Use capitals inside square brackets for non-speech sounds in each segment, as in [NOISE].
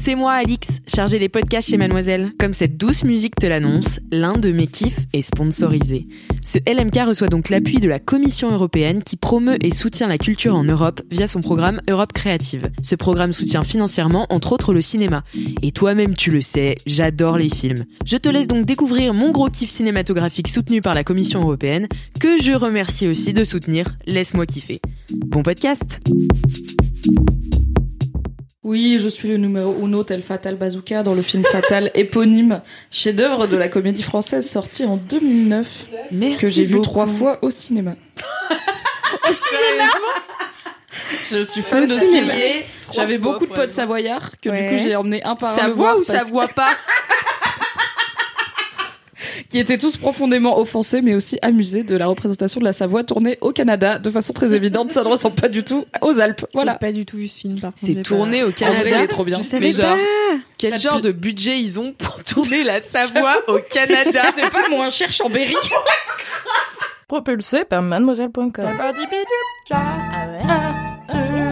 C'est moi Alix, chargée des podcasts chez Mademoiselle. Comme cette douce musique te l'annonce, l'un de mes kiffs est sponsorisé. Ce LMK reçoit donc l'appui de la Commission européenne qui promeut et soutient la culture en Europe via son programme Europe Créative. Ce programme soutient financièrement entre autres le cinéma. Et toi-même tu le sais, j'adore les films. Je te laisse donc découvrir mon gros kiff cinématographique soutenu par la Commission européenne, que je remercie aussi de soutenir Laisse-moi kiffer. Bon podcast Oui, je suis le numéro uno tel Fatal Bazooka dans le film Fatal [LAUGHS] éponyme, chef-d'œuvre de la comédie française sorti en 2009, Merci que j'ai vu trois fois au cinéma. [LAUGHS] au cinéma [LAUGHS] Je suis fan Au de ce cinéma. J'avais beaucoup de potes savoyards que Ouais. du coup j'ai emmené un par un Ça voit ou ça parce- voit pas qui étaient tous profondément offensés mais aussi amusés de la représentation de la Savoie tournée au Canada de façon très évidente. Ça ne ressemble pas du tout aux Alpes. Voilà. Voilà. pas du tout vu ce film par contre. C'est j'ai tourné au En Canada. vrai, il est trop bien. Je Mais genre, pas. quel Ça genre de budget ils ont pour tourner la Savoie au Canada [LAUGHS] C'est pas moins cher Chambéry. Propulsé par mademoiselle.com. Ah ouais.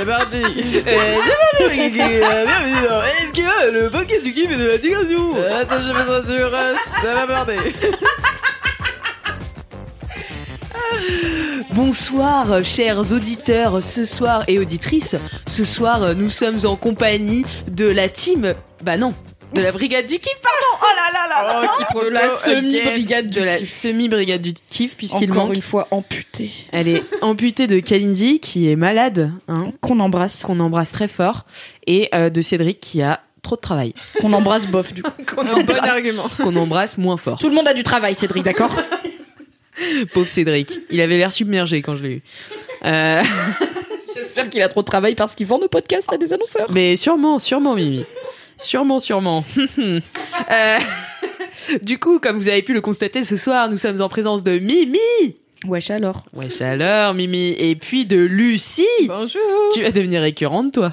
C'est parti. [LAUGHS] C'est parti Bienvenue dans LMK, le podcast du kiff et de la digression. Attends, je me sur ça va parler [LAUGHS] Bonsoir chers auditeurs, ce soir et auditrices, ce soir nous sommes en compagnie de la team, bah non, de la brigade du kiff, pardon [LAUGHS] Oh là là là là de la semi-brigade De la du kiff. semi-brigade du kiff puisqu'il Encore manque une fois amputée. Elle est amputée de Kalindi qui est malade, hein, Qu'on embrasse. qu'on embrasse très fort, et euh, de Cédric qui a trop de travail. Qu'on embrasse bof du coup. [LAUGHS] Qu'on Un bon argument. qu'on embrasse moins fort. Tout le monde a du travail, Cédric, d'accord [LAUGHS] Pauvre Cédric. Il avait l'air submergé quand je l'ai eu. Euh, J'espère qu'il a trop de travail parce qu'il vend nos podcasts à des annonceurs. mais sûrement, sûrement Mimi. Sûrement, sûrement. [LAUGHS] Euh, du coup, comme vous avez pu le constater ce soir, nous sommes en présence de Mimi. Wesh alors. Wesh alors, Mimi. Et puis de Lucie. Bonjour. Tu vas devenir récurrente, toi.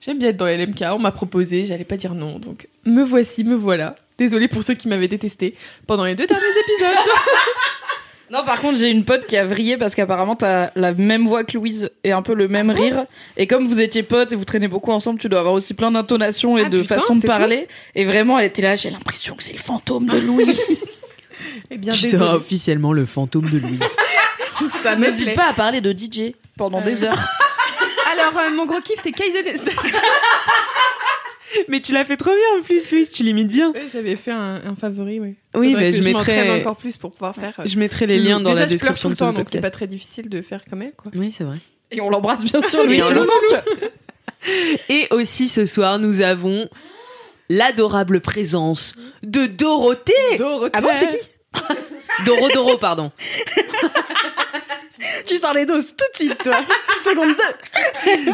J'aime bien être dans LMK. On m'a proposé, j'allais pas dire non. Donc me voici, me voilà. Désolée pour ceux qui m'avaient détesté pendant les deux derniers épisodes. [LAUGHS] Non, par contre, j'ai une pote qui a vrillé parce qu'apparemment t'as la même voix que Louise et un peu le même rire. Et comme vous étiez potes et vous traînez beaucoup ensemble, tu dois avoir aussi plein d'intonations et Ah, de putain, façons de c'est parler. Et vraiment, elle était là, j'ai l'impression que c'est le fantôme de Louise. [LAUGHS] Eh bien, tu désolée. seras officiellement le fantôme de Louise. [LAUGHS] Ça me N'hésite plaît. pas à parler de DJ pendant des heures. [LAUGHS] Alors, euh, mon gros kiff, c'est Kaizen. [LAUGHS] Mais tu l'as fait trop bien en plus, Louise, tu l'imites bien. Oui, j'avais fait un, un favori, oui. Oui, que je m'entraîne mettrai, encore plus pour pouvoir faire. euh, je mettrai les liens dans Déjà, la je pleure description tout le temps, donc c'est pas très difficile de faire comme elle, quoi. Oui, c'est vrai. Et on l'embrasse bien sûr, Louise. Et aussi ce soir, nous avons l'adorable présence de Dorothée. Dorothée. Ah bon, c'est qui [LAUGHS] Doro Doro, pardon. [LAUGHS] [LAUGHS] Tu sors les doses tout de suite, toi. [LAUGHS] Seconde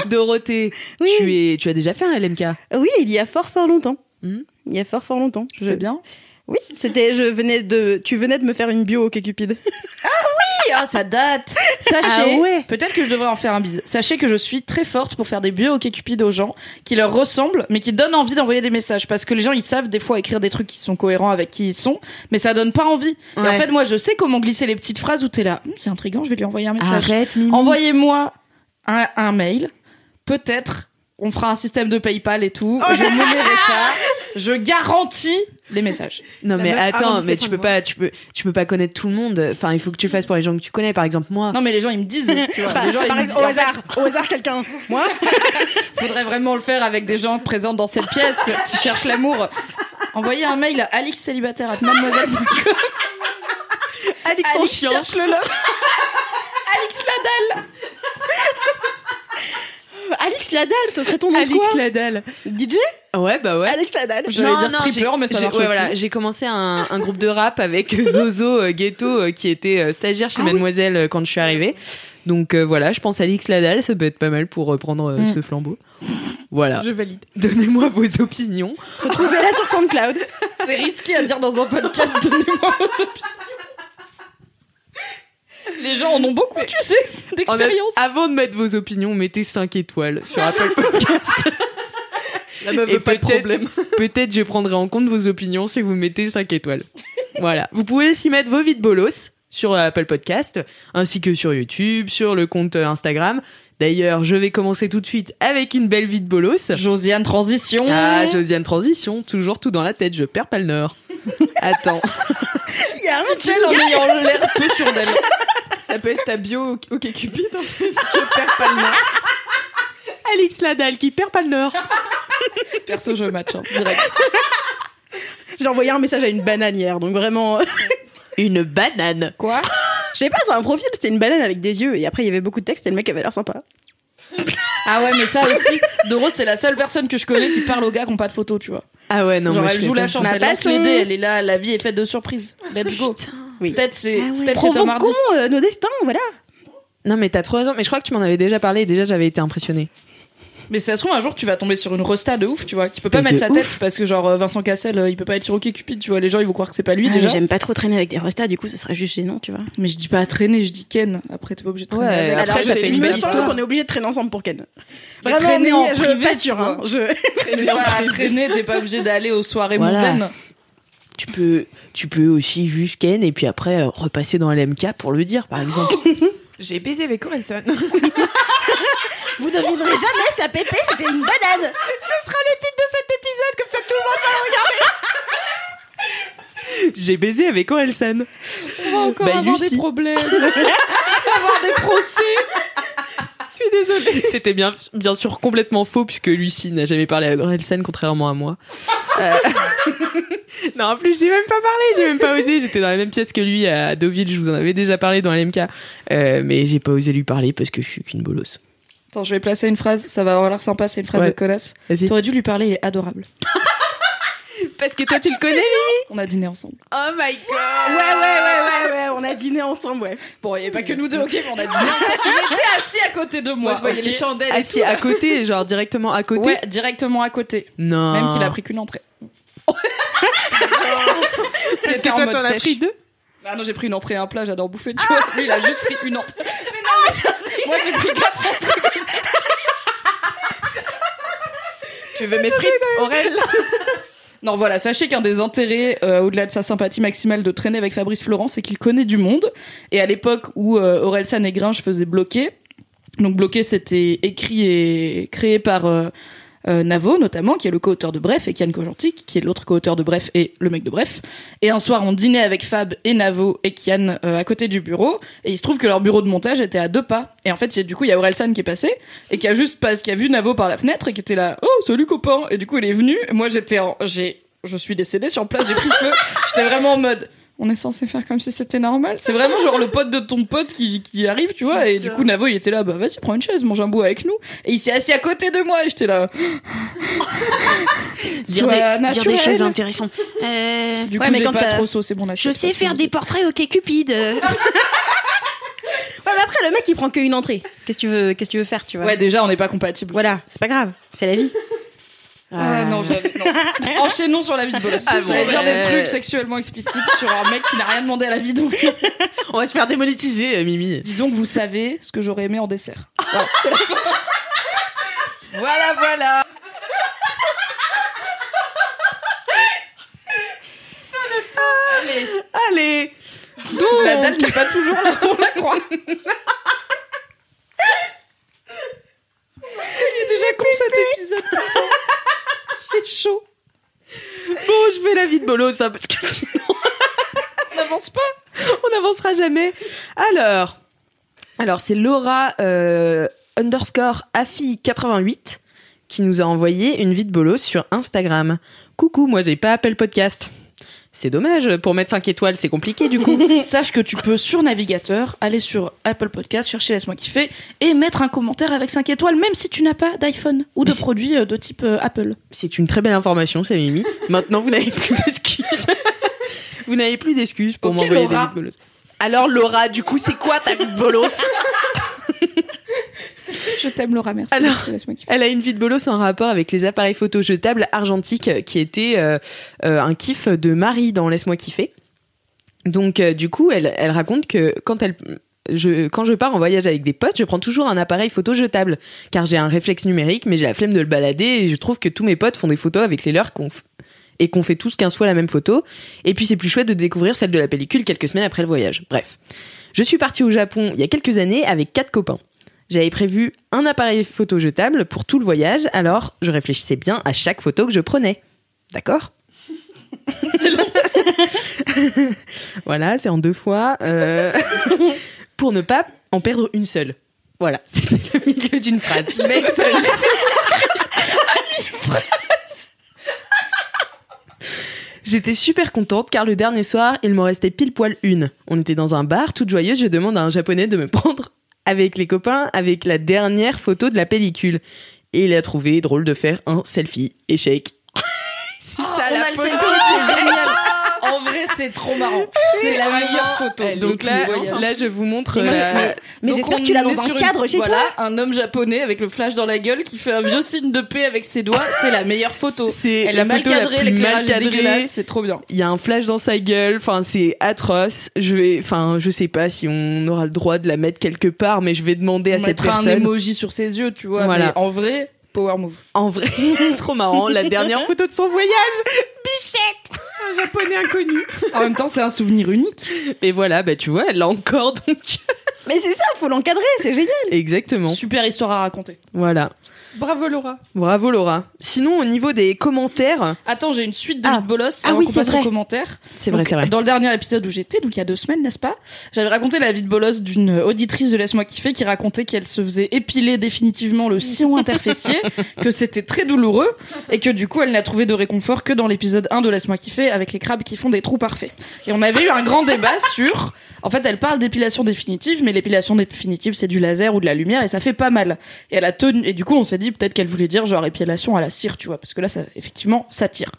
2. Dorothée, Oui. tu es, tu as déjà fait un LMK. Oui, il y a fort fort longtemps. Hmm. Il y a fort fort longtemps. Je vais bien? Oui, c'était je venais de tu venais de me faire une bio au Cupid. [LAUGHS] Ah, ça date. Sachez, Ah ouais. peut-être que je devrais en faire un bise. Sachez que je suis très forte pour faire des bio OK Cupid aux gens qui leur ressemblent, mais qui donnent envie d'envoyer des messages. Parce que les gens, ils savent des fois écrire des trucs qui sont cohérents avec qui ils sont, mais ça donne pas envie. Et en fait, moi, je sais comment glisser les petites phrases où t'es là. Hum, c'est intriguant, je vais lui envoyer un message. Arrête, Mimi. Envoyez-moi un, un mail. Peut-être, on fera un système de PayPal et tout. je monnaierai ça. Je garantis les messages. Non La mais meuf attends, mais tu peux pas, tu peux, tu peux pas connaître tout le monde. Enfin, il faut que tu le fasses pour les gens que tu connais. Par exemple, moi. Non, mais les gens, ils me disent. Tu vois, [LAUGHS] Par, les gens, ils par me exemple, au hasard, au hasard quelqu'un. Moi [LAUGHS] faudrait vraiment le faire avec des gens présents dans cette pièce qui cherchent l'amour. Envoyez un mail à Alix chien. cherche le love. [LAUGHS] Alix Ladal. Alix Ladal, ce serait ton nom de Alex quoi Ladal. DJ Ouais, bah ouais. Alex Ladal. J'allais dire stripper, j'ai- mais ça j'ai- marche ouais, aussi. voilà, j'ai commencé un, un groupe de rap avec [LAUGHS] Zozo euh, Ghetto euh, qui était euh, stagiaire chez Mademoiselle euh, quand je suis arrivée. Donc euh, voilà, je pense à Alix Ladal, ça peut être pas mal pour reprendre euh, Mm. ce flambeau. Voilà. Je valide. Donnez-moi vos opinions. Retrouvez-la sur SoundCloud. [LAUGHS] C'est risqué à dire dans un podcast. Donnez-moi vos opinions. Les gens en ont beaucoup, tu sais, [LAUGHS] En d'expérience. Avant de mettre vos opinions, mettez 5 étoiles sur Apple [LAUGHS] Podcast. La meuf veut pas de problème. [LAUGHS] Peut-être je prendrai en compte vos opinions si vous mettez 5 étoiles. Voilà. Vous pouvez aussi mettre vos vies de bolos sur Apple Podcast, ainsi que sur YouTube, sur le compte Instagram. D'ailleurs, je vais commencer tout de suite avec une belle vie de bolos. Josiane Transition. Ah, Josiane Transition, toujours tout dans la tête, je perds pas le nord. Attends. Il y a un Elle en ayant l'air peu d'elle. Ça peut être ta bio au OK Cupid. hein. [LAUGHS] Je perds pas le nom. Alix Ladal qui perd pas le nord. Perso, je match, hein, direct. [LAUGHS] J'ai envoyé un message à une banane hier, donc vraiment. [LAUGHS] Une banane. Quoi? Je sais pas, c'est un profil, c'était une banane avec des yeux, et après il y avait beaucoup de texte, et le mec avait l'air sympa. Ah ouais, mais ça aussi, Doro, c'est la seule personne que je connais qui parle aux gars qui ont pas de photo, tu vois. Ah ouais, non, Genre, moi, elle joue la chance, Ma elle lance les dés, elle est là, la vie est faite de surprises. Let's go. Oui. Peut-être c'est peut-être c'est Tom Provoquons euh, nos destins, voilà. Non, mais t'as trop raison. Mais je crois que tu m'en avais déjà parlé et déjà j'avais été impressionnée. Mais ça se trouve un jour tu vas tomber sur une resta de ouf, tu vois, qui peut pas Mais mettre de sa ouf. tête parce que genre euh, Vincent Cassel, euh, il peut pas être sur OkCupid, tu vois, les gens ils vont croire que c'est pas lui Ah, mais déjà. J'aime pas trop traîner avec des restas, du coup ce serait juste gênant, tu vois. Mais je dis pas à traîner, je dis Ken. Après t'es pas obligé de traîner. Ouais. Après, Alors, ça je- fait il une me belle semble histoire. qu'on est obligé de traîner ensemble pour Ken. Mais Vraiment, traîner en je privé, pas tu sûr, hein. Je... [LAUGHS] Traîner, t'es pas obligé d'aller aux soirées Voilà. mondaines. Tu peux, tu peux aussi juste ken et puis après euh, repasser dans LMK pour le dire, par exemple. [LAUGHS] J'ai baisé avec Orelsan. [LAUGHS] Vous devinerez jamais, sa pépé c'était une banane. Ce sera le titre de cet épisode, comme ça tout le monde va [LAUGHS] J'ai baisé avec Orelsan. On va encore Bah, avoir Lucie. des problèmes. On va avoir des procès. Je suis désolée. C'était bien, bien sûr complètement faux puisque Lucie n'a jamais parlé à Orelsan contrairement à moi. Euh, [LAUGHS] non, en plus, j'ai même pas parlé, j'ai même pas osé. J'étais dans la même pièce que lui à Deauville, je vous en avais déjà parlé dans LMK. Euh, mais j'ai pas osé lui parler parce que je suis qu'une bolosse. Attends, je vais placer une phrase, ça va avoir l'air sympa, c'est une phrase Ouais. de connasse. Vas-y. T'aurais dû lui parler, il est adorable. [LAUGHS] Parce que toi, tu le connais, On a dîné ensemble. Oh my god! Ouais, ouais, ouais, ouais, ouais, on a dîné ensemble, ouais. Bon, il n'y avait pas que nous deux, ok, mais on a dîné [LAUGHS] ensemble. Il était assis à côté de moi. Moi, je voyais ok les chandelles et Assis tout. à côté, genre directement à côté? Ouais, directement à côté. Non. Même qu'il a pris qu'une entrée. Parce que toi, t'en as pris deux. Ah non, j'ai pris une entrée et un plat, j'adore bouffer, tu vois. Lui, il a juste pris une entrée. [LAUGHS] Mais non, mais moi, j'ai pris quatre entrées. [LAUGHS] Tu veux mes frites, [LAUGHS] Aurel Non, voilà, sachez qu'un des intérêts, euh, au-delà de sa sympathie maximale de traîner avec Fabrice Florent, c'est qu'il connaît du monde. Et à l'époque où euh, Orelsan et Gringe faisaient bloquer, donc bloquer c'était écrit et créé par euh, Navo notamment, qui est le co-auteur de Bref, et Kian Kojantik, qui est l'autre co-auteur de Bref et le mec de Bref. Et un soir, on dînait avec Fab et Navo et Kian euh, à côté du bureau, et il se trouve que leur bureau de montage était à deux pas. Et en fait, du coup, il y a Orelsan qui est passé, et qui a juste pas, qui a vu Navo par la fenêtre, et qui était là, oh, salut copain! Et du coup, il est venu, moi j'étais en, j'ai, je suis décédée sur place, j'ai pris feu, j'étais vraiment en mode, on est censé faire comme si c'était normal. C'est vraiment genre le pote de ton pote qui, qui arrive, tu vois. Et du coup, Navo, il était là, bah vas-y, prends une chaise, mange un bout avec nous. Et il s'est assis à côté de moi et j'étais là. [LAUGHS] dire, des, dire des naturel. choses intéressantes. Euh, Du Ouais, coup, mais quand pas t'as- trop saucé mon je sais faire des portraits OK Cupid. euh. [LAUGHS] Ouais, mais après, le mec, il prend qu'une entrée. Qu'est-ce que tu veux, qu'est-ce que tu veux faire, tu vois Ouais, déjà, on n'est pas compatibles. Voilà, c'est pas grave, c'est la vie. Ah non, j'avais- non. [LAUGHS] Enchaînons sur la vie de bolos. Ah bon, dire des trucs sexuellement explicites sur un mec qui n'a rien demandé à la vie. Donc, [LAUGHS] On va se faire démonétiser, euh, Mimi. disons que vous savez ce que j'aurais aimé en dessert. Voilà, [LAUGHS] Voilà, voilà. Allez, Allez la dalle n'est pas toujours là où on la croit. Il est déjà con cet épisode. J'ai chaud. Bon, je fais la vie de bolos, hein, parce que sinon, On n'avance pas. on n'avancera jamais. Alors, alors c'est Laura euh, underscore Afi88 qui nous a envoyé une vie de bolos sur Instagram. Coucou, moi j'ai pas Apple Podcast. C'est dommage, pour mettre 5 étoiles, c'est compliqué du coup. [LAUGHS] Sache que tu peux sur navigateur aller sur Apple Podcast, chercher Laisse-moi kiffer et mettre un commentaire avec 5 étoiles, même si tu n'as pas d'iPhone ou de produits euh, de type euh, Apple. C'est une très belle information, c'est Mimi. Maintenant, vous n'avez plus d'excuses. [LAUGHS] vous n'avez plus d'excuses pour m'envoyer des de bolos. Alors Laura, du coup, c'est quoi ta vie de bolos? [LAUGHS] Je t'aime Laura, merci. Alors. Elle a une vie de bolos en rapport avec les appareils photo jetables argentiques euh, qui était euh, euh, un kiff de Marie dans Laisse-moi kiffer. Donc euh, du coup, elle, elle raconte que quand elle je, quand je pars en voyage avec des potes, je prends toujours un appareil photo jetable, car j'ai un réflexe numérique, mais j'ai la flemme de le balader et je trouve que tous mes potes font des photos avec les leurs qu'on f- et qu'on fait tous 15 fois la même photo. Et puis c'est plus chouette de découvrir celle de la pellicule quelques semaines après le voyage. Bref, je suis partie au Japon il y a quelques années avec quatre copains. J'avais prévu un appareil photo jetable pour tout le voyage, alors je réfléchissais bien à chaque photo que je prenais. D'accord [LAUGHS] [LAUGHS] voilà, c'est en deux fois. euh, [LAUGHS] pour ne pas en perdre une seule. Voilà, c'était le milieu d'une phrase. J'étais super contente car le dernier soir, il m'en restait pile poil une. On était dans un bar, toute joyeuse, je demande à un japonais de me prendre avec les copains avec la dernière photo de la pellicule. Et il a trouvé drôle de faire un selfie. Échec. [LAUGHS] c'est ça On la a le photo. selfie, c'est génial. En vrai, c'est trop marrant. C'est la meilleure photo. Donc là, là, je vous montre Mais, la- Donc, j'espère que tu l'as dans un une- cadre chez voilà, toi. un homme japonais avec le flash dans la gueule qui fait un vieux signe de paix avec ses doigts. C'est la meilleure photo. C'est Elle la mal photo la cadrée, plus l'éclairage mal cadrée. dégueulasse. C'est trop bien. Il y a un flash dans sa gueule. Enfin, c'est atroce. Je vais, enfin, je sais pas si on aura le droit de la mettre quelque part, mais je vais demander à cette mettra un personne. emoji sur ses yeux, tu vois. Voilà. Mais en vrai, power move. En vrai, [LAUGHS] trop marrant. La dernière [LAUGHS] photo de son voyage. Un japonais inconnu. En même temps, c'est un souvenir unique. Et voilà, bah tu vois, elle l'a encore donc. Mais c'est ça, faut l'encadrer, c'est génial. Exactement. Super histoire à raconter. Voilà. Bravo Laura. Bravo Laura. Sinon, au niveau des commentaires, Attends, j'ai une suite de Ah. bolos Ah oui, c'est vrai. aux commentaires. c'est vrai, c'est vrai. Dans le dernier épisode où j'étais, donc il y a deux semaines, n'est-ce pas J'avais raconté la vie de bolos d'une auditrice de Laisse-moi kiffer qui racontait qu'elle se faisait épiler définitivement le sillon [LAUGHS] interfessier, que c'était très douloureux et que du coup elle n'a trouvé de réconfort que dans l'épisode 1 de Laisse-moi kiffer avec les crabes qui font des trous parfaits. Et on avait eu un grand débat sur... En fait, elle parle d'épilation définitive, mais l'épilation définitive, c'est du laser ou de la lumière et ça fait pas mal. Et elle a tenu, et du coup, on s'est dit peut-être qu'elle voulait dire genre épilation à la cire, tu vois, parce que là, ça, effectivement, ça tire.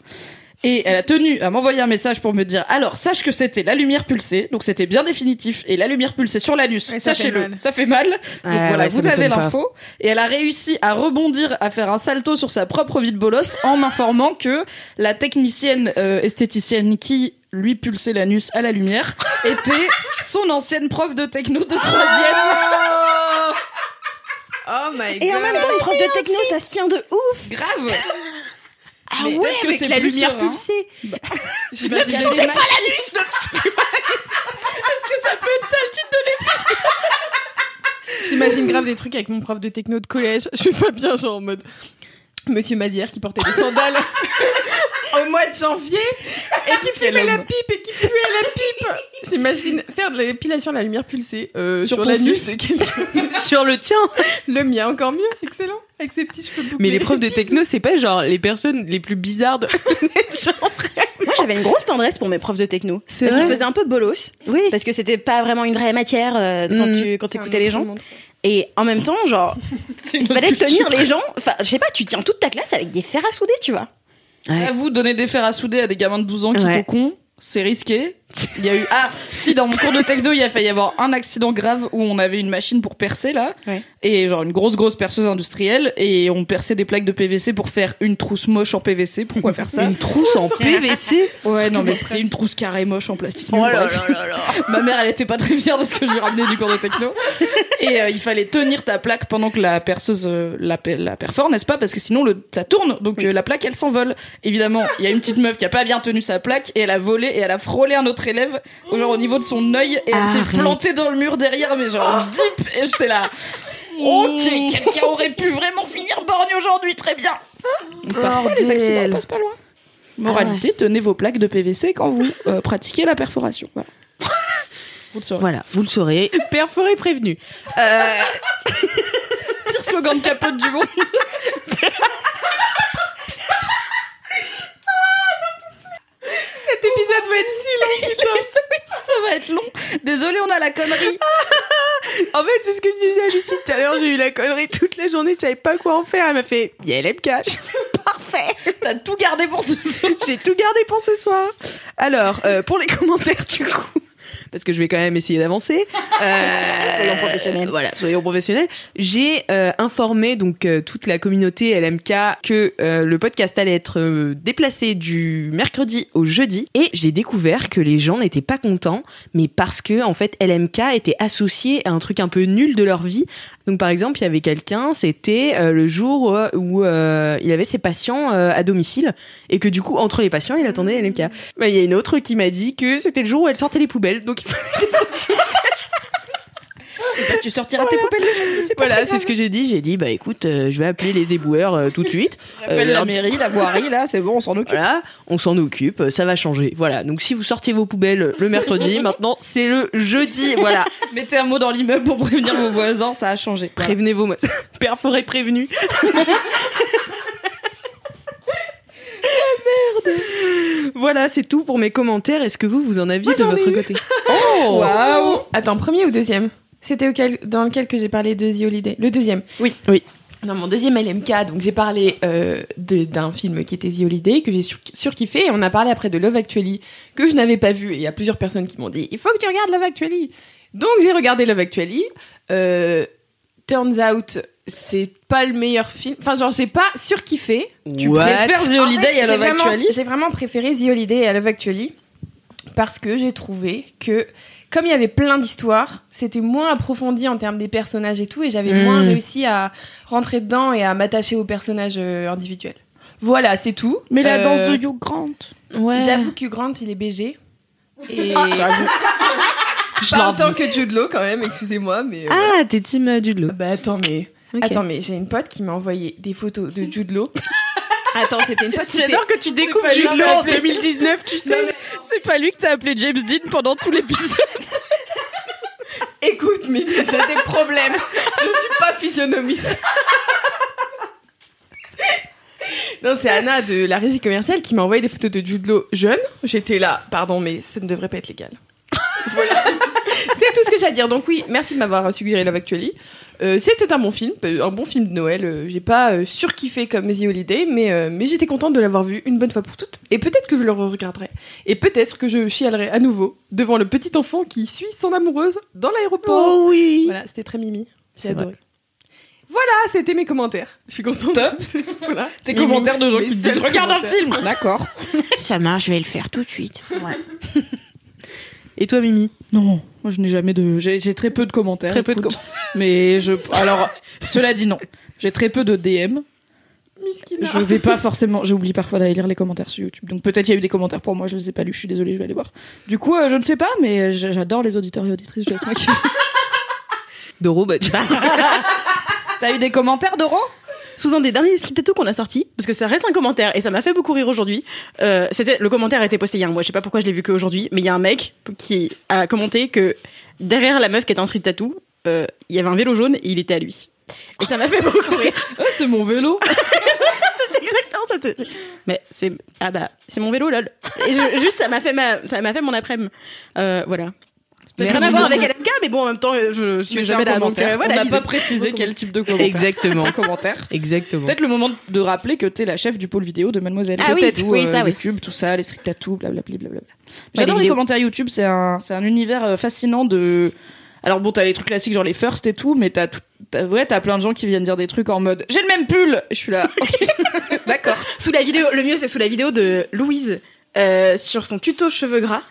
Et elle a tenu à m'envoyer un message pour me dire alors sache que c'était la lumière pulsée, donc c'était bien définitif, et la lumière pulsée sur l'anus, Ouais, sachez-le, ça fait mal. Donc voilà, ouais, vous avez l'info. Et elle a réussi à rebondir, à faire un salto sur sa propre vie de bolos en m'informant que la technicienne euh, esthéticienne qui lui pulsait l'anus à la lumière [LAUGHS] était son ancienne prof de techno de troisième. Oh my Et en même temps, une prof de techno, ça se tient de ouf. Grave. Ah Mais ouais, que avec c'est la lumière serein. pulsée. [LAUGHS] J'imagine qu'il y a des machines- [LAUGHS] Est-ce que ça peut être ça le titre de l'épisode? [LAUGHS] J'imagine grave des trucs avec mon prof de techno de collège. Je suis pas bien, genre en mode. Monsieur Mazière qui portait des sandales [LAUGHS] au mois de janvier et qui fumait la pipe et qui puait la pipe. J'imagine faire de l'épilation à la lumière pulsée euh, Sur sur, l'anus de quelqu'un. [LAUGHS] Sur le tien. Le mien encore mieux, excellent, avec ses petits cheveux bouclés. Mais les profs de techno, c'est pas genre les personnes les plus bizarres de [LAUGHS] genre. Moi, j'avais une grosse tendresse pour mes profs de techno. C'est Parce qu'ils se faisaient un peu bolos. Oui. Parce que c'était pas vraiment une vraie matière euh, quand Mhm. tu quand t'écoutais les gens. Et en même temps, genre, [LAUGHS] il fallait tenir les gens. Enfin, je sais pas, tu tiens toute ta classe avec des fers à souder, tu vois. Ouais. À vous donner des fers à souder à des gamins de 12 ans qui Ouais. sont cons, c'est risqué. Il y a eu ah si dans mon cours de techno il y a failli y avoir un accident grave où on avait une machine pour percer là Ouais. et genre une grosse grosse perceuse industrielle et on perçait des plaques de PVC pour faire une trousse moche en PVC. Pourquoi faire ça? [LAUGHS] Une trousse en PVC. Ouais non mais c'était une trousse carrée moche en plastique. Oh là là là là. [LAUGHS] Ma mère, elle était pas très fière de ce que je lui ramenais du cours de techno. Et euh, il fallait tenir ta plaque pendant que la perceuse euh, la, la perfore, n'est-ce pas? Parce que sinon, le, ça tourne. Donc euh, la plaque, elle s'envole. Évidemment, il y a une petite meuf qui a pas bien tenu sa plaque et elle a volé et elle a frôlé un autre élève, au genre au niveau de son œil, et elle s'est plantée dans le mur derrière, mais genre deep. Et j'étais là. [LAUGHS] Ok, quelqu'un aurait pu vraiment finir borgne aujourd'hui, très bien. Parfois, les accidents passent pas loin. Moralité, tenez vos plaques de PVC quand vous euh, pratiquez la perforation. Voilà. [LAUGHS] Vous le saurez. Voilà, vous le saurez. Perforé prévenu. Euh, [LAUGHS] Pire slogan de capote du monde. Cet épisode va être si long, [LAUGHS] putain. Ça va être long. Désolé, on a la connerie. [LAUGHS] en fait, c'est ce que je disais à Lucie tout à l'heure. J'ai eu la connerie toute la journée. Je savais pas quoi en faire. Elle m'a fait, il y a LMK. Je fais, Parfait. T'as tout gardé pour ce soir. J'ai tout gardé pour ce soir. Alors, euh, pour les commentaires, du coup. Parce que je vais quand même essayer d'avancer. [LAUGHS] Euh, Soyons professionnels. Voilà, soyons professionnels. J'ai euh, informé donc euh, toute la communauté LMK que le podcast allait être déplacé du mercredi au jeudi, et j'ai découvert que les gens n'étaient pas contents, mais parce que en fait LMK était associé à un truc un peu nul de leur vie. Donc par exemple, il y avait quelqu'un, c'était euh, le jour où euh, il avait ses patients euh, à domicile et que du coup entre les patients, il attendait LMK. Bah, Il y a une autre qui m'a dit que c'était le jour où elle sortait les poubelles, donc il fallait tu sortiras tes poubelles le jeudi, c'est pas Voilà, c'est ce que j'ai dit. J'ai dit, bah écoute, euh, je vais appeler les éboueurs euh, tout de suite. Appelle Euh, la mairie, la voirie, là, c'est bon, on s'en occupe. Voilà, on s'en occupe, ça va changer. Voilà, donc si vous sortiez vos poubelles le mercredi, [LAUGHS] maintenant c'est le jeudi. Voilà, Mettez un mot dans l'immeuble pour prévenir vos voisins, ça a changé. Voilà. prévenez vos mo- [LAUGHS] Père [LAUGHS] prévenu. Merde. Voilà, c'est tout pour mes commentaires. Est-ce que vous, vous en aviez de j'en ai votre eu. côté [LAUGHS] Oh Waouh Attends, premier ou deuxième C'était auquel- dans lequel que j'ai parlé de The Holiday Le deuxième. Oui. Oui. Dans mon deuxième LMK, donc j'ai parlé euh, de- d'un film qui était The Holiday, que j'ai sur- surkiffé, et on a parlé après de Love Actually, que je n'avais pas vu, et il y a plusieurs personnes qui m'ont dit « Il faut que tu regardes Love Actually !» Donc j'ai regardé Love Actually. Euh, turns out, c'est pas le meilleur film. Enfin, genre, j'ai pas surkiffé. Tu What? préfères The En Holiday fait, à Love vraiment- Actually? J'ai vraiment préféré The Holiday à Love Actually parce que j'ai trouvé que comme il y avait plein d'histoires, c'était moins approfondi en termes des personnages et tout, et j'avais moins réussi à rentrer dedans et à m'attacher aux personnages euh, individuels. Voilà, c'est tout. Mais la Euh, danse de Hugh Grant. Ouais. J'avoue que Grant, il est BG. Et [LAUGHS] Je pas autant que Jude Law quand même, excusez-moi, mais. euh, Ah, t'es team euh, Jude Law. Bah attends, mais. Attends, mais j'ai une pote qui m'a envoyé des photos de Jude Law. [LAUGHS] attends, c'était une pote. J'adore que tu découvres Jude Law en appeler. 2019, tu sais. Mais C'est pas lui que t'as appelé James Dean pendant tout l'épisode. [LAUGHS] Écoute, mais j'ai des problèmes. Je suis pas physionomiste. [LAUGHS] Non, c'est Anna de la régie commerciale qui m'a envoyé des photos de Jude Law jeune. J'étais là, pardon, mais ça ne devrait pas être légal. voilà. C'est tout ce que j'ai à dire. Donc oui, merci de m'avoir suggéré Love Actually. Euh, C'était un bon film, un bon film de Noël. Euh, J'ai pas euh, surkiffé comme The Holiday, mais, euh, mais j'étais contente de l'avoir vu une bonne fois pour toutes. Et peut-être que je le regarderai. Et peut-être que je chialerai à nouveau devant le petit enfant qui suit son amoureuse dans l'aéroport. Oh oui. Voilà, c'était très mimi. J'ai adoré. Voilà, c'était mes commentaires. Je suis contente. Top. [LAUGHS] voilà. Tes Mimi, commentaires de gens qui disent Regarde un film D'accord. [LAUGHS] Ça marche, je vais le faire tout de suite. Et toi, Mimi? Non, moi je n'ai jamais de. J'ai très peu de commentaires. Très peu de écoute. [LAUGHS] Mais je. Alors, cela dit, non. J'ai très peu de DM. Miskina. Je vais pas forcément. J'oublie parfois d'aller lire les commentaires sur YouTube. Donc peut-être il y a eu des commentaires pour moi, je les ai pas lus, je suis désolée, je vais aller voir. Du coup, euh, je ne sais pas, mais j- j'adore les auditeurs et auditrices. Je laisse. Doro, bah, tu- [LAUGHS] T'as eu des commentaires, Doro? Sous un des derniers Tattoo qu'on a sorti, parce que ça reste un commentaire et ça m'a fait beaucoup rire aujourd'hui. Euh, c'était le commentaire a été posté il y a un mois, je sais pas pourquoi je l'ai vu qu'aujourd'hui, mais il y a un mec qui a commenté que derrière la meuf qui était en Street Tattoo, euh, il y avait un vélo jaune et il était à lui. Et ça m'a fait beaucoup rire. [LAUGHS] Ah, C'est mon vélo. [LAUGHS] C'est exactement ça. te- Mais c'est ah bah c'est mon vélo lol. Et je- juste ça m'a fait ma ça m'a fait mon après-midi. Euh, voilà. Rien à voir avec LMK, mais bon en même temps euh, je, je suis jamais là donc euh, voilà. On n'a pas précisé quel type de commentaire. Exactement. Un commentaire. Exactement. Peut-être le moment de rappeler que t'es la chef du pôle vidéo de Mademoiselle. Ah oui, Peut-être, oui, ou, ça, oui. YouTube, tout ça, les street tattoos, blablabla. blablabla. les J'adore les, commentaires YouTube, c'est un, c'est un univers euh, fascinant de. Alors bon, t'as les trucs classiques genre les first et tout, mais t'as tout- t'as- ouais, t'as plein de gens qui viennent dire des trucs en mode j'ai le même pull. Je suis là. ok. [LAUGHS] D'accord. Sous la vidéo, le mieux c'est sous la vidéo de Louise euh, sur son tuto cheveux gras.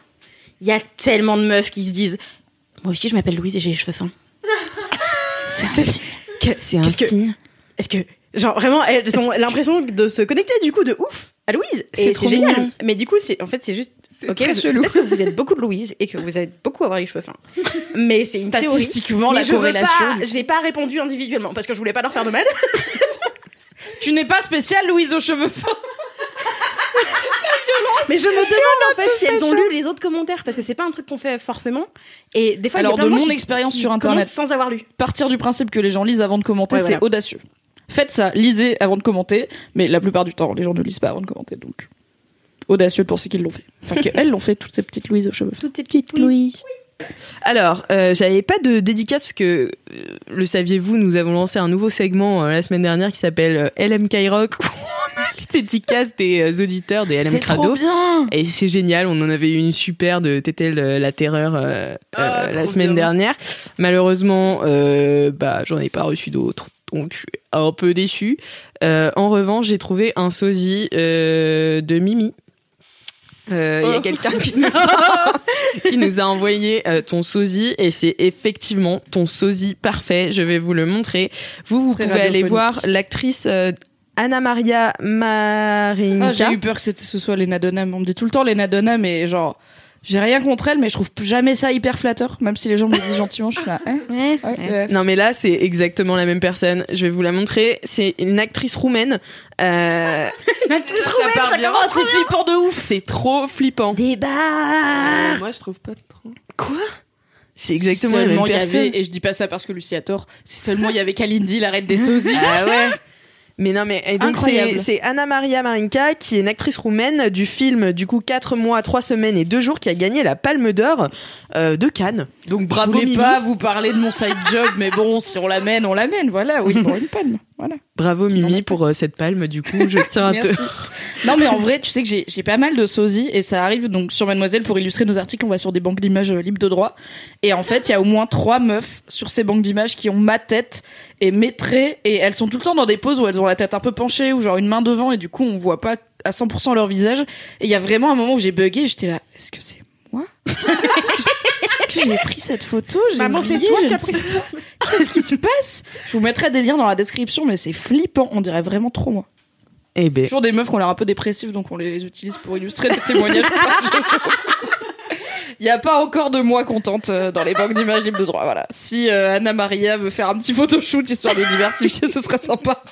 Il y a tellement de meufs qui se disent Moi aussi je m'appelle Louise et j'ai les cheveux fins. [LAUGHS] c'est un signe. C'est un signe. Est-ce que, genre vraiment, elles ont l'impression de se connecter du coup de ouf à Louise C'est et c'est génial. mignon. Mais du coup, c'est en fait c'est juste. Ok, peut-être que vous êtes beaucoup de Louise et que vous êtes beaucoup à avoir les cheveux fins. [LAUGHS] Mais c'est une théorie. Statistiquement, la je corrélation. J'ai pas répondu individuellement parce que je voulais pas leur faire de mal. [LAUGHS] Tu n'es pas spéciale, Louise aux cheveux fins. Mais je me demande en fait si elles ont lu les autres commentaires parce que c'est pas un truc qu'on fait forcément. Et des fois, il y a Alors, plein de mon expérience sur Internet. sans avoir lu. Partir du principe que les gens lisent avant de commenter, Ouais, c'est voilà. audacieux. Faites ça, lisez avant de commenter, mais la plupart du temps, les gens ne lisent pas avant de commenter, donc audacieux de penser qu'ils l'ont fait. Enfin, qu'elles [LAUGHS] l'ont fait, toutes ces petites Louise aux cheveux. Toutes ces petites Louise. Alors, euh, j'avais pas de dédicace parce que, euh, le saviez-vous, nous avons lancé un nouveau segment euh, la semaine dernière qui s'appelle euh, LMK Rock. [LAUGHS] [LAUGHS] les dédicaces des euh, auditeurs des LM C'est trop Crado. bien. Et c'est génial, on en avait eu une super de Tétel euh, la terreur euh, Ah, euh, la semaine bien. dernière. Malheureusement, euh, bah j'en ai pas reçu d'autres, donc je suis un peu déçue. En revanche, j'ai trouvé un sosie de Mimi. Euh, Il y a Oh. quelqu'un qui, nous a- [LAUGHS] qui nous a envoyé euh, ton sosie et c'est effectivement ton sosie parfait. Je vais vous le montrer. Vous, vous pouvez aller voir l'actrice euh, Anna Maria Marinka. Ah, j'ai eu peur que c'était- ce soit Lena Dunham. On me dit tout le temps Lena Dunham et genre, j'ai rien contre elle, mais je trouve jamais ça hyper flatteur. Même si les gens me disent gentiment, je suis là, hein Ouais, ouais. Non mais là c'est exactement la même personne. Je vais vous la montrer. C'est une actrice roumaine. Euh, [LAUGHS] L'actrice Ça roumaine, part ça bien. Oh, c'est flippant de ouf. c'est trop flippant. Débat Euh, Moi, je trouve pas trop. Quoi? C'est exactement Si la même y avait, et je dis pas ça parce que Lucie a tort, si seulement il y avait Kalindi, la reine des sosies. Ah ouais. [LAUGHS] Mais non mais et donc Incroyable. c'est Anna Maria Marinka qui est une actrice roumaine du film du coup 4 mois, 3 semaines et 2 jours qui a gagné la Palme d'Or euh, de Cannes. Donc Je bravo voulais Mimi. pas vous parler de mon side job, mais bon, si on l'amène, on l'amène, voilà, oui, pour une palme, voilà. Bravo Mimi pour euh, cette palme du coup, [LAUGHS] je tiens à te. Non, mais en vrai, tu sais que j'ai pas mal de sosies et ça arrive donc sur Mademoiselle pour illustrer nos articles, on va sur des banques d'images euh, libres de droit. Et en fait, il y a au moins trois meufs sur ces banques d'images qui ont ma tête et mes traits et elles sont tout le temps dans des poses où elles ont la tête un peu penchée ou genre une main devant et du coup on voit pas à 100% leur visage. Et il y a vraiment un moment où j'ai bugué et j'étais là, est-ce que c'est moi [LAUGHS] Est-ce que j'ai- pris cette photo J'ai Maman, c'est oublié, toi je qui as pris sais pas. Qu'est-ce qui se passe? Je vous mettrai des liens dans la description, mais c'est flippant. On dirait vraiment trop moi. Eh ben Toujours des meufs qui ont l'air un peu dépressives, donc on les utilise pour illustrer des témoignages. Il n'y a pas encore de moi contente euh, dans les banques d'images libres de droit. Voilà. Si euh, Anna Maria veut faire un petit photoshoot histoire de diversifier, ce serait sympa.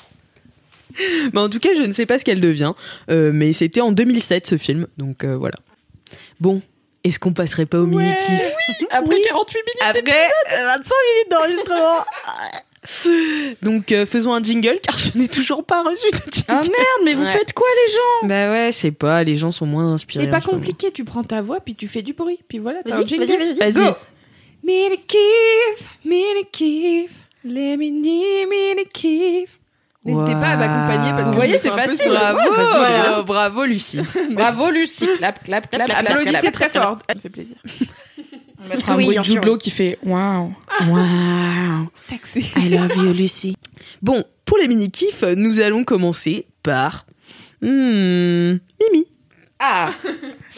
Mais en tout cas, je ne sais pas ce qu'elle devient. Euh, mais c'était en 2007 ce film, donc euh, voilà. Bon, est-ce qu'on passerait pas au mini kiff Après 48 minutes. Après euh, 25 minutes d'enregistrement. [LAUGHS] donc euh, faisons un jingle car je n'ai toujours pas reçu de jingle. Ah merde, mais vous Ouais. faites quoi les gens? Bah ouais, je sais pas, les gens sont moins inspirés. C'est pas compliqué, tu prends ta voix, puis tu fais du bruit, puis voilà, t'as un jingle. vas-y, vas-y. Vas-y. Mini kiff, mini kiff, les mini mini kiff. N'hésitez pas à m'accompagner parce que Vous voyez, c'est facile. Bravo, Ouais, facile. euh, bravo Lucie. [LAUGHS] Bravo Lucie. Clap, clap, clap, clap, Applaudissez clap, très clap. fort. Ça fait plaisir. [LAUGHS] On va mettre un Oui, bruit de. Jude qui fait waouh. Wow. Sexy. I love you Lucie. Bon, pour les mini kiffs, nous allons commencer par hmm, Mimi. Ah,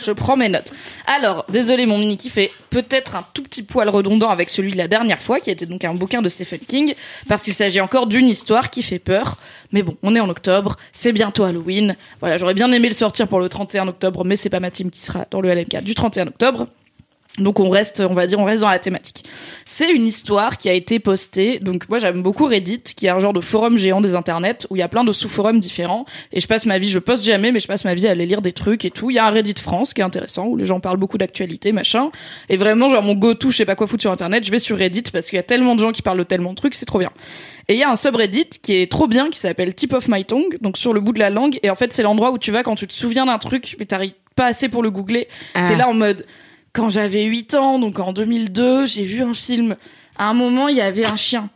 je prends mes notes. Alors, désolé, mon mini kiff est peut-être un tout petit poil redondant avec celui de la dernière fois, qui était donc un bouquin de Stephen King, parce qu'il s'agit encore d'une histoire qui fait peur. Mais bon, on est en octobre, c'est bientôt Halloween. Voilà, j'aurais bien aimé le sortir pour le 31 octobre, mais c'est pas ma team qui sera dans le LMK du 31 octobre. Donc on reste, on va dire, on reste dans la thématique. C'est une histoire qui a été postée. Donc moi j'aime beaucoup Reddit, qui est un genre de forum géant des internets où il y a plein de sous-forums différents. Et je passe ma vie, je poste jamais, mais je passe ma vie à aller lire des trucs et tout. Il y a un Reddit France qui est intéressant où les gens parlent beaucoup d'actualité, machin. Et vraiment genre mon go-to, je sais pas quoi foutre sur internet, je vais sur Reddit parce qu'il y a tellement de gens qui parlent de tellement de trucs, c'est trop bien. Et il y a un subreddit qui est trop bien, qui s'appelle Tip of My Tongue, donc sur le bout de la langue. Et en fait c'est l'endroit où tu vas quand tu te souviens d'un truc, mais t'arrives pas assez pour le googler. T'es là en mode quand j'avais 8 ans, donc en 2002, j'ai vu un film. À un moment, il y avait un chien.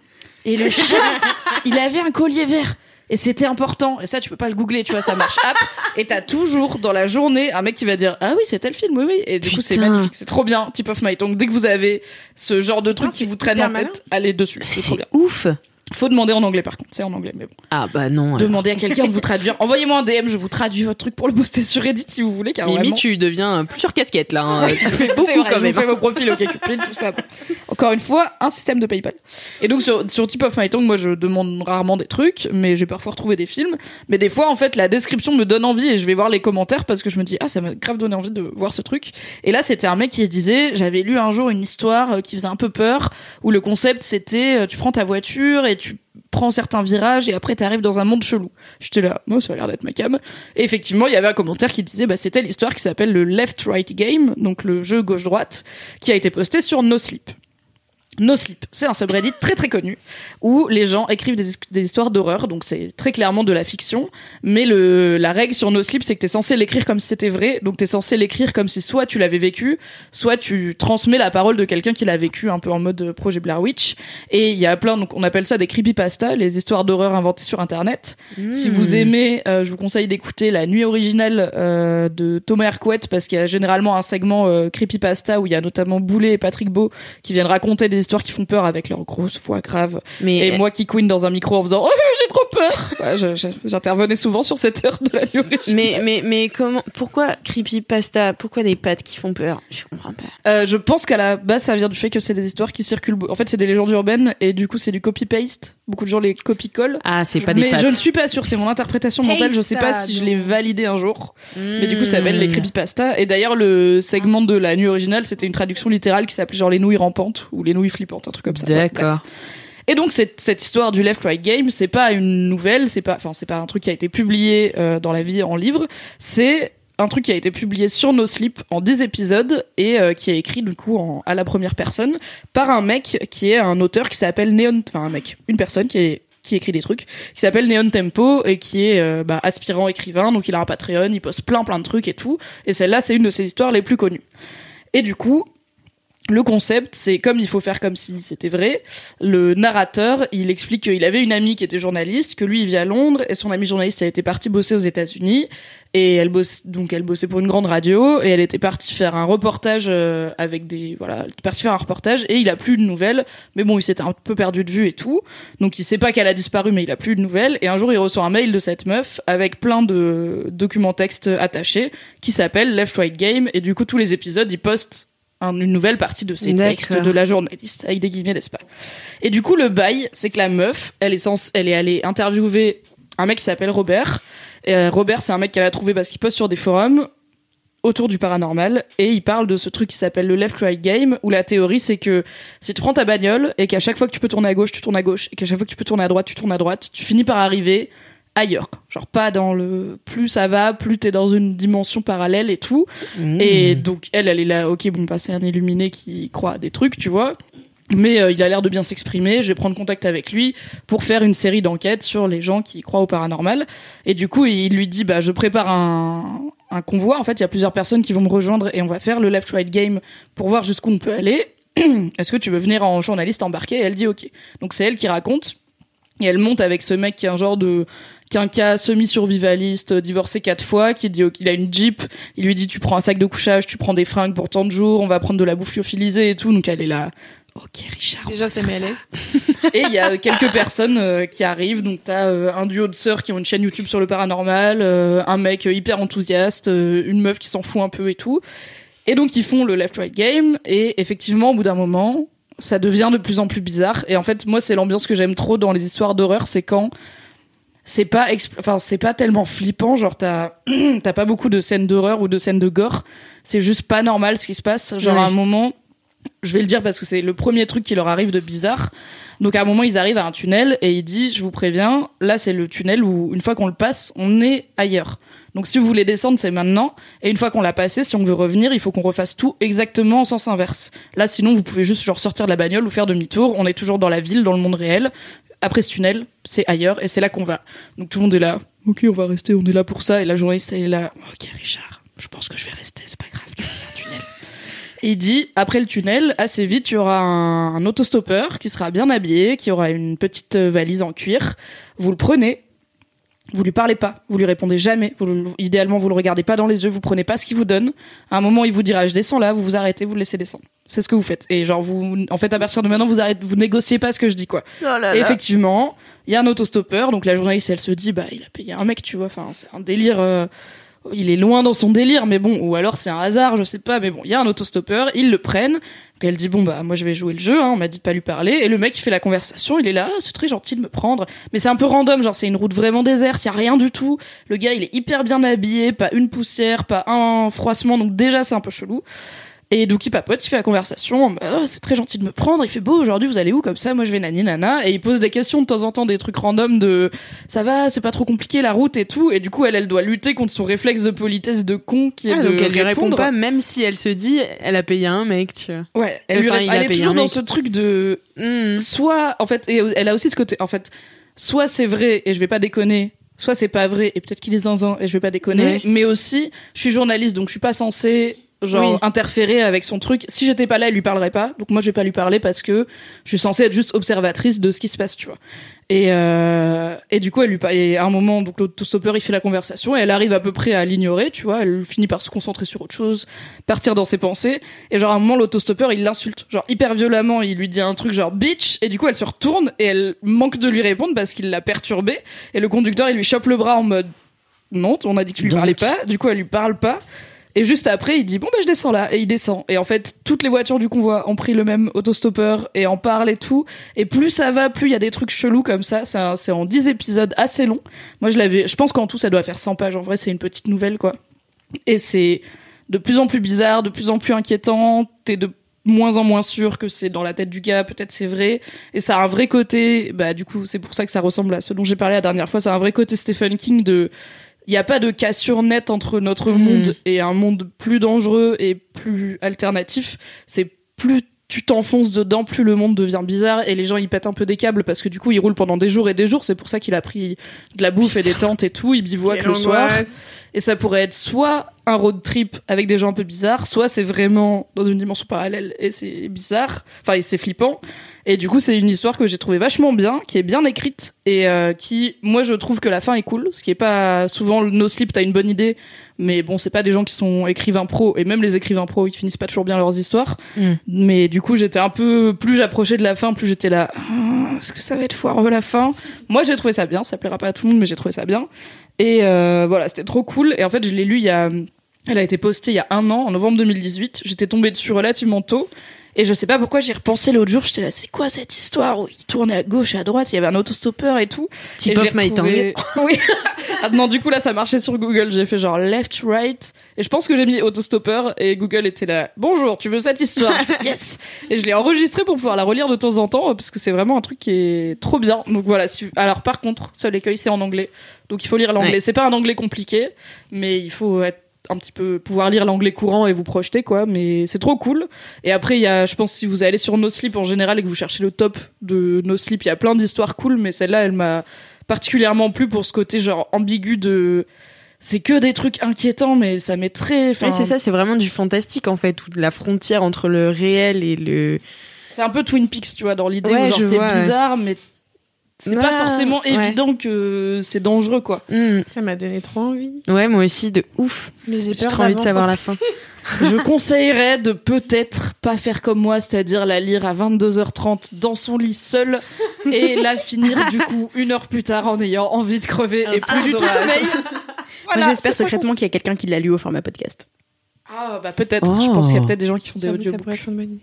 Et le chien, [LAUGHS] il avait un collier vert. Et c'était important. Et ça, tu peux pas le googler, tu vois, ça marche. Hop. Et t'as toujours, dans la journée, un mec qui va dire, ah oui, c'est tel film, oui, oui. Et du coup, c'est magnifique. C'est trop bien, Tip of My Tongue. Dès que vous avez ce genre de truc Ah, qui vous traîne en malin. tête, allez dessus. C'est ouf. Faut demander en anglais, par contre. C'est en anglais, mais bon. Ah bah non. alors. Demandez à quelqu'un de vous traduire. [LAUGHS] Envoyez-moi un DM, je vous traduis votre truc pour le poster sur Reddit si vous voulez, car Mimi, vraiment- tu deviens plusieurs casquettes là. hein. Ça fait [LAUGHS] beaucoup vrai, quand je même. vous fais vos profils, ok, Cupid, tout ça. Encore une fois, un système de PayPal. Et donc sur, sur Tip of My Tongue, moi je demande rarement des trucs, mais j'ai parfois retrouvé des films. Mais des fois, en fait, la description me donne envie et je vais voir les commentaires parce que je me dis ah ça m'a grave donné envie de voir ce truc. Et là, c'était un mec qui disait j'avais lu un jour une histoire euh, qui faisait un peu peur où le concept c'était euh, tu prends ta voiture et tu prends certains virages et après t'arrives dans un monde chelou. J'étais là, moi ça a l'air d'être ma cam. Et effectivement, il y avait un commentaire qui disait bah c'était l'histoire qui s'appelle le Left Right Game, donc le jeu gauche droite, qui a été posté sur No Sleep. No Sleep, c'est un subreddit très très connu où les gens écrivent des, des histoires d'horreur, donc c'est très clairement de la fiction, mais le, la règle sur No Sleep, c'est que t'es censé l'écrire comme si c'était vrai, donc t'es censé l'écrire comme si soit tu l'avais vécu, soit tu transmets la parole de quelqu'un qui l'a vécu un peu en mode projet Blair Witch. Et il y a plein, donc on appelle ça des creepypasta, les histoires d'horreur inventées sur Internet. Si vous aimez, euh, je vous conseille d'écouter la nuit originale euh, de Thomas Hercouet parce qu'il y a généralement un segment euh, creepypasta où il y a notamment Boulet et Patrick Beau qui viennent raconter des histoires qui font peur avec leur grosse voix grave. Mais Et moi qui queen dans un micro en faisant oh j'ai trop peur. Ouais, J'intervenais souvent sur cette heure de la nuit originale. mais mais mais comment pourquoi creepypasta? Pourquoi des pattes qui font peur? Je comprends pas. Euh, je pense qu'à la base, ça vient du fait que c'est des histoires qui circulent. En fait, c'est des légendes urbaines et du coup, c'est du copy-paste. Beaucoup de gens les copie-collent. Ah, c'est pas des Mais je ne suis pas sûre, c'est mon interprétation mentale. Je sais pas si je l'ai validé un jour. Mais du coup, ça s'appelle les Hmm. creepypasta. Et d'ailleurs, le segment de la nuit originale, c'était une traduction littérale qui s'appelait genre les nouilles rampantes ou les nouilles flippantes, un truc comme ça. Ouais. D'accord. Et donc cette, cette histoire du Left Right Game, c'est pas une nouvelle, c'est pas, enfin c'est pas un truc qui a été publié euh, dans la vie en livre, c'est un truc qui a été publié sur No Sleep en 10 épisodes et euh, qui est écrit du coup en, à la première personne par un mec qui est un auteur qui s'appelle Neon, enfin un mec, une personne qui est qui écrit des trucs, qui s'appelle Neon Tempo et qui est euh, bah, aspirant écrivain, donc il a un Patreon, il poste plein plein de trucs et tout, et celle-là c'est une de ses histoires les plus connues. Et du coup, le concept, c'est comme il faut faire comme si c'était vrai. Le narrateur, il explique qu'il avait une amie qui était journaliste, que lui il vit à Londres et son amie journaliste elle était partie bosser aux États-Unis et elle bosse donc elle bossait pour une grande radio et elle était partie faire un reportage euh, avec des voilà, elle était partie faire un reportage et il a plus de nouvelles. Mais bon, il s'était un peu perdu de vue et tout, donc il sait pas qu'elle a disparu, mais il a plus de nouvelles. Et un jour, il reçoit un mail de cette meuf avec plein de documents textes attachés qui s'appelle Left Right Game et du coup tous les épisodes il poste un- une nouvelle partie de ces textes de la journaliste avec des guillemets n'est-ce pas? Et du coup le bail c'est que la meuf elle est censée, elle est allée interviewer un mec qui s'appelle Robert. Et euh, Robert c'est un mec qu'elle a trouvé parce qu'il poste sur des forums autour du paranormal. Et il parle de ce truc qui s'appelle le left right game où la théorie c'est que si tu prends ta bagnole et qu'à chaque fois que tu peux tourner à gauche tu tournes à gauche. Et qu'à chaque fois que tu peux tourner à droite tu tournes à droite. Tu finis par arriver ailleurs genre pas dans le plus ça va plus t'es dans une dimension parallèle et tout Mmh. et donc elle, elle est là, ok, bon, bah, c'est un illuminé qui croit à des trucs, tu vois. Mais euh, il a l'air de bien s'exprimer. Je vais prendre contact avec lui pour faire une série d'enquêtes sur les gens qui croient au paranormal. Et du coup, il lui dit, bah, je prépare un, un convoi. En fait, il y a plusieurs personnes qui vont me rejoindre et on va faire le left right game pour voir jusqu'où on peut aller. [CLEARS THROAT] Est-ce que tu veux venir en journaliste embarqué Et elle dit ok. Donc c'est elle qui raconte. Et elle monte avec ce mec qui est un genre de quinca semi-survivaliste, euh, divorcé quatre fois, qui dit qu'il a une Jeep. Il lui dit tu prends un sac de couchage, tu prends des fringues pour tant de jours, on va prendre de la bouffe lyophilisée et tout. Donc elle est là. Ok Richard. on Déjà, va ça faire ça. [LAUGHS] Et il y a quelques personnes euh, qui arrivent. Donc t'as euh, un duo de sœurs qui ont une chaîne YouTube sur le paranormal, euh, un mec euh, hyper enthousiaste, euh, une meuf qui s'en fout un peu et tout. Et donc ils font le left right game. Et effectivement, au bout d'un moment, ça devient de plus en plus bizarre. Et en fait, moi, c'est l'ambiance que j'aime trop dans les histoires d'horreur, c'est quand c'est pas enfin c'est pas tellement flippant genre t'as [CLEARS THROAT] t'as pas beaucoup de scènes d'horreur ou de scènes de gore. C'est juste pas normal ce qui se passe. Genre Ouais. à un moment je vais le dire parce que c'est le premier truc qui leur arrive de bizarre. Donc à un moment ils arrivent à un tunnel et il dit je vous préviens là c'est le tunnel où une fois qu'on le passe on est ailleurs donc si vous voulez descendre c'est maintenant et une fois qu'on l'a passé si on veut revenir il faut qu'on refasse tout exactement en sens inverse là sinon vous pouvez juste genre sortir de la bagnole ou faire demi-tour on est toujours dans la ville dans le monde réel après ce tunnel, c'est ailleurs et c'est là qu'on va. Donc tout le monde est là. Ok, on va rester, on est là pour ça. Et la journaliste est là. Ok, Richard, je pense que je vais rester, c'est pas grave, c'est un tunnel. Et il dit, après le tunnel, assez vite, il y aura un, un autostoppeur qui sera bien habillé, qui aura une petite valise en cuir. Vous le prenez. Vous lui parlez pas, vous lui répondez jamais. Vous idéalement, vous le regardez pas dans les yeux, vous prenez pas ce qu'il vous donne. À un moment, il vous dira je descends là, vous vous arrêtez, vous le laissez descendre. C'est ce que vous faites. Et genre vous, en fait, à partir de maintenant, vous arrêtez, vous négociez pas ce que je dis quoi. Et effectivement, il y a un autostoppeur, donc la journaliste elle se dit bah il a payé un mec, tu vois, enfin c'est un délire. euh, il est loin dans son délire, mais bon, ou alors c'est un hasard, je sais pas, mais bon, il y a un autostoppeur, ils le prennent. Donc elle dit bon bah moi je vais jouer le jeu, hein, on m'a dit de pas lui parler, et le mec il fait la conversation, il est là, Ah, c'est très gentil de me prendre, mais c'est un peu random, genre c'est une route vraiment déserte, il y a rien du tout. Le gars il est hyper bien habillé, pas une poussière, pas un froissement, donc déjà c'est un peu chelou. Et donc il papote, il fait la conversation, Oh, c'est très gentil de me prendre, il fait beau aujourd'hui, vous allez où comme ça Moi je vais nani nana, et il pose des questions de temps en temps, des trucs random de ça va, c'est pas trop compliqué la route et tout, et du coup elle elle doit lutter contre son réflexe de politesse de con qui est Ah, de donc elle lui répond pas, même si elle se dit, elle a payé un mec, tu vois. Ouais, elle, lui Enfin, a elle est toujours dans mec. ce truc de Hmm. soit en fait et elle a aussi ce côté en fait soit c'est vrai et je vais pas déconner soit c'est pas vrai et peut-être qu'il est zinzin et je vais pas déconner Ouais. mais aussi je suis journaliste donc je suis pas censée genre Oui. interférer avec son truc. Si j'étais pas là elle lui parlerait pas. Donc moi je vais pas lui parler parce que je suis censée être juste observatrice de ce qui se passe tu vois. Et euh, et du coup elle lui parle et à un moment donc l'autostoppeur il fait la conversation et elle arrive à peu près à l'ignorer tu vois. Elle finit par se concentrer sur autre chose partir dans ses pensées. Et genre à un moment l'autostoppeur il l'insulte. Genre hyper violemment il lui dit un truc genre bitch! Et du coup elle se retourne et elle manque de lui répondre parce qu'il l'a perturbée. Et le conducteur il lui chope le bras en mode non on a dit que tu lui parlais pas. Du coup elle lui parle pas et juste après il dit bon ben je descends là. Et il descend. Et en fait toutes les voitures du convoi ont pris le même autostoppeur et en parlent et tout. Et plus ça va plus il y a des trucs chelous comme ça. C'est en 10 épisodes assez long moi je l'avais je pense qu'en tout ça doit faire 100 pages. En vrai c'est une petite nouvelle quoi. Et c'est de plus en plus bizarre, de plus en plus inquiétant. T'es de moins en moins sûr que c'est dans la tête du gars, peut-être c'est vrai. Et ça a un vrai côté, bah du coup c'est pour ça que ça ressemble à ce dont j'ai parlé la dernière fois. Ça a un vrai côté Stephen King de, il n'y a pas de cassure nette entre notre Mhm. monde et un monde plus dangereux et plus alternatif. C'est plus tu t'enfonces dedans, plus le monde devient bizarre et les gens ils pètent un peu des câbles parce que du coup ils roulent pendant des jours et des jours. C'est pour ça qu'il a pris de la bouffe et des tentes et tout. Il bivouaque le soir. Et ça pourrait être soit un road trip avec des gens un peu bizarres, soit c'est vraiment dans une dimension parallèle et c'est bizarre, enfin et c'est flippant. Et du coup, c'est une histoire que j'ai trouvée vachement bien, qui est bien écrite et euh, qui, moi, je trouve que la fin est cool. Ce qui est pas souvent No Sleep, t'as une bonne idée, mais bon, c'est pas des gens qui sont écrivains pro et même les écrivains pro, ils finissent pas toujours bien leurs histoires. Mm. Mais du coup, j'étais un peu plus j'approchais de la fin, plus j'étais là. Ah, Est-ce que ça va être foireux la fin? Moi, j'ai trouvé ça bien. Ça plaira pas à tout le monde, mais j'ai trouvé ça bien. Et euh, voilà, c'était trop cool. Et en fait, je l'ai lu il y a. Elle a été postée il y a un an, en novembre 2018. J'étais tombée dessus relativement tôt. Et je sais pas pourquoi j'y repensé l'autre jour. J'étais là, c'est quoi cette histoire où il tournait à gauche et à droite, il y avait un autostoppeur et tout. Tip Et je of l'ai my retrouvé- [LAUGHS] Oui. ah, non, du coup, là, ça marchait sur Google. J'ai fait genre left, right. Et je pense que j'ai mis autostoppeur et Google était là. Bonjour, tu veux cette histoire? Fais, Yes. Et je l'ai enregistré pour pouvoir la relire de temps en temps parce que c'est vraiment un truc qui est trop bien. Donc voilà. si- Alors par contre, seul écueil, c'est en anglais. Donc il faut lire l'anglais. Ouais. C'est pas un anglais compliqué, mais il faut être un petit peu pouvoir lire l'anglais courant et vous projeter quoi mais c'est trop cool et après il y a je pense si vous allez sur No Sleep en général et que vous cherchez le top de No Sleep il y a plein d'histoires cool mais celle-là elle m'a particulièrement plu pour ce côté genre ambigu de c'est que des trucs inquiétants mais ça met très Ouais, c'est ça, c'est vraiment du fantastique en fait, où la frontière entre le réel et le. c'est un peu Twin Peaks tu vois dans l'idée Ouais, c'est ouais. bizarre mais c'est pas Ah, forcément ouais. évident que c'est dangereux quoi Hmm. Ça m'a donné trop envie. Ouais, moi aussi, de ouf. Mais J'ai trop envie de savoir la fin. [LAUGHS] je conseillerais de peut-être pas faire comme moi, c'est-à-dire la lire à 22h30 dans son lit seul et [LAUGHS] la finir du coup une heure plus tard en ayant envie de crever et plus du tout sommeil. Voilà, Moi, J'espère secrètement qu'il y a quelqu'un qui l'a lu au format podcast. Ah bah peut-être. Oh. Je pense qu'il y a peut-être des gens qui font des J'avoue, ça pourrait audiobooks.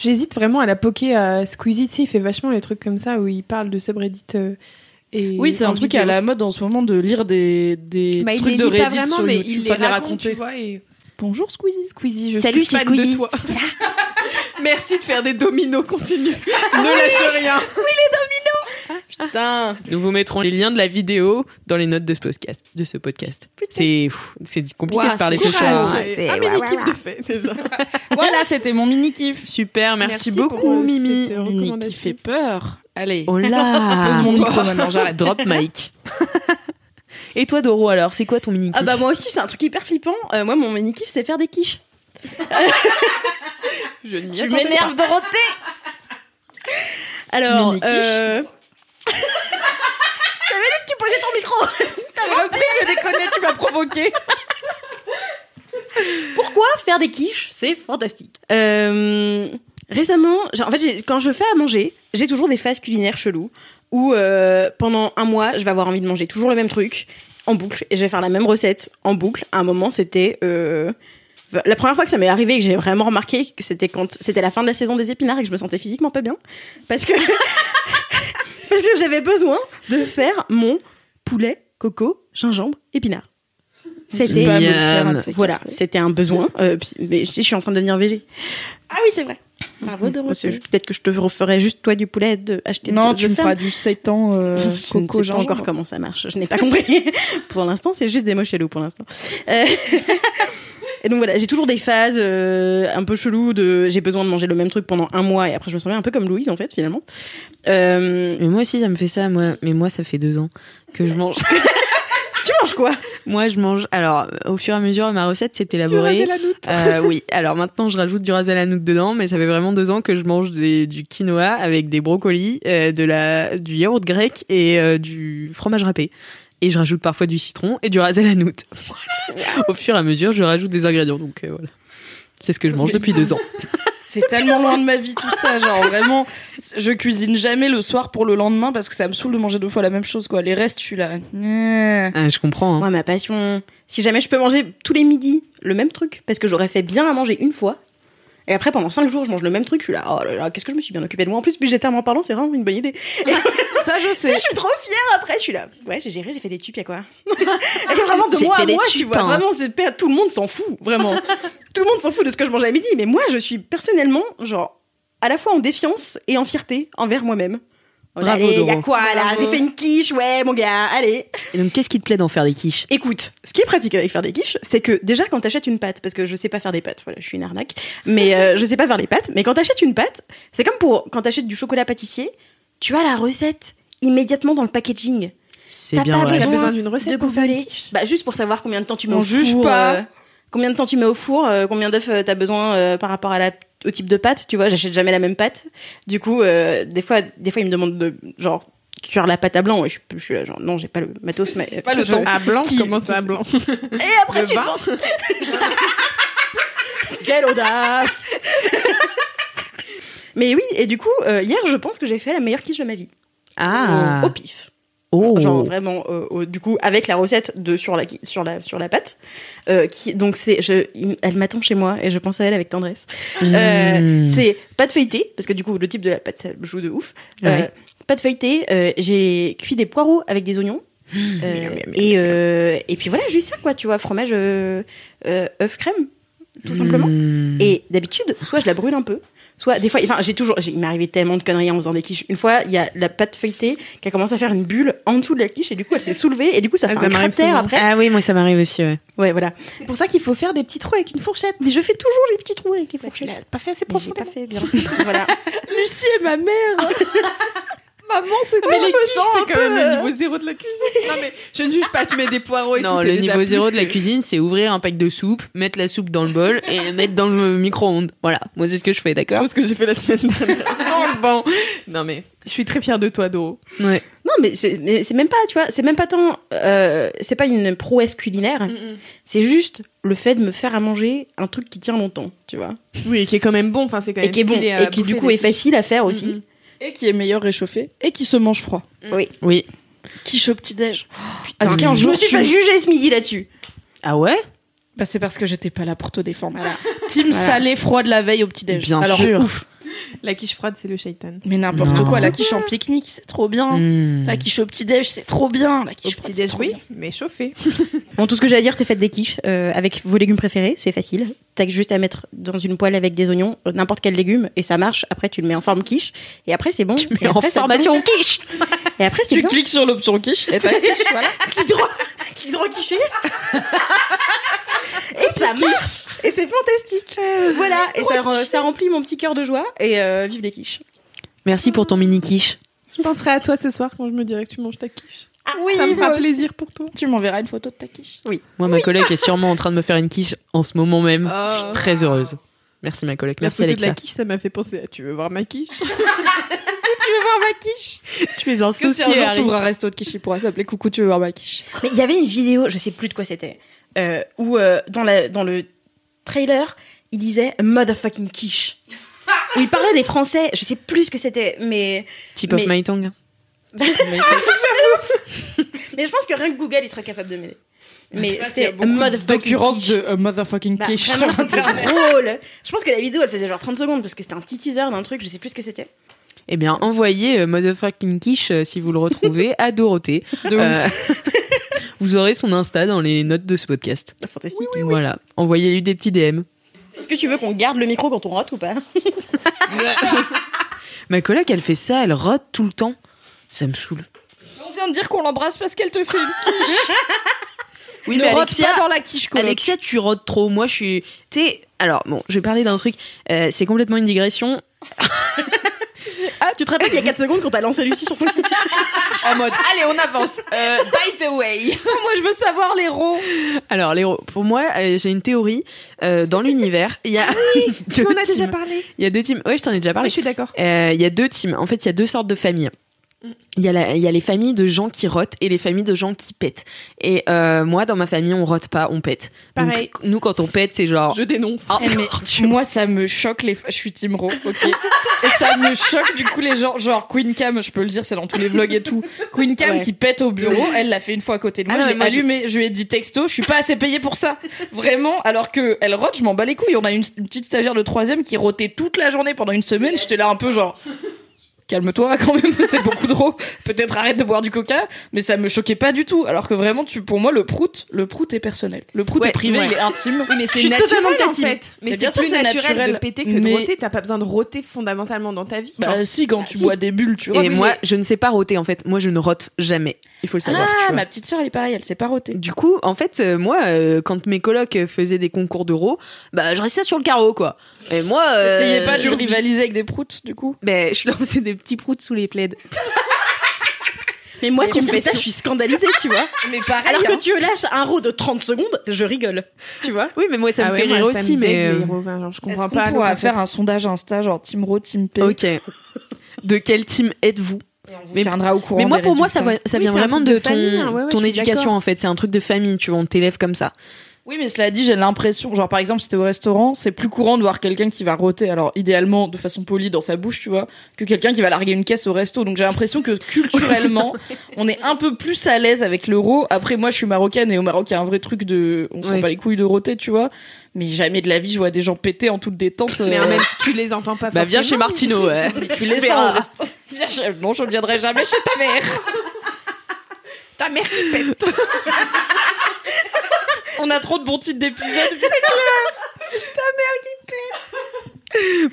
J'hésite vraiment à la poker à Squeezie, tu sais, il fait vachement les trucs comme ça où il parle de subreddit euh, et Oui, c'est un truc vidéo. à la mode en ce moment de lire des, des Bah, il trucs les de pas Reddit vraiment, sur mais YouTube, il les les raconte, raconter. tu vois, et Bonjour Squeezie. Squeezie, je Salut, suis fan Squeezie. de toi. [LAUGHS] Merci de faire des dominos, continue. [LAUGHS] ne lâche rien. Putain. Nous vous mettrons les liens de la vidéo dans les notes de ce podcast. De ce podcast. C'est compliqué Ouah, de parler ce soir. hein. c'est- Un mini kiff de fait déjà. [LAUGHS] Voilà, c'était mon mini kiff. Super, merci, Merci beaucoup, pour, euh, Mimi. cette- Mini qui fait peur. Allez. Oh là [LAUGHS] Pose mon micro [LAUGHS] maintenant, j'arrête. Drop mic. Et toi, Doro, alors, c'est quoi ton mini Ah bah moi aussi c'est un truc hyper flippant. Euh, moi mon mini kiff c'est faire des quiches. Je ne m'y Tu attendais m'énerves, Dorothée Alors Mini quiche. euh... Posais ton micro. [LAUGHS] J'ai déconné, tu m'as provoqué. Pourquoi faire des quiches C'est fantastique. Euh, récemment, en fait, quand je fais à manger, j'ai toujours des phases culinaires cheloues où euh, pendant un mois, je vais avoir envie de manger toujours le même truc en boucle et je vais faire la même recette en boucle. À un moment, c'était euh, la première fois que ça m'est arrivé et que j'ai vraiment remarqué que c'était quand c'était la fin de la saison des épinards et que je me sentais physiquement pas bien parce que [LAUGHS] parce que j'avais besoin de faire mon poulet, coco, gingembre, épinards. C'était Miam. ces voilà, c'était un besoin. Euh, mais je, je suis en train de devenir végé. Ah oui, c'est vrai. Bravo je- Peut-être que je te referai juste toi du poulet de acheter Non, de, tu me feras du seitan euh, je ne sais coco pas encore comment ça marche. Je n'ai pas compris. [LAUGHS] pour l'instant, c'est juste des mots chelous pour l'instant. Euh, [LAUGHS] Et donc voilà, j'ai toujours des phases euh, un peu cheloues de j'ai besoin de manger le même truc pendant un mois et après je me sens bien un peu comme Louise en fait finalement. Euh, Mais moi aussi, ça me fait ça. Moi, mais moi, ça fait deux ans que je mange. [LAUGHS] tu manges quoi? Moi, je mange. Alors, au fur et à mesure, ma recette s'est élaborée. noute. Euh, oui, alors maintenant je rajoute du ras à la dedans, mais ça fait vraiment deux ans que je mange des- du quinoa avec des brocolis, euh, de la, du yaourt grec et euh, du fromage râpé. Et je rajoute parfois du citron et du ras à la. Au fur et à mesure, je rajoute des ingrédients, donc euh, voilà. C'est ce que je mange depuis deux ans. [LAUGHS] C'est tellement loin de ma vie tout ça, genre vraiment, je cuisine jamais le soir pour le lendemain parce que ça me saoule de manger deux fois la même chose quoi. Les restes, je suis là. Ah, je comprends. Hein. Moi, ma passion, si jamais je peux manger tous les midis le même truc, parce que j'aurais fait bien à manger une fois, et après pendant cinq jours je mange le même truc, je suis là, oh là là, qu'est-ce que je me suis bien occupée de moi. En plus, budgétairement parlant, c'est vraiment une bonne idée. Et [LAUGHS] Ça je [LAUGHS] je sais. suis trop fière après, je suis là, ouais, j'ai géré, j'ai fait des tubes, y'a quoi. [LAUGHS] Et vraiment de moi à moi, tu vois, hein. vraiment, c'est tout le monde s'en fout, vraiment. tout le monde s'en fout de ce que je mange à midi, mais moi je suis personnellement, genre, à la fois en défiance et en fierté envers moi-même. Bravo, Allez, y a quoi là? J'ai fait une quiche, ouais, mon gars, allez. Et donc, qu'est-ce qui te plaît d'en faire des quiches? Écoute, ce qui est pratique avec faire des quiches, c'est que déjà quand t'achètes une pâte, parce que je sais pas faire des pâtes, voilà, je suis une arnaque, mais euh, je sais pas faire les pâtes, mais quand t'achètes une pâte, c'est comme pour quand t'achètes du chocolat pâtissier, tu as la recette immédiatement dans le packaging. C'est bien pas vrai. Besoin besoin d'une recette de pour faire une quiche? Bah juste pour savoir combien de temps tu mets On au juge four, pas. euh, combien de temps tu mets au four, euh, combien d'œufs euh, t'as besoin euh, par rapport à la au type de pâte, tu vois, j'achète jamais la même pâte. Du coup, euh, des fois, des fois ils me demandent de genre cuire la pâte à blanc et je, je suis là genre non j'ai pas le matos mais Pas le je- temps. À blanc, Qui- comment ça à blanc [LAUGHS] et après Le tu [LAUGHS] Quelle audace Mais oui, et du coup, euh, hier, je pense que j'ai fait la meilleure quiche de ma vie. Ah. Au pif. Oh. Genre vraiment, euh, du coup, avec la recette de sur la sur la sur la pâte. Euh, qui, donc c'est, je, elle m'attend chez moi et je pense à elle avec tendresse. Euh, Mmh. c'est pâte feuilletée parce que du coup le type de la pâte ça joue de ouf. Euh, Ouais. pâte feuilletée, euh, j'ai cuit des poireaux avec des oignons. Mmh. Euh, et, euh, et puis voilà, juste ça, quoi, tu vois, fromage, euh, euh, œuf crème, tout simplement. Mmh. Et d'habitude, soit je la brûle un peu, soit des fois, enfin, j'ai toujours, il m'est arrivé tellement de conneries en faisant des quiches. Une fois, il y a la pâte feuilletée qui a commencé à faire une bulle en dessous de la quiche et du coup, elle s'est soulevée et du coup, ça Ah, fait ça un cratère souvent. après. Ah oui, moi ça m'arrive aussi, ouais. Ouais, voilà. C'est pour ça qu'il faut faire des petits trous avec une fourchette. Mais je fais toujours les petits trous avec les Tu fourchettes. l'as pas fait assez J'ai pas profondément. fait bien. [LAUGHS] voilà. Lucie est ma mère. [LAUGHS] Maman, Mais les quiches, c'est quand peu, même le niveau zéro de la cuisine. Non mais je ne juge pas, tu mets des poireaux et tout. Non, le niveau zéro de la que- cuisine, c'est ouvrir un pack de soupe, mettre la soupe dans le bol et [LAUGHS] mettre dans le micro-ondes. Voilà, moi c'est ce que je fais, d'accord Chose que j'ai fait la semaine dernière. [LAUGHS] non, bon. Non mais je suis très fière de toi, Doro. Ouais. Non, mais c'est même pas, tu vois, c'est même pas tant, euh, c'est pas une prouesse culinaire. C'est juste le fait de me faire à manger un truc qui tient longtemps, tu vois. Oui, et qui est quand même bon. Enfin, c'est quand même Et qui est bon. Et qui du coup est facile à faire aussi. Mm, mm. Et qui est meilleur réchauffé et qui se mange froid. Oui. Quiche au petit-déj. Est-ce qu'un je jour me suis tu- fait juger ce midi là-dessus. Ah ouais? Bah c'est parce que j'étais pas là pour te défendre. Team salé froid de la veille au petit-déj. Bien Alors, sûr. ouf. [LAUGHS] La quiche froide, c'est le shaitan. Mais n'importe quoi, la quiche en pique-nique, c'est trop bien. Mmh. La quiche au petit-déj, c'est trop bien. La Au quiche froide, petit c'est déj, trop oui, bien. mais chauffé. [LAUGHS] Bon, tout ce que j'ai à dire, c'est faites des quiches euh, avec vos légumes préférés, c'est facile. T'as juste à mettre dans une poêle avec des oignons, euh, n'importe quel légume, et ça marche. Après, tu le mets en forme quiche, et après, c'est bon. Tu Et mets en après, ça formation [LAUGHS] quiche Et après, c'est Tu bien. cliques sur l'option quiche et ta quiche, voilà. Clic droit, clic droit quiché. et ça marche. Et c'est fantastique. Voilà. Et ça, ça remplit mon petit cœur de joie. Et euh, vive les quiches. Merci pour ton mini quiche. Je penserai à toi ce soir quand je me dirai que tu manges ta quiche. Oui, ça me fera plaisir pour toi. Tu m'enverras une photo de ta quiche. Moi, ma collègue est sûrement en train de me faire une quiche en ce moment même. Oh. Je suis très heureuse. Merci ma collègue. La Merci photo de la Alexa. quiche, ça m'a fait penser à tu veux voir ma quiche [LAUGHS] Tu veux voir ma quiche Tu es un que si un jour un resto de quiche, il pourra s'appeler Coucou, tu veux voir ma quiche Mais il y avait une vidéo, je sais plus de quoi c'était, euh, où euh, dans, la, dans le trailer, il disait motherfucking quiche. [LAUGHS] où il parlait des Français, je sais plus ce que c'était, mais, Tip of Mais- my tongue. [LAUGHS] [LAUGHS] mais je pense que rien que Google, il serait capable de m'aider. Mais c'est motherfucking D'occurrence de euh, motherfucking Bah, quiche. vraiment, c'était drôle. Je pense que la vidéo, elle faisait genre 30 secondes parce que c'était un petit teaser d'un truc, je sais plus ce que c'était. Eh bien, envoyez euh, motherfucking quiche euh, si vous le retrouvez à Dorothée. Euh, Vous aurez son Insta dans les notes de ce podcast. Fantastique. Voilà. Envoyez-lui des petits DM. Est-ce que tu veux qu'on garde le micro quand on rote ou pas [LAUGHS] [LAUGHS] Ma coloc, elle fait ça, elle rote tout le temps. Ça me saoule. On vient de dire qu'on l'embrasse parce qu'elle te fait une quiche. [LAUGHS] Oui, ne rote pas dans la quiche, coloc. Alexia, tu rotes trop. Moi, je suis. Tu sais, alors, bon, je vais parler d'un truc. euh, c'est complètement une digression. Ah, tu te rappelles il y a 4 secondes quand t'as lancé Lucie sur son [LAUGHS] En mode, allez, on avance. Euh, by the way. [LAUGHS] Moi, je veux savoir les ronds. Alors, les, pour moi, euh, j'ai une théorie. euh, dans l'univers, il y a. [LAUGHS] Tu deux m'en as déjà teams. parlé. Il y a deux teams. Ouais, je t'en ai déjà Oui, parlé. je suis d'accord. Euh, Il y a deux teams. En fait, il y a deux sortes de familles. Il y, a la- il y a les familles de gens qui rotent et les familles de gens qui pètent. Et euh, moi, dans ma famille, on rote pas, on pète. Donc, Pareil. nous, quand on pète, c'est genre. Je dénonce. Ah, Eh, mais [LAUGHS] tu- moi, ça me choque les. Je suis Team Ro, ok. Et ça me choque du coup les gens, genre Queen Cam, je peux le dire, c'est dans tous les vlogs et tout. Queen Cam Ouais. qui pète au bureau, [LAUGHS] elle l'a fait une fois à côté de moi, Ah je l'ai allumé, je lui ai dit texto, je suis pas assez payée pour ça, vraiment. Alors que elle rote, je m'en bats les couilles. On a une, une petite stagiaire de troisième qui rotait toute la journée pendant une semaine. J'étais là un peu genre. Calme-toi [LAUGHS] quand même, c'est beaucoup trop. Peut-être arrête de boire du coca, mais ça me choquait pas du tout. Alors que vraiment, tu, pour moi, le prout, le prout est personnel. Le prout Ouais, est privé, ouais. il est intime. Oui, mais c'est totalement en fait. Mais Mais bien c'est sûr, plus c'est naturel, naturel. de péter que Mais- de roter. T'as pas besoin de roter fondamentalement dans ta vie. Bah genre. si, quand tu bois des bulles, tu Et rotes. moi, je ne sais pas roter en fait. Moi, je ne rote jamais. Il faut le savoir. tu Ah, vois. ma petite sœur, elle est pareille, elle sait pas roter. Du coup, en fait, euh, moi, euh, quand mes colocs faisaient des concours d'euros, bah, je restais sur le carreau, quoi. Et moi, euh, Essayez pas de rivaliser avec des proutes, du coup. Ben, je lançais des petits proutes sous les plaids. [LAUGHS] Mais moi, tu me fais ça, je suis scandalisée, tu vois. [LAUGHS] Mais pareil, Alors hein. que tu lâches un row de 30 secondes, je rigole. Tu vois Oui, mais moi, ça Ah me ouais, fait moi, rire aussi, mais. euh, genre, je comprends pas. le pourra faire un sondage Insta, genre Team Ro, Team P? Ok. De quel team êtes-vous? Et on vous Mais- tiendra au courant Mais moi, des pour moi, ça, va- ça Oui, vient vraiment de de ton, hein, ouais, ouais, ton éducation, en fait. C'est un truc de famille, tu vois. On t'élève comme ça. Oui, mais cela dit, j'ai l'impression, genre par exemple, si t'es au restaurant, c'est plus courant de voir quelqu'un qui va roter, alors idéalement de façon polie dans sa bouche, tu vois, que quelqu'un qui va larguer une caisse au resto. Donc j'ai l'impression que culturellement, [LAUGHS] on est un peu plus à l'aise avec l'euro. Après, moi, je suis marocaine et au Maroc, il y a un vrai truc de, on s'en Ouais. bat les couilles de roter, tu vois. Mais jamais de la vie, je vois des gens péter en toute détente. Mais euh, en même tu les entends pas Bah, viens chez. Martino, ouais. [LAUGHS] tu les sens. [LAUGHS] Viens chez- Non, je viendrai jamais chez ta mère. Ta mère qui pète. [LAUGHS] On a trop de bons titres d'épisodes.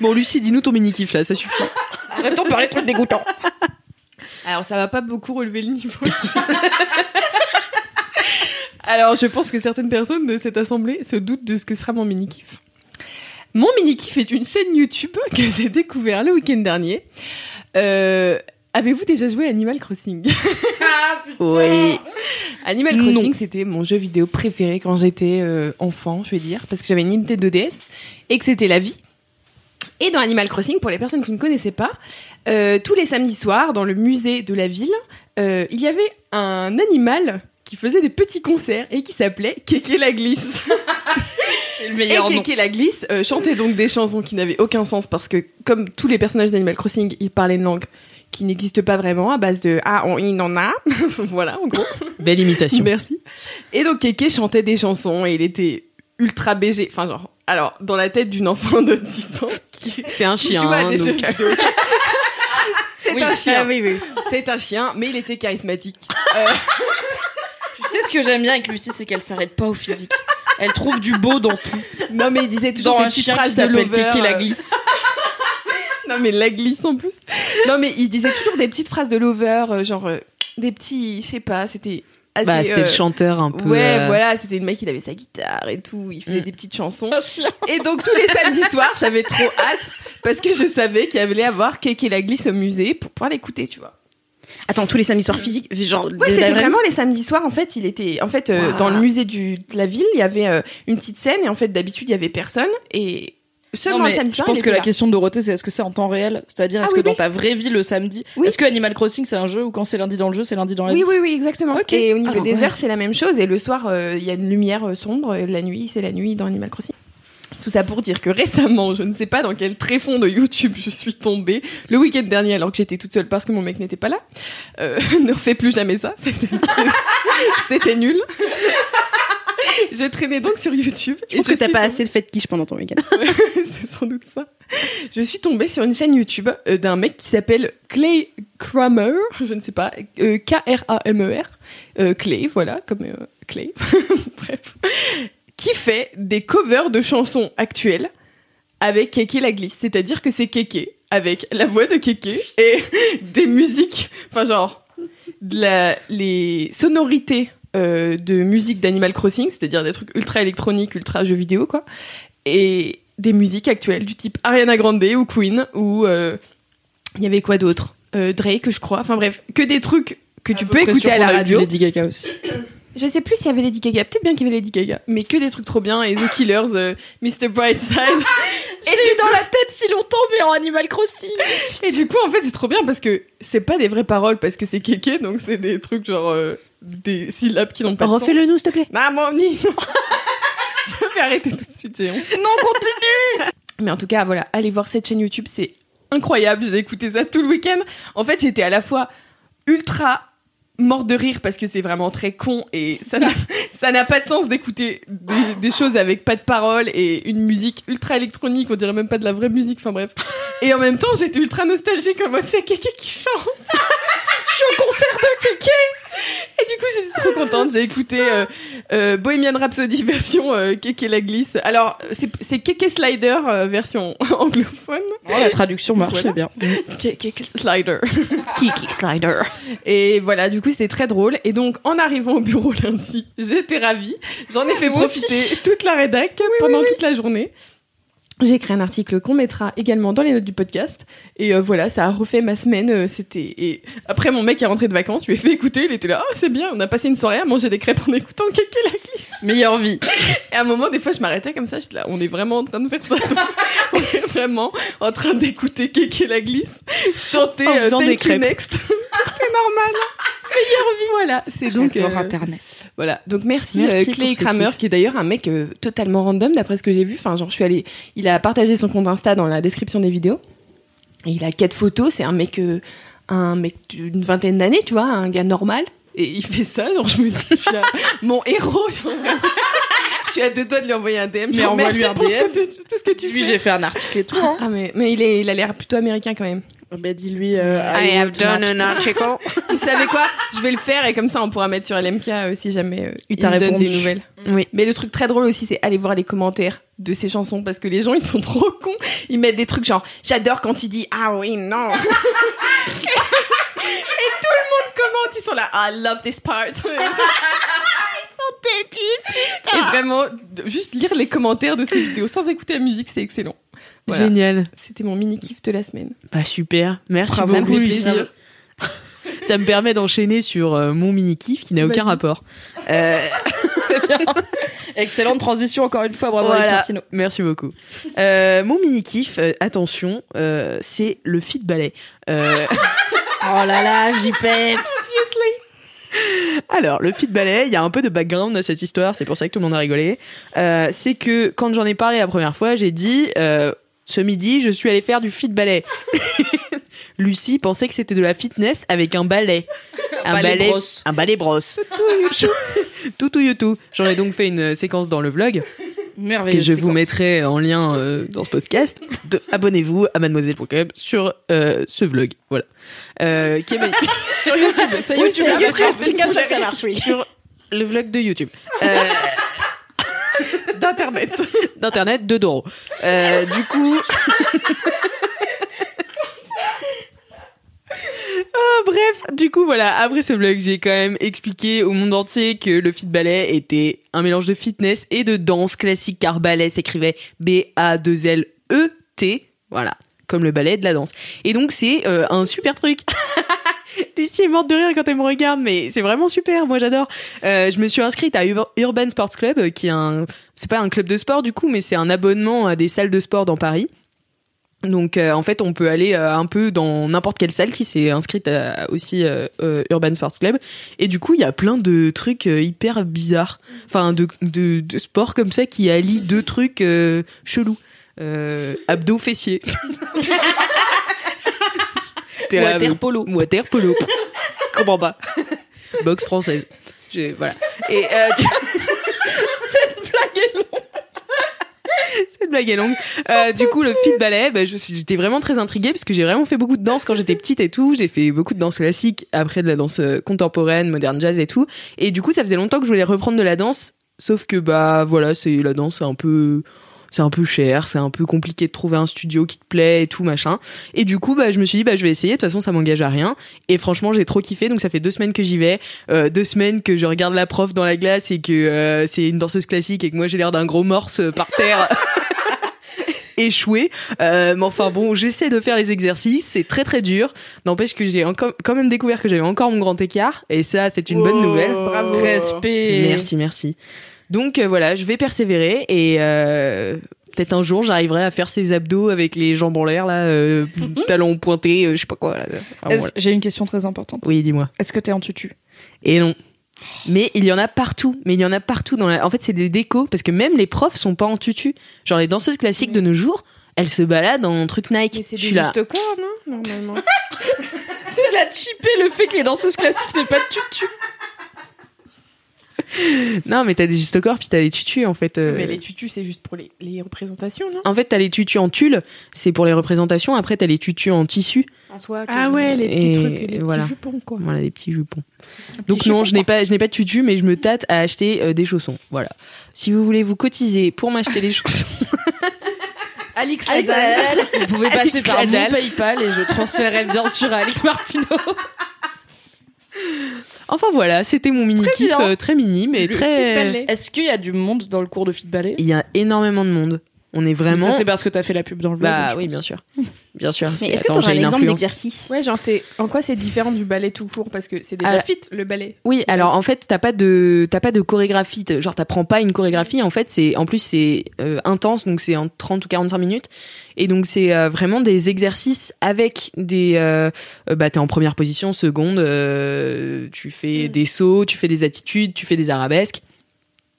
Bon, Lucie, dis-nous ton mini-kiff, là, ça suffit. Arrêtons de parler de trucs dégoûtants. Alors, ça va pas beaucoup relever le niveau. Alors, je pense que certaines personnes de cette assemblée se doutent de ce que sera mon mini-kiff. Mon mini-kiff est une chaîne YouTube que [LAUGHS] j'ai découvert le week-end dernier. Euh, Avez-vous déjà joué à Animal Crossing? [LAUGHS] Oui. Animal. Crossing, c'était mon jeu vidéo préféré quand j'étais euh, enfant, je vais dire, parce que j'avais une Nintendo DS et que c'était la vie. Et dans Animal Crossing, pour les personnes qui ne connaissaient pas, euh, tous les samedis soirs, dans le musée de la ville, euh, il y avait un animal qui faisait des petits concerts et qui s'appelait Kéké la glisse. [LAUGHS] Et nom. Kéké la glisse euh, chantait donc des chansons qui n'avaient aucun sens parce que, comme tous les personnages d'Animal Crossing, il parlait une langue qui n'existe pas vraiment à base de ah on il en a [LAUGHS] voilà en gros Belle imitation. Merci. Et donc Keke chantait des chansons et il était ultra BG. Enfin genre, alors dans la tête d'une enfant de 10 ans qui, C'est un chien. hein, donc-. [LAUGHS] C'est Oui. un chien. Ah oui, oui. C'est un chien, mais il était charismatique. Euh, Tu sais ce que j'aime bien avec Lucie, c'est qu'elle s'arrête pas au physique. Elle trouve du beau dans tout. non mais il disait toujours Dans des un petites chien qui phrases de s'appelle. Kéké la euh, glisse. [LAUGHS] Non mais la glisse en plus. Non mais il disait toujours des petites phrases de lover, euh, genre euh, des petits, je sais pas, c'était assez. Bah, c'était euh, le chanteur un peu. Ouais, euh, voilà, c'était le mec, il avait sa guitare et tout, il faisait Mm. des petites chansons. Un chien. Et donc tous les samedis soirs, j'avais trop hâte parce que je savais qu'il allait avoir Kéké la glisse au musée pour pouvoir l'écouter, tu vois. Attends, tous les samedis soirs physiques, genre. Ouais, c'était vraiment les samedis soirs. En fait, il était, en fait, euh, dans le musée du, de la ville, il y avait euh, une petite scène et en fait, d'habitude, il y avait personne et seulement Non, mais le samedi je soir. pense que la là. question de Dorothée, c'est est-ce que c'est en temps réel? C'est-à-dire, est-ce Ah que oui, dans oui. ta vraie vie, le samedi, Oui. est-ce que Animal Crossing, c'est un jeu ou quand c'est lundi dans le jeu, c'est lundi dans la Oui, vie? oui, oui, exactement. Ok. Et au niveau Ah, des ouais. heures, c'est la même chose. Et le soir, euh, il y a une lumière sombre. Et la nuit, c'est la nuit dans Animal Crossing. Tout ça pour dire que récemment, je ne sais pas dans quel tréfonds de YouTube je suis tombée le week-end dernier alors que j'étais toute seule parce que mon mec n'était pas là. Euh, [LAUGHS] ne refais plus jamais ça. [LAUGHS] C'était- nul. je traînais donc sur YouTube. Je pense et que t'as pas tombée- assez de fête quiche pendant ton week-end. [LAUGHS] c'est sans doute ça. Je suis tombée sur une chaîne YouTube euh, d'un mec qui s'appelle Clay Kramer, je ne sais pas, euh, K-R-A-M-E-R, Euh, Clay, voilà, comme euh, Clay, bref, qui fait des covers de chansons actuelles avec Kéké la glisse, c'est-à-dire que c'est Kéké avec la voix de Kéké et [LAUGHS] des musiques, enfin genre de la- les sonorités euh, de musique d'Animal Crossing, c'est-à-dire des trucs ultra électroniques, ultra jeux vidéo, quoi, et des musiques actuelles du type Ariana Grande ou Queen, ou euh, il y avait quoi d'autre? Euh, Drake, je crois, enfin bref, que des trucs que tu peux écouter à la radio. Lady Gaga aussi. Je sais plus s'il y avait Lady Gaga, peut-être bien qu'il y avait Lady Gaga, mais que des trucs trop bien, et The Killers, euh, Mr. Brightside. [LAUGHS] Et tu dans la tête si longtemps, mais en Animal Crossing. Et du coup, en fait, c'est trop bien parce que c'est pas des vraies paroles, parce que c'est kéké, donc c'est des trucs genre euh, des syllabes qui n'ont pas. Refais-le nous, s'il te plaît. Maman, ni. [LAUGHS] Je vais arrêter tout de suite, j'ai honte. Non, continue. [LAUGHS] Mais en tout cas, voilà, allez voir cette chaîne YouTube, c'est incroyable. J'ai écouté ça tout le week-end. En fait, j'étais à la fois ultra morte de rire parce que c'est vraiment très con et ça n'a, [LAUGHS] ça n'a pas de sens d'écouter des, des choses avec pas de paroles et une musique ultra électronique, on dirait même pas de la vraie musique, enfin bref. Et en même temps, j'étais ultra nostalgique en mode c'est Kéké qui chante. Je suis au concert de Kéké et du coup, j'étais trop contente. J'ai écouté euh, euh, Bohemian Rhapsody [LAUGHS] version euh, Kéké la glisse. Alors, c'est, Kéké Slider euh, version [LAUGHS] anglophone. Oh, la traduction marchait Voilà. bien. [LAUGHS] Kéké Slider. Kiki Slider. Et voilà, du coup, c'était très drôle. Et donc, en arrivant au bureau lundi, j'étais ravie. J'en ai fait profiter toute la rédac pendant toute la journée. J'ai écrit un article qu'on mettra également dans les notes du podcast. Et euh, voilà, ça a refait ma semaine. euh, C'était et après mon mec est rentré de vacances, je lui ai fait écouter. Il était là, oh c'est bien. On a passé une soirée à manger des crêpes en écoutant Kéké la glisse. Meilleure vie. [LAUGHS] Et à un moment, des fois, je m'arrêtais comme ça. J'étais là, on est vraiment en train de faire ça. donc, [LAUGHS] on est vraiment en train d'écouter Kéké la glisse, chanter En euh, Thank des You crêpes. Next. [LAUGHS] c'est normal. Meilleure vie, voilà. C'est donc euh, Internet. Voilà. Donc merci, Merci euh, Clay Kramer, qui est d'ailleurs un mec euh, totalement random d'après ce que j'ai vu. Enfin, genre, je suis allée, il a partagé son compte Insta dans la description des vidéos. Et il a quatre photos. C'est un mec, euh, un mec d'une vingtaine d'années, tu vois, un gars normal. Et il fait ça, genre, je me dis, je suis là, [LAUGHS] mon héros, genre, je suis à deux doigts de lui envoyer un DM. Mais envoie-lui un ce DM. tu- tout ce que tu Lui, j'ai fait un article et tout. Hein. Ah, mais, mais il, est, il a l'air plutôt américain quand même. Bah, dis-lui. euh, I have done an article. [LAUGHS] Vous savez quoi? Je vais le faire et comme ça on pourra mettre sur LMK euh, si jamais euh, Il il, me donne répondu. des nouvelles. Oui. Mais le truc très drôle aussi, c'est aller voir les commentaires de ces chansons parce que les gens ils sont [LAUGHS] trop cons. Ils mettent des trucs genre j'adore quand il dit ah oui non. [LAUGHS] et, tout le monde commente, ils sont là I love this part. ils sont débiles. Et vraiment, juste lire les commentaires de ces vidéos sans écouter la musique, c'est excellent. Voilà. Génial. C'était mon mini kiff de la semaine. Bah super. Merci Bravo, beaucoup, ça me fait Lucie. Ça me permet d'enchaîner sur euh, mon mini kiff qui n'a aucun rapport. Euh, [LAUGHS] Excellente transition encore une fois. Bravo Voilà. Merci beaucoup. Euh, mon mini kiff, euh, attention, euh, c'est le fit ballet. Euh, [LAUGHS] Oh là là, j'y peps. Alors, le fit ballet, il y a un peu de background à cette histoire, c'est pour ça que tout le monde a rigolé. Euh, c'est que quand j'en ai parlé la première fois, j'ai dit euh, ce midi, je suis allée faire du fit ballet. [LAUGHS] Lucie pensait que c'était de la fitness avec un ballet. Un ballet brosse. Un ballet brosse. [LAUGHS] tout tout tout. J'en ai donc fait une séquence dans le vlog Merveilleux. que je vous mettrai en lien euh, dans ce podcast. Abonnez-vous à mademoiselle.com sur euh, ce vlog. Voilà. Euh, qui est magnifique. [LAUGHS] sur YouTube. Ça y est, Oui, YouTube. YouTube, après, c'est comme ça que c'est- ça marche, oui. Sur le vlog de YouTube. Euh, [LAUGHS] D'internet. D'internet, 2 euros. Euh, du coup. [LAUGHS] Ah, bref, du coup, voilà, après ce vlog, j'ai quand même expliqué au monde entier que le fit ballet était un mélange de fitness et de danse classique, car ballet s'écrivait B-A-2-L-E-T. Voilà, comme le ballet de la danse. Et donc, c'est euh, un super truc. [LAUGHS] Lucie est morte de rire quand elle me regarde, mais c'est vraiment super, moi j'adore. Euh, je me suis inscrite à Ur- Urban Sports Club, euh, qui est un, c'est pas un club de sport du coup, mais c'est un abonnement à des salles de sport dans Paris. Donc euh, en fait, on peut aller euh, un peu dans n'importe quelle salle qui s'est inscrite à, aussi euh, euh, Urban Sports Club. Et du coup, il y a plein de trucs euh, hyper bizarres, enfin de, de, de sports comme ça qui allient deux trucs euh, chelous. Euh, abdos fessiers. [LAUGHS] Water polo. Water polo. Comment pas Boxe française. Voilà. Et euh, du- [LAUGHS] Cette blague est longue. Euh, du coup, le fit eh ballet, j'étais vraiment très intriguée parce que j'ai vraiment fait beaucoup de danse quand j'étais petite et tout. J'ai fait beaucoup de danse classique, après de la danse euh, contemporaine, moderne jazz et tout. Et du coup, ça faisait longtemps que je voulais reprendre de la danse. Sauf que, bah voilà, c'est la danse un peu c'est un peu cher, c'est un peu compliqué de trouver un studio qui te plaît et tout, machin. Et du coup, bah, je me suis dit, bah, je vais essayer. De toute façon, ça m'engage à rien. Et franchement, j'ai trop kiffé. Donc, ça fait deux semaines que j'y vais. Euh, deux semaines que je regarde la prof dans la glace et que euh, c'est une danseuse classique et que moi, j'ai l'air d'un gros morse euh, par terre. [LAUGHS] échoué Euh, mais enfin bon j'essaie de faire les exercices c'est très très dur n'empêche que j'ai encore quand même découvert que j'avais encore mon grand écart et ça c'est une bonne nouvelle Bravo. Respect. Merci, merci. Donc euh, voilà, je vais persévérer et euh, peut-être un jour j'arriverai à faire ces abdos avec les jambes en l'air là, euh, talons pointés, euh, je sais pas quoi. Voilà. J'ai une question très importante. Oui, dis-moi. Est-ce que t'es en tutu? Et non. Mais il y en a partout. Mais il y en a partout dans la. En fait, c'est des décos parce que même les profs sont pas en tutu. Genre les danseuses classiques de nos jours, elles se baladent en truc Nike. Mais c'est là. juste corps, non? Normalement. [LAUGHS] [LAUGHS] Elle a chippé le fait que les danseuses classiques n'aient pas de tutu. [LAUGHS] Non, mais t'as des juste corps puis t'as les tutus en fait. euh. Mais les tutus, c'est juste pour les, les représentations, non? En fait, t'as les tutus en tulle, c'est pour les représentations. Après, t'as les tutus en tissu. En soi. Ah ouais, les petits Et trucs, les voilà. petits jupons, quoi. Voilà, des petits jupons. Donc non, je n'ai pas, je n'ai pas de tutu, mais je me tâte à acheter euh, des chaussons. Voilà. Si vous voulez vous cotiser pour m'acheter des chaussons, [LAUGHS] Alix Alex. Nadal. Vous pouvez Alex passer par mon. PayPal et je transférerai bien sûr à Alex Martino. [LAUGHS] enfin voilà, c'était mon mini kiff euh, très mini, mais Le très. Est-ce qu'il y a du monde dans le cours de fit ballet? Il y a énormément de monde. On est vraiment. Ça, c'est parce que t'as fait la pub dans le blog. Bah oui, pense. bien sûr, bien sûr. Mais est-ce que attends, tu as j'ai un exemple d'exercice Ouais, genre, c'est en quoi c'est différent du ballet tout court? Parce que c'est déjà Ah, fit, le ballet. Oui, alors en fait, t'as pas de t'as pas de chorégraphie, genre t'apprends pas une chorégraphie. En fait, c'est en plus c'est euh, intense, donc c'est en 30 ou 45 minutes, et donc c'est euh, vraiment des exercices avec des euh, euh, bah t'es en première position, seconde, euh, tu fais Mm. des sauts, tu fais des attitudes, tu fais des arabesques.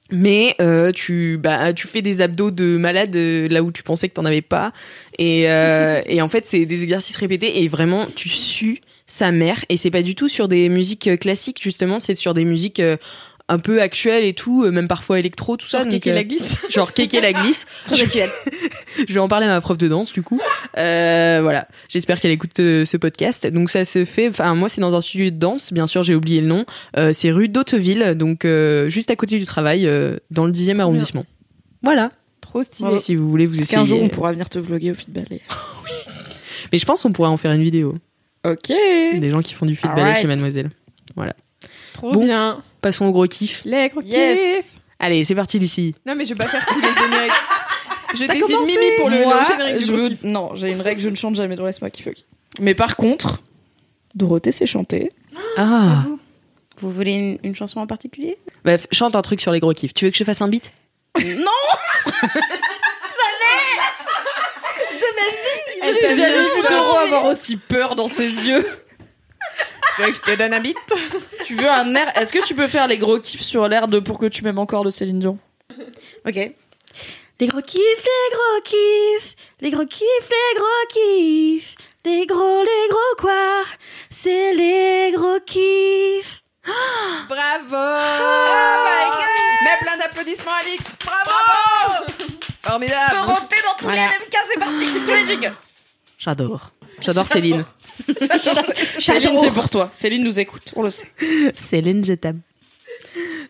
Mais euh, tu bah tu fais des abdos de malade euh, là où tu pensais que t'en avais pas. Et euh, [LAUGHS] et en fait c'est des exercices répétés et vraiment tu sues sa mère. Et c'est pas du tout sur des musiques euh, classiques justement. C'est sur des musiques euh, un peu actuelles et tout euh, même parfois électro tout ça Genre Kéké euh, la glisse. [LAUGHS] genre Kéké la glisse [LAUGHS] Très actuel. je vais en parler à ma prof de danse du coup Euh, voilà j'espère qu'elle écoute euh, ce podcast donc ça se fait enfin moi c'est dans un studio de danse bien sûr j'ai oublié le nom Euh, c'est rue d'Hauteville donc euh, juste à côté du travail euh, dans le 10e arrondissement voilà Trop stylé. Bravo. si vous voulez vous Parce qu'un jour, on pourra venir te vlogger au fit ballet. [LAUGHS] mais je pense qu'on pourrait en faire une vidéo Ok. des gens qui font du fit ballet chez Mademoiselle Trop Bon. bien. Passons au gros kiff Les gros Yes. kiffs. allez c'est parti Lucie Non, mais je vais pas faire tous les génériques. Je décide. Mimi pour le, Moi, le générique je du gros veux... kiff. Non, j'ai une règle, je ne chante jamais dans Laisse-moi kiffer. Mais par contre, Dorothée sait chanter. ah Vous voulez une, une chanson en particulier? Bref, chante un truc sur les gros kiffs. Tu veux que je fasse un beat? Non Elle J'ai t'a jamais mis vu peur. Doro avoir aussi peur dans ses yeux. Tu veux que je te donne un beat Tu veux un air Est-ce que tu peux faire les gros kiffs sur l'air de Pour que tu m'aimes encore de Céline Dion? Ok. Les gros kiffs, les gros kiffs, les gros kiffs, les gros kiffs, les gros, les gros quoi? C'est les gros kiffs. [GASPS] Bravo! Oh Mais plein d'applaudissements, Alix. Bravo, Formidable. Dorothée dans tous Voilà. LMK, c'est parti. Tous les jingles J'adore. J'adore Céline. [LAUGHS] Céline, c'est pour toi. Céline nous écoute, on le sait. Céline, je t'aime.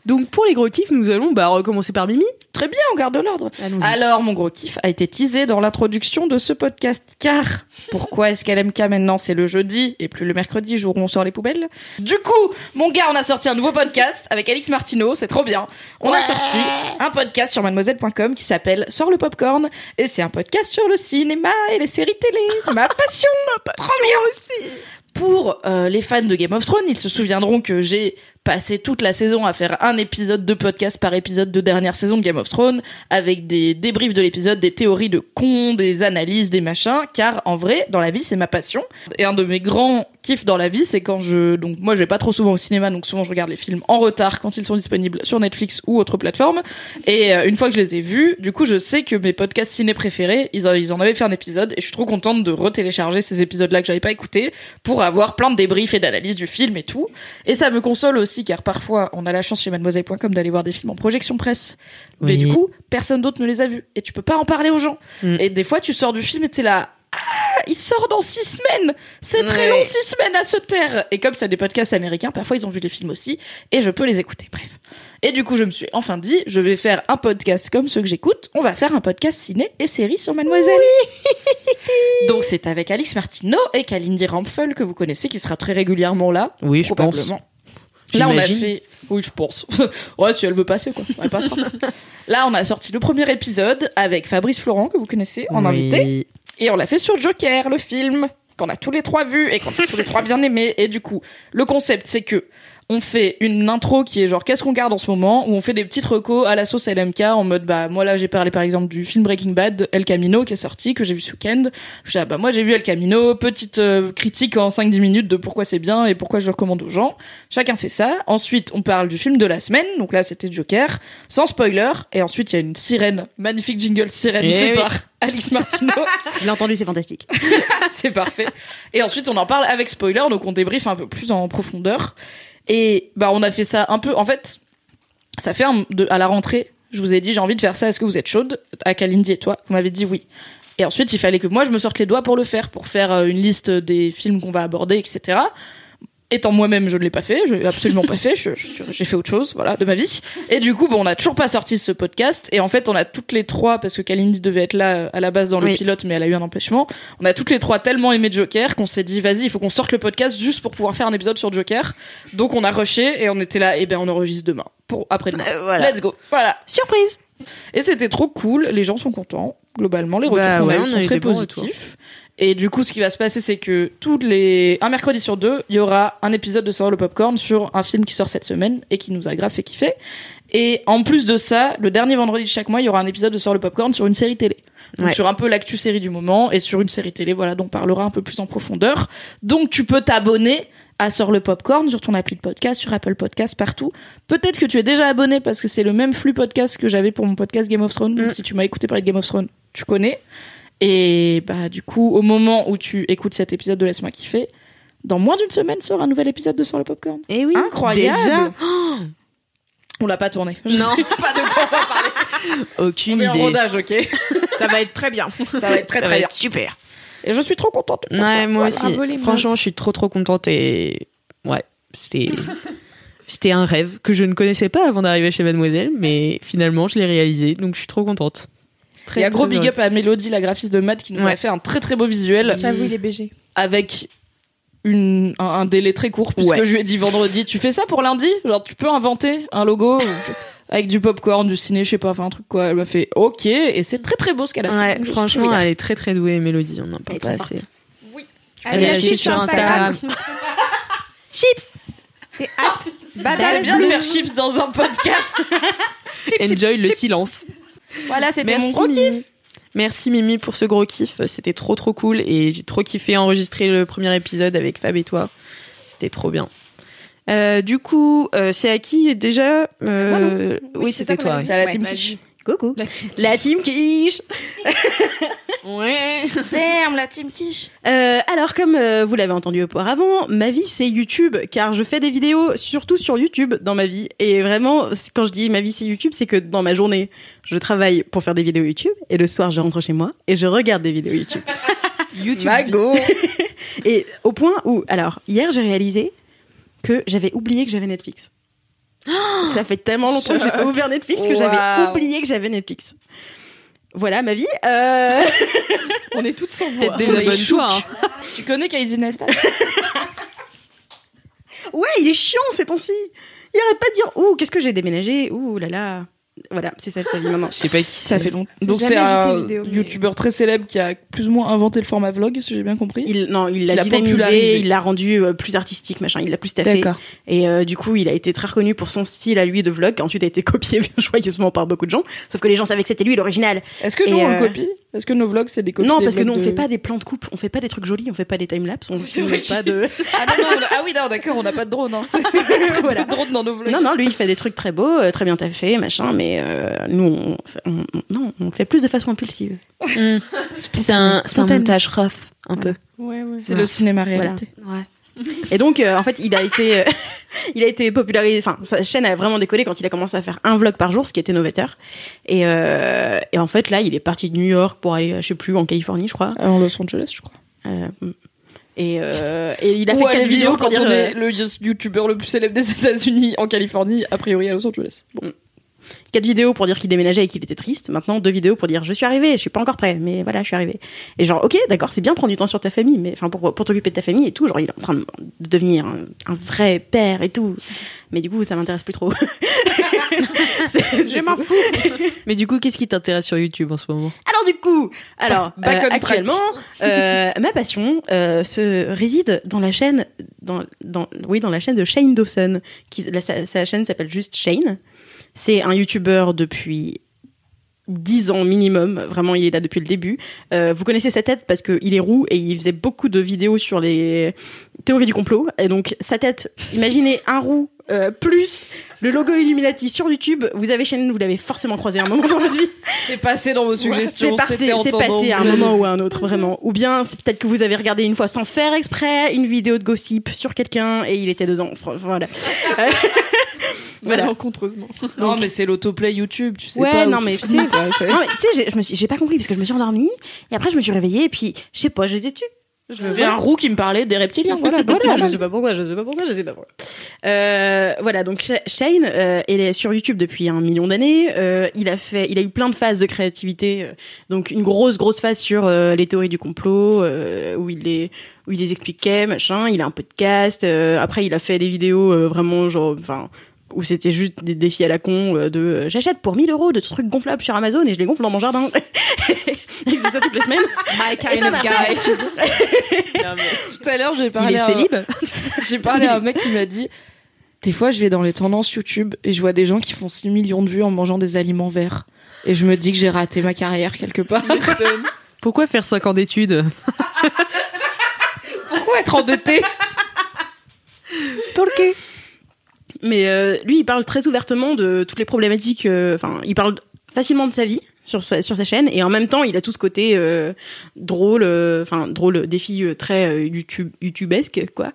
Donc pour les gros kiffs, nous allons bah, recommencer par Mimi. Très bien, on garde l'ordre. Alors, mon gros kiff a été teasé dans l'introduction de ce podcast. Car, pourquoi est-ce qu'LMK maintenant? C'est le jeudi et plus le mercredi, jour où on sort les poubelles Du coup, mon gars, on a sorti un nouveau podcast avec Alix Martineau, c'est trop bien. On a sorti un podcast sur mademoiselle.com qui s'appelle Sors le popcorn. Et c'est un podcast sur le cinéma et les séries télé. [LAUGHS] Ma passion Trop bien aussi pour euh, les fans de Game of Thrones, ils se souviendront que j'ai passé toute la saison à faire un épisode de podcast par épisode de dernière saison de Game of Thrones, avec des débriefs de l'épisode, des théories de cons, des analyses, des machins, car en vrai, dans la vie, c'est ma passion. Et un de mes grands kiffs dans la vie, c'est quand je... Donc moi, je vais pas trop souvent au cinéma, donc souvent je regarde les films en retard quand ils sont disponibles sur Netflix ou autre plateforme. Et euh, une fois que je les ai vus, du coup, je sais que mes podcasts ciné préférés, ils ils en avaient fait un épisode, et je suis trop contente de retélécharger ces épisodes-là que j'avais pas écoutés pour avoir plein de débriefs et d'analyses du film et tout. Et ça me console aussi aussi, car parfois, on a la chance chez mademoiselle.com d'aller voir des films en projection presse. Mais Oui. du coup, personne d'autre ne les a vus. Et tu peux pas en parler aux gens. Mm. Et des fois, tu sors du film et t'es là. Ah, il sort dans six semaines. C'est très Ouais. long, six semaines à se taire. Et comme c'est des podcasts américains, parfois ils ont vu les films aussi, et je peux les écouter. Bref. Et du coup, je me suis enfin dit, je vais faire un podcast comme ceux que j'écoute. On va faire un podcast ciné et série sur Mademoiselle. [LAUGHS] Donc c'est avec Alice Martineau et Kalindi Rampfel que vous connaissez, qui sera très régulièrement là. Oui, je pense. Là, on a fait. Oui, je pense. [LAUGHS] ouais, si elle veut passer, quoi. Elle passera. [LAUGHS] Là, on a sorti le premier épisode avec Fabrice Florent, que vous connaissez, en Oui. invité. Et on l'a fait sur Joker, le film, qu'on a tous les trois vu et qu'on a tous les trois bien aimé. Et du coup, le concept, c'est que on fait une intro qui est genre qu'est-ce qu'on garde en ce moment, où on fait des petites recos à la sauce LMK en mode bah moi là j'ai parlé par exemple du film Breaking Bad El Camino qui est sorti que j'ai vu ce week-end. Je dis, ah, bah moi j'ai vu El Camino, petite euh, critique en 5-10 minutes de pourquoi c'est bien et pourquoi je le recommande aux gens. Chacun fait ça. Ensuite on parle du film de la semaine, donc là c'était Joker, sans spoiler. Et ensuite il y a une sirène, magnifique jingle sirène Eh fait oui. par [LAUGHS] Alice Martineau. Je l'ai entendu, c'est fantastique. [LAUGHS] c'est parfait. Et ensuite, on en parle avec spoiler, donc on débriefe un peu plus en profondeur. Et bah, on a fait ça un peu. En fait, ça fait un- de, à la rentrée. Je vous ai dit, j'ai envie de faire ça. Est-ce que vous êtes chaude? À Kalindi et toi, vous m'avez dit oui. Et ensuite, il fallait que moi, je me sorte les doigts pour le faire, pour faire euh, une liste des films qu'on va aborder, etc. Étant moi-même, je ne l'ai pas fait, je l'ai absolument pas fait, je- je- j'ai fait autre chose, voilà, de ma vie. Et du coup, bon, on n'a toujours pas sorti ce podcast. Et en fait, on a toutes les trois, parce que Kalindi devait être là à la base dans le Oui. pilote, mais elle a eu un empêchement. On a toutes les trois tellement aimé Joker qu'on s'est dit, vas-y, il faut qu'on sorte le podcast juste pour pouvoir faire un épisode sur Joker. Donc on a rushé et on était là, et ben on enregistre demain, pour après-demain. Euh, voilà. Let's go. Voilà. Surprise Et c'était trop cool, les gens sont contents, globalement, les retours Bah qu'on ouais, a eu on a sont eu très positifs. Et du coup, ce qui va se passer, c'est que toutes les un mercredi sur deux, il y aura un épisode de Sort le Popcorn sur un film qui sort cette semaine et qui nous a grave fait kiffer. Et en plus de ça, le dernier vendredi de chaque mois, il y aura un épisode de Sort le Popcorn sur une série télé. Donc Ouais. sur un peu l'actu série du moment et sur une série télé, voilà, dont on parlera un peu plus en profondeur. Donc tu peux t'abonner à Sort le Popcorn sur ton appli de podcast, sur Apple Podcast, partout. Peut-être que tu es déjà abonné parce que c'est le même flux podcast que j'avais pour mon podcast Game of Thrones. Donc Mm. si tu m'as écouté parler de Game of Thrones, tu connais. Et bah du coup, au moment où tu écoutes cet épisode de Laisse-moi kiffer, dans moins d'une semaine sort un nouvel épisode de Sur le Popcorn. Et Eh oui, Incroyable. Déjà, [GASPS] On l'a pas tourné. Je Non. sais pas de quoi on va parler. [LAUGHS] aucune On est en idée. rodage, ok [LAUGHS] Ça va être très bien. Ça va être très Ça très va bien. être super. Et je suis trop contente de faire Ouais, ça. moi Voilà. aussi. Franchement, je suis trop trop contente et ouais, c'était [LAUGHS] c'était un rêve que je ne connaissais pas avant d'arriver chez Mademoiselle, mais finalement je l'ai réalisé, donc je suis trop contente. Il y a gros très big up à Mélodie, la graphiste de Matt, qui nous Ouais. a fait un très très beau visuel J'avoue, il est BG. avec une, un, un délai très court, puisque Ouais. je lui ai dit vendredi, tu fais ça pour lundi? Genre, tu peux inventer un logo [LAUGHS] avec du popcorn, du ciné, je sais pas, enfin un truc quoi. Elle m'a fait ok, et c'est très très beau ce qu'elle a fait. Ouais, suis franchement, elle est très très douée, Mélodie, on n'en Elle parle pas assez. Allez, Elle la est sur Instagram. [LAUGHS] Chips C'est hâte. Elle vient de faire chips dans un podcast. Enjoy le silence. Voilà, c'était Merci mon gros kiff. Mimi. Merci Mimi pour ce gros kiff, c'était trop trop cool et j'ai trop kiffé enregistrer le premier épisode avec Fab et toi. C'était trop bien. Euh, du coup, euh, c'est à qui déjà? Euh, Oui, c'est c'était toi. C'est à la Ouais, team vas-y. quiche. Coucou La- [LAUGHS] La team quiche [LAUGHS] Ouais. Damn, la team quiche. Euh, alors, comme euh, vous l'avez entendu auparavant, ma vie c'est YouTube, car je fais des vidéos surtout sur YouTube dans ma vie. Et vraiment, quand je dis ma vie c'est YouTube, c'est que dans ma journée, je travaille pour faire des vidéos YouTube, et le soir je rentre chez moi et je regarde des vidéos YouTube. [LAUGHS] YouTube. Mago. [LAUGHS] et au point où, alors, hier j'ai réalisé que j'avais oublié que j'avais Netflix. [GASPS] Ça fait tellement longtemps que j'ai pas ouvert Netflix que j'avais oublié que j'avais Netflix. Voilà ma vie. Euh... [LAUGHS] On est toutes sans voix. Peut-être des bonnes choix. hein. Tu connais Casey Neistat Ouais, il est chiant ces temps-ci. Il arrête pas de dire ouh, qu'est-ce que j'ai déménagé? Ouh là là. Voilà, c'est ça sa vie maintenant. [LAUGHS] Je sais pas qui Ça fait longtemps. Donc c'est un youtubeur très célèbre qui a plus ou moins inventé le format vlog, si j'ai bien compris. Il non, il l'a dynamisé, il l'a rendu euh, plus artistique, machin, il l'a plus taffé. D'accord. Et euh, du coup, il a été très reconnu pour son style à lui de vlog, qui ensuite a été [LAUGHS] copié joyeusement par beaucoup de gens. Sauf que les gens savaient que c'était lui l'original. Est-ce que Et, nous on euh, le copie? Est-ce que nos vlogs c'est des copies Non, parce que nous on de- fait pas des plans de coupe, on fait pas des trucs jolis, on fait pas des timelapses, on [LAUGHS] filme vrai pas de. Ah non, ah oui, non, d'accord, on n'a pas de drone. Hein. C'est Voilà. pas de drone dans nos vlogs. Non, non, lui il fait des trucs très beaux, euh, très bien taffés, machin, mais euh, nous on, fait- on- on- non, on fait plus de façon impulsive. Hmm. C'est un, un montage rough, un peu. Ouais, ouais. C'est le cinéma réalité. Ouais. Et donc, euh, en fait, il a été, euh, [LAUGHS] il a été popularisé. Enfin, sa chaîne a vraiment décollé quand il a commencé à faire un vlog par jour, ce qui était novateur. Et, euh, et en fait, là, il est parti de New York pour aller, je sais plus, en Californie, je crois. En Los Angeles, je crois. Euh, et, euh, et il a Ou fait quatre vidéos pour quand dire. on euh, est le youtubeur le plus célèbre des États-Unis en Californie, a priori à Los Angeles. Bon. Quatre vidéos pour dire qu'il déménageait et qu'il était triste. Maintenant, deux vidéos pour dire je suis arrivé, je suis pas encore prêt, mais voilà, je suis arrivé. Et genre, ok, d'accord, c'est bien de prendre du temps sur ta famille, mais enfin pour, pour t'occuper de ta famille et tout. Genre, il est en train de devenir un, un vrai père et tout. Mais du coup, ça m'intéresse plus trop. [LAUGHS] Je m'en fous. [LAUGHS] Mais du coup, qu'est-ce qui t'intéresse sur YouTube en ce moment? Alors du coup, alors Back euh, actuellement, euh, ma passion euh, se réside dans la chaîne, dans, dans, oui, dans la chaîne de Shane Dawson. Qui, la- sa, sa chaîne s'appelle juste Shane. C'est un YouTuber depuis 10 ans minimum. Vraiment, il est là depuis le début. Euh, vous connaissez sa tête parce qu'il est roux et il faisait beaucoup de vidéos sur les théories du complot. Et donc, sa tête, imaginez un roux euh, plus le logo Illuminati sur YouTube. Vous avez Shane, vous l'avez forcément croisé à un moment dans votre vie. C'est passé dans vos suggestions. C'est passé, passé à un moment ou à un autre, vraiment. Ou bien, c'est peut-être que vous avez regardé une fois sans faire exprès une vidéo de gossip sur quelqu'un et il était dedans. Voilà. [LAUGHS] Euh, voilà. Malencontreusement. Non, mais c'est l'autoplay YouTube, tu sais Ouais, pas. non, tu mais [LAUGHS] tu sais- tu je me suis, j'ai pas compris parce que je me suis endormie et après je me suis réveillée et puis, je sais pas, j'étais dessus. Je y avait un roux qui me parlait des reptiliens, voilà. Voilà, je sais pas pourquoi, je sais pas pourquoi, je sais pas pourquoi. Euh, voilà, donc Sha- Shane, euh, il est sur YouTube depuis un million d'années. Euh, il a fait, il a eu plein de phases de créativité. euh, donc une grosse, grosse phase sur euh, les théories du complot, euh, où il les, où il les expliquait, machin. Il a un podcast. euh, après, il a fait des vidéos vraiment genre, enfin. Où c'était juste des défis à la con euh, de euh, j'achète pour 1000 euros de trucs gonflables sur Amazon et je les gonfle dans mon jardin. [LAUGHS] il faisait ça toutes les semaines. Et ça marchait. [LAUGHS] Tout à l'heure, j'ai Il parlé, est à, célib. [LAUGHS] j'ai parlé à un mec qui m'a dit Des fois, je vais dans les tendances YouTube et je vois des gens qui font 6 millions de vues en mangeant des aliments verts. Et je me dis que j'ai raté ma carrière quelque part. Pourquoi faire 5 ans d'études? Pourquoi être endetté Mais euh, lui, il parle très ouvertement de toutes les problématiques. euh, Enfin, il parle facilement de sa vie sur sa, sur sa chaîne et en même temps, il a tout ce côté euh, drôle, euh, enfin drôle, défi euh, très YouTube, YouTubesque quoi.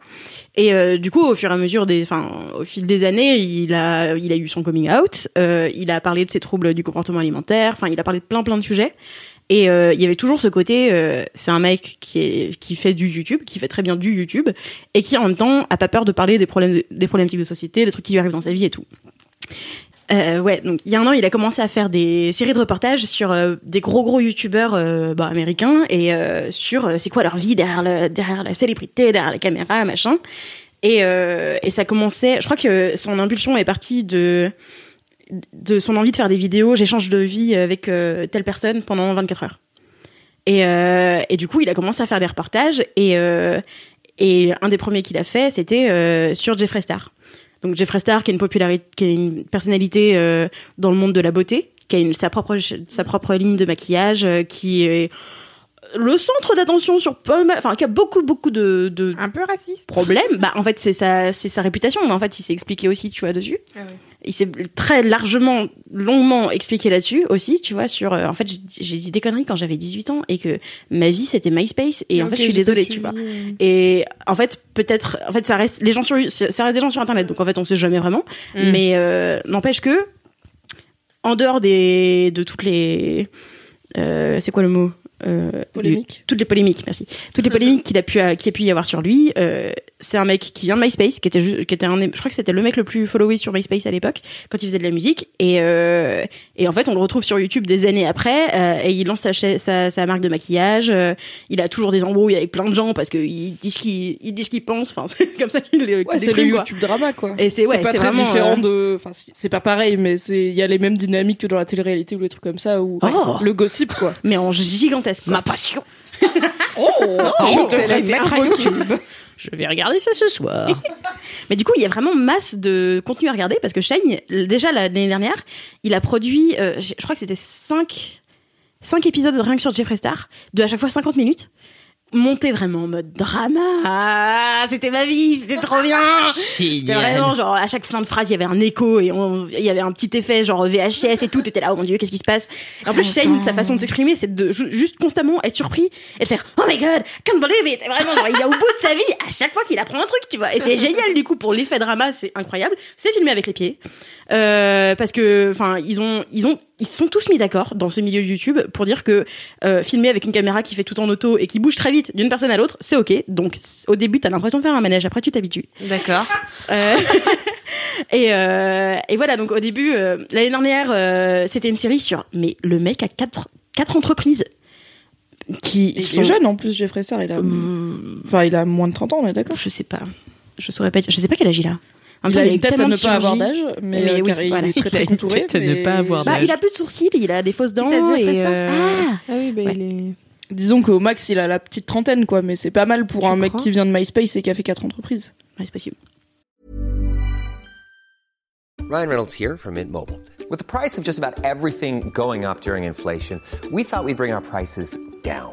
Et du coup, au fur et à mesure des, enfin, au fil des années, il a, il a eu son coming out. il a parlé de ses troubles du comportement alimentaire. Enfin, il a parlé de plein plein de sujets. Et euh, il y avait toujours ce côté, euh, c'est un mec qui qui fait du YouTube, qui fait très bien du YouTube, et qui en même temps a pas peur de parler des problèmes des problématiques de société, des trucs qui lui arrivent dans sa vie et tout. Euh, ouais, donc il y a un an, il a commencé à faire des séries de reportages sur des gros gros youtubeurs bah, américains et sur c'est quoi leur vie derrière derrière la célébrité, derrière la caméra, machin. Et ça commençait, je crois que son impulsion est partie de de son envie de faire des vidéos, j'échange de vie avec euh, telle personne pendant 24 heures. Et, euh, et du coup, il a commencé à faire des reportages et euh, et un des premiers qu'il a fait, c'était sur Jeffree Star. Donc Jeffree Star, qui est une popularité, qui est une personnalité dans le monde de la beauté, qui a une, sa propre sa propre ligne de maquillage, qui est le centre d'attention sur pas mal, enfin qui a beaucoup beaucoup de, de Un peu raciste. problèmes. Bah en fait c'est sa c'est sa réputation, mais en fait il s'est expliqué aussi, tu vois dessus. Ah ouais. Il s'est très largement, longuement expliqué là-dessus aussi, tu vois, sur. euh, en fait, j'ai- dit des conneries quand j'avais 18 ans et que ma vie c'était MySpace et en fait je suis désolée, tu vois. suivi. Et en fait, peut-être, en fait, ça reste les gens sur, ça reste des gens sur Internet, donc en fait, on sait jamais vraiment. Mm. Mais euh, n'empêche que, en dehors des, de toutes les, euh, c'est quoi le mot? Euh, Polémique. toutes les polémiques, merci. Toutes les polémiques qu'il a pu, qu'il a pu y avoir sur lui. euh, c'est un mec qui vient de MySpace, qui était, qui était un, je crois que c'était le mec le plus followé sur MySpace à l'époque, quand il faisait de la musique. Et, euh, et en fait, on le retrouve sur YouTube des années après, et il lance sa, cha- sa, sa marque de maquillage. il a toujours des embrouilles avec plein de gens parce qu'ils disent ce qu'ils ils disent qu'ils pensent. Enfin, [LAUGHS] c'est comme ça qu'il les Ouais, c'est le quoi. YouTube drama, quoi. Et c'est ouais, pas c'est très vraiment différent de. Enfin, c'est pas pareil, mais c'est il y a les mêmes dynamiques que dans la télé-réalité ou les trucs comme ça ou Oh. le gossip, quoi. mais en gigantesque. Quoi. Ma passion. [LAUGHS] Oh, je mettre mettre à YouTube. Je vais regarder ça ce soir. [LAUGHS] Mais du coup, il y a vraiment masse de contenu à regarder parce que Shane, déjà l'année dernière, il a produit, euh, je crois que c'était 5, cinq épisodes rien que sur Jeffree Star, de à chaque fois 50 minutes. Monté vraiment en mode drama. Ah, c'était ma vie, c'était trop bien. C'était vraiment genre à chaque fin de phrase il y avait un écho et on- il y avait un petit effet genre VHS et tout. T'étais là oh mon dieu qu'est-ce qui se passe? Et en plus Shane sa façon de s'exprimer c'est de ju- juste constamment être surpris et de faire oh my god can't believe it. Et vraiment genre il est au bout de sa vie à chaque fois qu'il apprend un truc tu vois. Et c'est génial du coup pour l'effet drama c'est incroyable. C'est filmé avec les pieds. Euh, parce que enfin ils ont ils ont ils se sont tous mis d'accord dans ce milieu de YouTube pour dire que euh, filmer avec une caméra qui fait tout en auto et qui bouge très vite d'une personne à l'autre c'est ok donc au début t'as l'impression de faire un manège après tu t'habitues D'accord. euh, [LAUGHS] et, euh, et voilà, donc au début, euh, l'année dernière, euh, c'était une série sur. Mais le mec a quatre, quatre entreprises qui Il sont. est jeune en plus, Jeffrey Star, il a. Hum, Enfin, il a moins de 30 ans, on est d'accord? Je sais pas. Je saurais pas. Je sais pas quel âge il a. En Il a il a une tête à ne pas avoir d'âge, mais, Mais euh, oui, car il est très Il a très une contouré. tête à ne pas avoir Bah, d'âge. il a plus de sourcils, il a des fausses dents. Et, euh, Ah oui, bah Ouais. il est. Disons qu'au max, il a la petite trentaine, quoi, mais c'est pas mal pour Tu un mec qui vient de MySpace et qui a fait quatre entreprises. ouais, c'est possible. Ryan Reynolds here from Mint Mobile. With the price of just about everything going up during inflation, we thought we'd bring our prices down.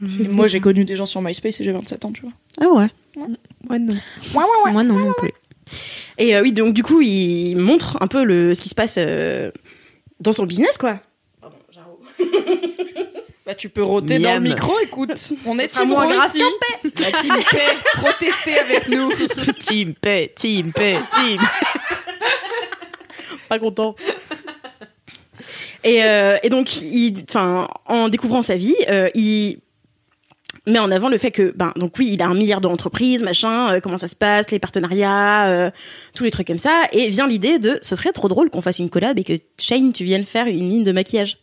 Moi, j'ai connu des gens sur MySpace et j'ai 27 ans, tu vois. Ah ouais. Ouais, non. Moi non non plus. Et euh, oui, donc du coup, il montre un peu le, ce qui se passe euh, dans son business, quoi. [LAUGHS] Bah, tu peux roter dans le micro, écoute. On est team moins grave ici. La team paix, protestez avec nous. team paix, team paix, team. pas content. Et, euh, et donc, il, en découvrant sa vie, euh, il met en avant le fait que, ben, donc oui, il a un milliard d'entreprises, machin, euh, comment ça se passe, les partenariats, euh, tous les trucs comme ça, et vient l'idée de, ce serait trop drôle qu'on fasse une collab et que Shane, tu viennes faire une ligne de maquillage.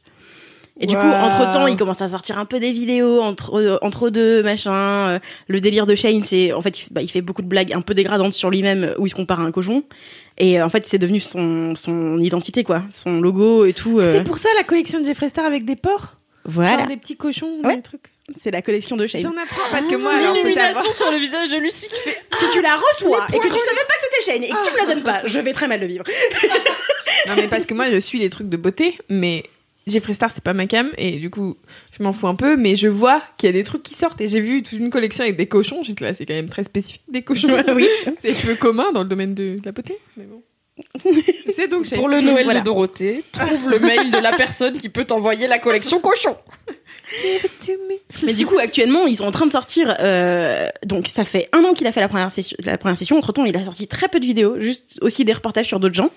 Et du coup, entre temps, il commence à sortir un peu des vidéos entre euh, entre deux, machin. le délire de Shane, c'est en fait, il, bah, il fait beaucoup de blagues un peu dégradantes sur lui-même où il se compare à un cochon. Et en fait, c'est devenu son son identité, quoi, son logo et tout. euh, C'est pour ça la collection de Jeffrey Star avec des porcs? Voilà, Genre des petits cochons, Ouais. des trucs. C'est la collection de Shane. J'en apprends parce que moi, alors, faut savoir. Illumination sur le visage de Lucie qui fait Si tu la reçois et que tu savais pas que c'était Shane et que tu me la donnes pas, je vais très mal le vivre. Non, mais parce que moi, je suis les trucs de beauté, mais Jeffrey Star, c'est pas ma cam, et du coup, je m'en fous un peu, mais je vois qu'il y a des trucs qui sortent, et j'ai vu toute une collection avec des cochons, j'étais là, c'est quand même très spécifique, des cochons. [LAUGHS] oui. C'est peu commun dans le domaine de, de la beauté, mais bon. C'est donc Pour le Noël Voilà. de Dorothée, trouve le mail de la personne qui peut t'envoyer la collection cochon. Mais du coup, actuellement, ils sont en train de sortir. euh, donc, ça fait un an qu'il a fait la première session. La première session. Entre temps, il a sorti très peu de vidéos, juste aussi des reportages sur d'autres gens.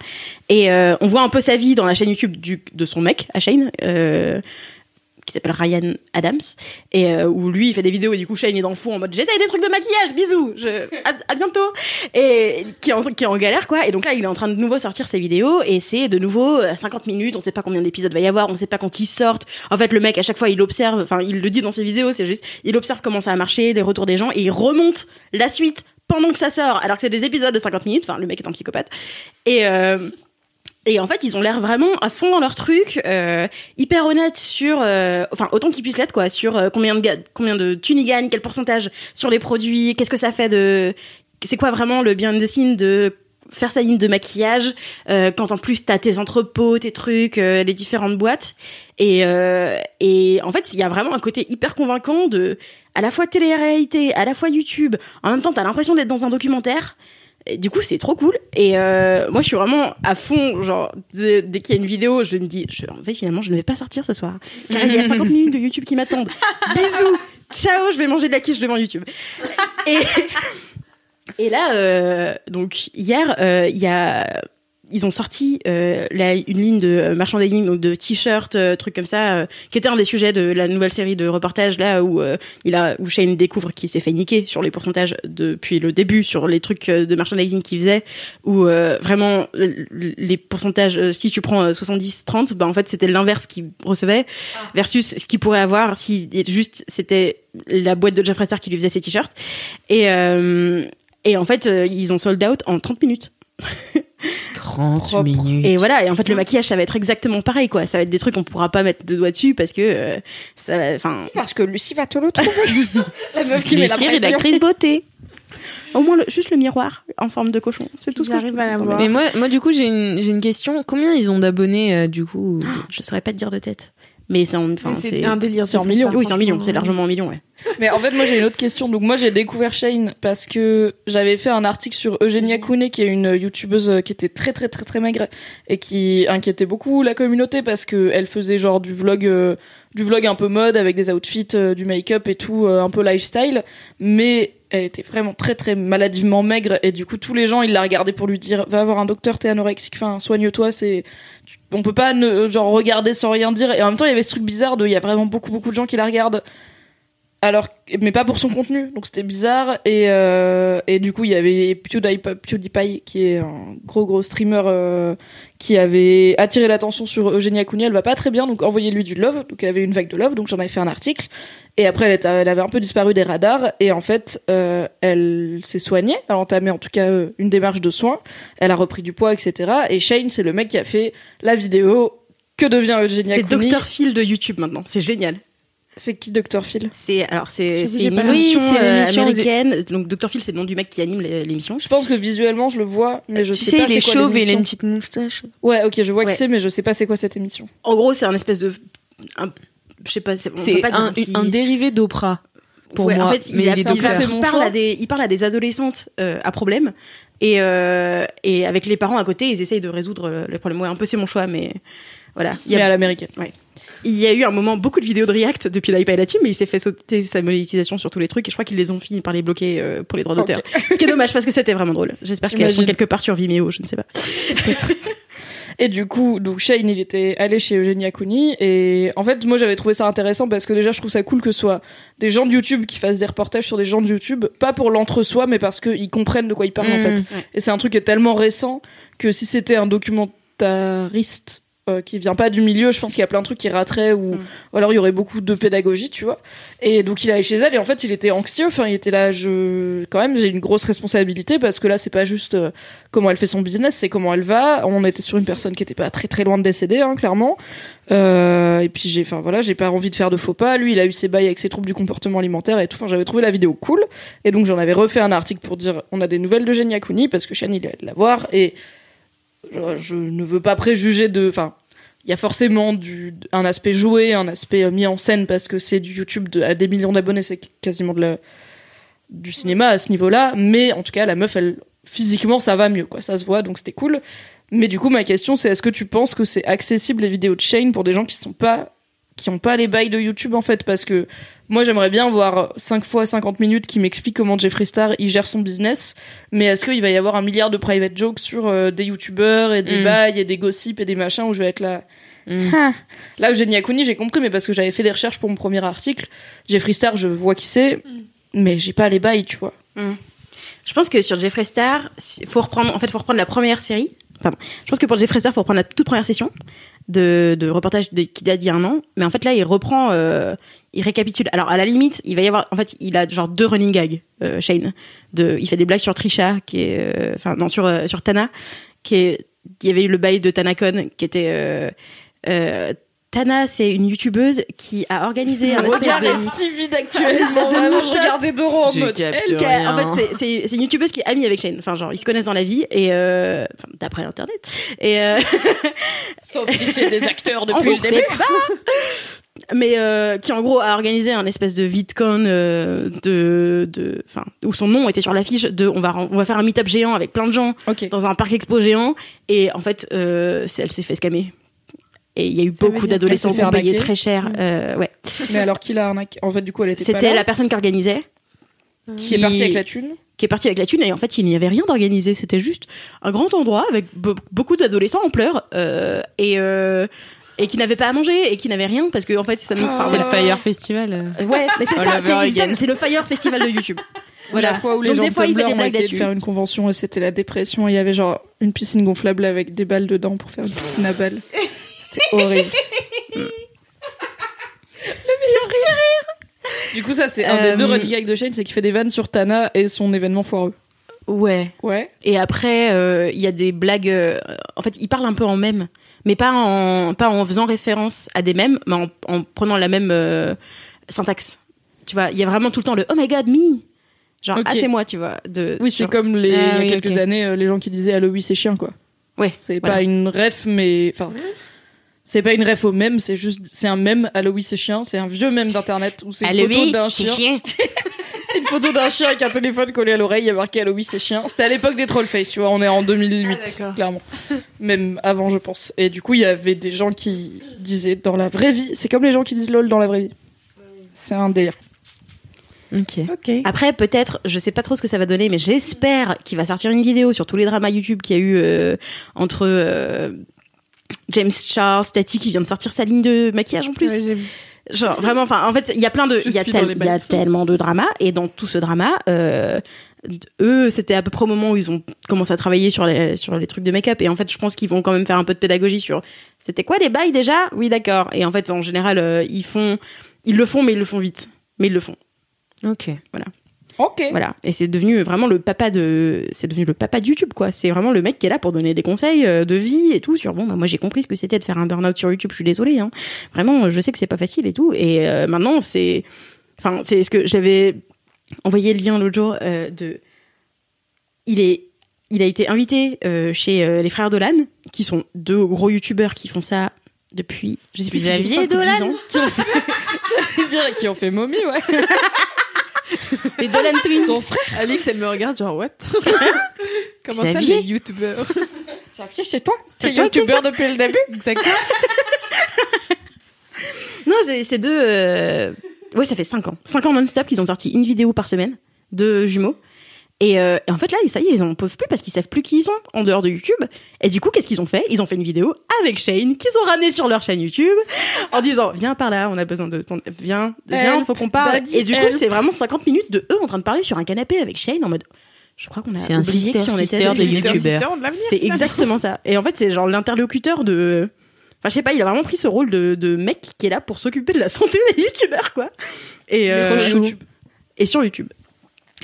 Et euh, on voit un peu sa vie dans la chaîne YouTube du, de son mec, à Shane, euh, qui s'appelle Ryan Adams, et euh, où lui il fait des vidéos et du coup Shane est dans le fond en mode j'essaye des trucs de maquillage, bisous, je, à, bientôt, et qui est, en, qui en galère quoi. Et donc là, il est en train de nouveau sortir ses vidéos et c'est de nouveau euh, 50 minutes. On sait pas combien d'épisodes va y avoir, on sait pas quand ils sortent. En fait, le mec à chaque fois il observe, enfin il le dit dans ses vidéos, c'est juste il observe comment ça a marché, les retours des gens et il remonte la suite pendant que ça sort, alors que c'est des épisodes de 50 minutes. Enfin, le mec est un psychopathe. Et euh, et en fait, ils ont l'air vraiment à fond dans leur truc, euh, hyper honnêtes sur, euh, enfin autant qu'ils puissent l'être quoi, sur euh, combien de combien de thunes quel pourcentage sur les produits, qu'est-ce que ça fait de, c'est quoi vraiment le behind the scene de faire sa ligne de maquillage quand en plus t'as tes entrepôts, tes trucs, les différentes boîtes et et en fait il y a vraiment un côté hyper convaincant de à la fois télé-réalité, à la fois YouTube. En même temps, t'as l'impression d'être dans un documentaire. Et du coup, c'est trop cool. Et euh, moi, je suis vraiment à fond. Genre, dès, dès qu'il y a une vidéo, je me dis, je, en fait, finalement, je ne vais pas sortir ce soir. Car il y a 50 [LAUGHS] minutes de YouTube qui m'attendent. Bisous. Ciao, je vais manger de la quiche devant YouTube. Et, [LAUGHS] et là, euh, donc, hier, euh, il y a ils ont sorti euh, la- une ligne de euh, merchandising, donc de t-shirts, euh, trucs comme ça, euh, qui était un des sujets de la nouvelle série de reportages là où euh, il a où Shane découvre qu'il s'est fait niquer sur les pourcentages depuis le début sur les trucs euh, de merchandising qu'il faisait, où euh, vraiment les pourcentages, si tu prends 70-30, bah en fait c'était l'inverse qu'il recevait versus ce qu'il pourrait avoir si juste c'était la boîte de Jeffree Star qui lui faisait ses t-shirts. Et euh, et en fait ils ont sold out en 30 minutes 30 Propre. minutes. et voilà, et en fait le maquillage ça va être exactement pareil quoi. Ça va être des trucs qu'on pourra pas mettre de doigts dessus parce que euh, ça, enfin, Parce que Lucie va te le trouver. [LAUGHS] La meuf qui met la Lucie, pression. rédactrice beauté. au moins le- juste le miroir en forme de cochon. C'est tout ce que je j'arrive peux à la vous voir. promettre. Mais moi, moi, du coup, j'ai une, j'ai une question. Combien ils ont d'abonnés, euh, du coup? Je saurais pas te dire de tête, mais c'est un délire. c'est en millions. Oui c'est en millions, franchement. c'est largement en millions ouais. Mais en fait, moi, j'ai une autre question. Donc, moi, j'ai découvert Shane parce que j'avais fait un article sur Eugenia Kouné, qui est une youtubeuse euh, qui était très, très, très, très maigre et qui inquiétait beaucoup la communauté parce que elle faisait genre du vlog, euh, du vlog un peu mode avec des outfits, euh, du make-up et tout, euh, un peu lifestyle. Mais elle était vraiment très, très maladivement maigre et du coup, tous les gens, ils la regardaient pour lui dire, va voir un docteur, t'es anorexique, enfin, soigne-toi, c'est, on peut pas ne, genre regarder sans rien dire. Et en même temps il y avait ce truc bizarre de il y a vraiment beaucoup beaucoup de gens qui la regardent alors mais pas pour son contenu. Donc c'était bizarre. Et euh, et du coup il y avait PewDiePie, PewDiePie qui est un gros gros streamer euh, qui avait attiré l'attention sur Eugenia Cooney elle va pas très bien. Donc envoyez-lui du love. Donc y avait une vague de love. Donc j'en avais fait un article. Et après elle, était- elle avait un peu disparu des radars. Et en fait euh, elle s'est soignée. Elle a entamé en tout cas euh, une démarche de soins. Elle a repris du poids etc et Shane c'est le mec qui a fait la vidéo que devient Eugenia C'est Cooney Dr Phil de YouTube maintenant, c'est génial. C'est qui Dr Phil? C'est alors c'est une pas- émission, Oui, c'est euh, l'émission, américaine. Donc Dr Phil c'est le nom du mec qui anime l'émission. je pense que visuellement je le vois mais je Tu sais sais, pas il est quoi chauve et il a une petite moustache. ouais ok je vois Ouais. qui c'est mais je sais pas c'est quoi cette émission En gros c'est un espèce de un- je sais pas c'est on peut C'est pas dire un, petit- un dérivé d'Oprah. Pour Ouais, moi, en fait, mais il, a il est fait- il, docteur. parle- à des, il parle à des adolescentes euh, à problème et euh, et avec les parents à côté, ils essayent de résoudre le, le problème. Ouais, un peu c'est mon choix, mais voilà. Il y, mais à a, l'américaine il y a eu un moment beaucoup de vidéos de React depuis l'iPad là-dessus, mais il s'est fait sauter sa monétisation sur tous les trucs et je crois qu'ils les ont fini par les bloquer euh, pour les droits d'auteur. Ce qui est dommage parce que c'était vraiment drôle. J'espère qu'elles sont quelque part sur Vimeo, je ne sais pas. Et du coup, donc Shane, il était allé chez Eugenia Cooney et en fait, moi j'avais trouvé ça intéressant parce que déjà je trouve ça cool que ce soit des gens de YouTube qui fassent des reportages sur des gens de YouTube, pas pour l'entre-soi, mais parce qu'ils comprennent de quoi ils parlent en Mm. fait. Ouais. Et c'est un truc qui est tellement récent que si c'était un documentariste euh, qui vient pas du milieu, je pense qu'il y a plein de trucs qui rateraient ou, ou alors il y aurait beaucoup de pédagogie, tu vois. Et donc il allait chez elle et en fait il était anxieux, enfin il était là, je quand même j'ai une grosse responsabilité parce que là c'est pas juste euh, comment elle fait son business, c'est comment elle va. On était sur une personne qui était pas très très loin de décéder, hein, clairement. Euh, et puis j'ai, enfin voilà, j'ai pas envie de faire de faux pas. Lui, il a eu ses bails avec ses troubles du comportement alimentaire et tout. Enfin, j'avais trouvé la vidéo cool. Et donc j'en avais refait un article pour dire, on a des nouvelles de Genia Cooney parce que Shane il allait la voir et euh, je ne veux pas préjuger de, enfin. Il y a forcément un aspect joué, un aspect euh, mis en scène parce que c'est du YouTube à des millions d'abonnés, c'est quasiment du cinéma à ce niveau-là. Mais en tout cas, la meuf, elle, physiquement, ça va mieux, quoi. Ça se voit, donc c'était cool. Mais du coup, ma question, c'est est-ce que tu penses que c'est accessible les vidéos de Shane pour des gens qui sont pas, qui ont pas les bails de YouTube, en fait? Parce que moi, j'aimerais bien voir 5 fois 50 minutes qui m'explique comment Jeffree Star, il gère son business. Mais est-ce qu'il va y avoir un milliard de private jokes sur euh, des YouTubeurs et des Mm. bails et des gossips et des machins où je vais être là? Mm. Ah. Là, Eugenia Cooney, j'ai compris, mais parce que j'avais fait des recherches pour mon premier article. Jeffree Star, je vois qui c'est, mais j'ai pas les bails, tu vois. Je pense que sur Jeffree Star, il faut reprendre, en fait, faut reprendre la première série. Pardon. Je pense que pour Jeffree Star, faut reprendre la toute première session de, reportage de, qui date d'il y a un an. Mais en fait, là, il reprend, euh, il récapitule. Alors, à la limite, il va y avoir, en fait, il a genre deux running gags, euh, Shane. De, il fait des blagues sur Trisha, qui est, euh, enfin, non, sur, sur Tana, qui est, il y avait eu le bail de Tanacon, qui était, Tana, c'est une youtubeuse qui a organisé un [LAUGHS] espèce de, si vide [LAUGHS] Un espèce de Vraiment, je regardais Doro en mode. Elle, en fait, c'est- une youtubeuse qui est amie avec Shane. Enfin, genre, ils se connaissent dans la vie et euh, enfin, d'après internet. Et euh, [LAUGHS] Sauf si c'est des acteurs on depuis le début. pas. mais euh, qui en gros a organisé un espèce de VidCon euh, de de enfin où son nom était sur l'affiche de on va on va faire un meet-up géant avec plein de gens dans un parc expo géant et en fait euh, elle s'est fait scammer. Et il y a eu Ça beaucoup d'adolescents qui ont payé très cher. Euh, ouais. Mais alors qui l'a arnaqué? En fait, du coup, elle était C'était la personne qui organisait. qui est partie avec la thune? qui est parti avec la thune et en fait il n'y avait rien d'organisé. C'était juste un grand endroit avec be- beaucoup d'adolescents en pleurs euh, et euh, et qui n'avaient pas à manger et qui n'avaient rien parce que en fait ça enfin, C'est le. Fire Festival. Ouais, mais c'est ça, c'est le Fire Festival de YouTube. [LAUGHS] Voilà. La fois où les Donc, gens des fois, il fait des blagues essayé de faire une convention et c'était la dépression. et Il y avait genre une piscine gonflable avec des balles dedans pour faire une piscine à balles. [LAUGHS] C'était horrible. [LAUGHS] Du coup, ça, c'est un Euh, des deux running gags de Shane, c'est qu'il fait des vannes sur Tana et son événement foireux. Ouais. Ouais. Et après, euh, il y a des blagues. euh, en fait, il parle un peu en mème, mais pas en pas en faisant référence à des mèmes, mais en, en prenant la même euh, syntaxe. Tu vois, il y a vraiment tout le temps le Oh my God, me. Genre, Ok. ah c'est moi, tu vois. De, Oui, sur- c'est comme les, Ah il y a oui, quelques années, euh, les gens qui disaient Allo, oui, c'est chien, quoi. Ouais. C'est voilà. pas une ref, mais. Enfin. C'est pas une ref au même, c'est juste. C'est un mème, oui, c'est chien. C'est un vieux mème d'internet où c'est une photo d'un c'est chien. chien. [LAUGHS] C'est une photo d'un chien avec un téléphone collé à l'oreille, il y a marqué oui, c'est chien. C'était à l'époque des Trollface, tu vois, on est en 2008, Ah, clairement. Même avant, je pense. Et du coup, il y avait des gens qui disaient dans la vraie vie, c'est comme les gens qui disent lol dans la vraie vie. C'est un délire. Ok. Ok. Après, peut-être, je sais pas trop ce que ça va donner, mais j'espère qu'il va sortir une vidéo sur tous les dramas YouTube qu'il y a eu euh, entre euh, James Charles, Tati qui vient de sortir sa ligne de maquillage en plus. Ouais, Genre vraiment, enfin, en fait, il y a plein de, il y a, y tellement de dramas et dans tout ce drama, euh, eux, c'était à peu près au moment où ils ont commencé à travailler sur les sur les trucs de make-up et en fait, je pense qu'ils vont quand même faire un peu de pédagogie sur. C'était quoi les bails déjà? Oui, d'accord. Et en fait, en général, euh, ils font, ils le font, mais ils le font vite, mais ils le font. Ok. Ok. Voilà. Et c'est devenu vraiment le papa de, c'est devenu le papa de YouTube, quoi. C'est vraiment le mec qui est là pour donner des conseils euh, de vie et tout sur, bon, bah, moi, j'ai compris ce que c'était de faire un burn-out sur YouTube, je suis désolée, hein. Vraiment, je sais que c'est pas facile et tout. Et euh, maintenant, c'est, enfin, c'est ce que j'avais envoyé le lien l'autre jour euh, de, il est, il a été invité euh, chez les frères Dolan, qui sont deux gros YouTubeurs qui font ça depuis, je sais plus, si Xavier 5 ou 10 Dolan ans. [LAUGHS] Je dirais qu'ils ont fait momie, ouais. [LAUGHS] Les Dolan Twins. Son frère. Alix, elle me regarde genre what? [LAUGHS] Comment ça les youtubeurs? Xavier, c'est toi C'est youtubeur depuis le début? Exactement. [LAUGHS] Non, c'est c'est deux. euh, Ouais, ça fait 5 ans. 5 ans non-stop qu'ils ont sorti une vidéo par semaine de jumeaux. Et, euh, et en fait, là, ça y est, ils en peuvent plus parce qu'ils savent plus qui ils sont en dehors de YouTube. Et du coup, qu'est-ce qu'ils ont fait? Ils ont fait une vidéo avec Shane qu'ils ont ramené sur leur chaîne YouTube en disant Viens par là, on a besoin de ton. Viens, viens, Help, faut qu'on parle. daddy, Et du coup, c'est vraiment 50 minutes de eux en train de parler sur un canapé avec Shane en mode. Je crois qu'on a C'est un oublié sister, qui on était sister avec de lui. YouTubeurs. C'est exactement ça. Et en fait, c'est genre l'interlocuteur de. Enfin, je sais pas, il a vraiment pris ce rôle de, de mec qui est là pour s'occuper de la santé des youtubeurs, quoi. Et, euh, et sur YouTube.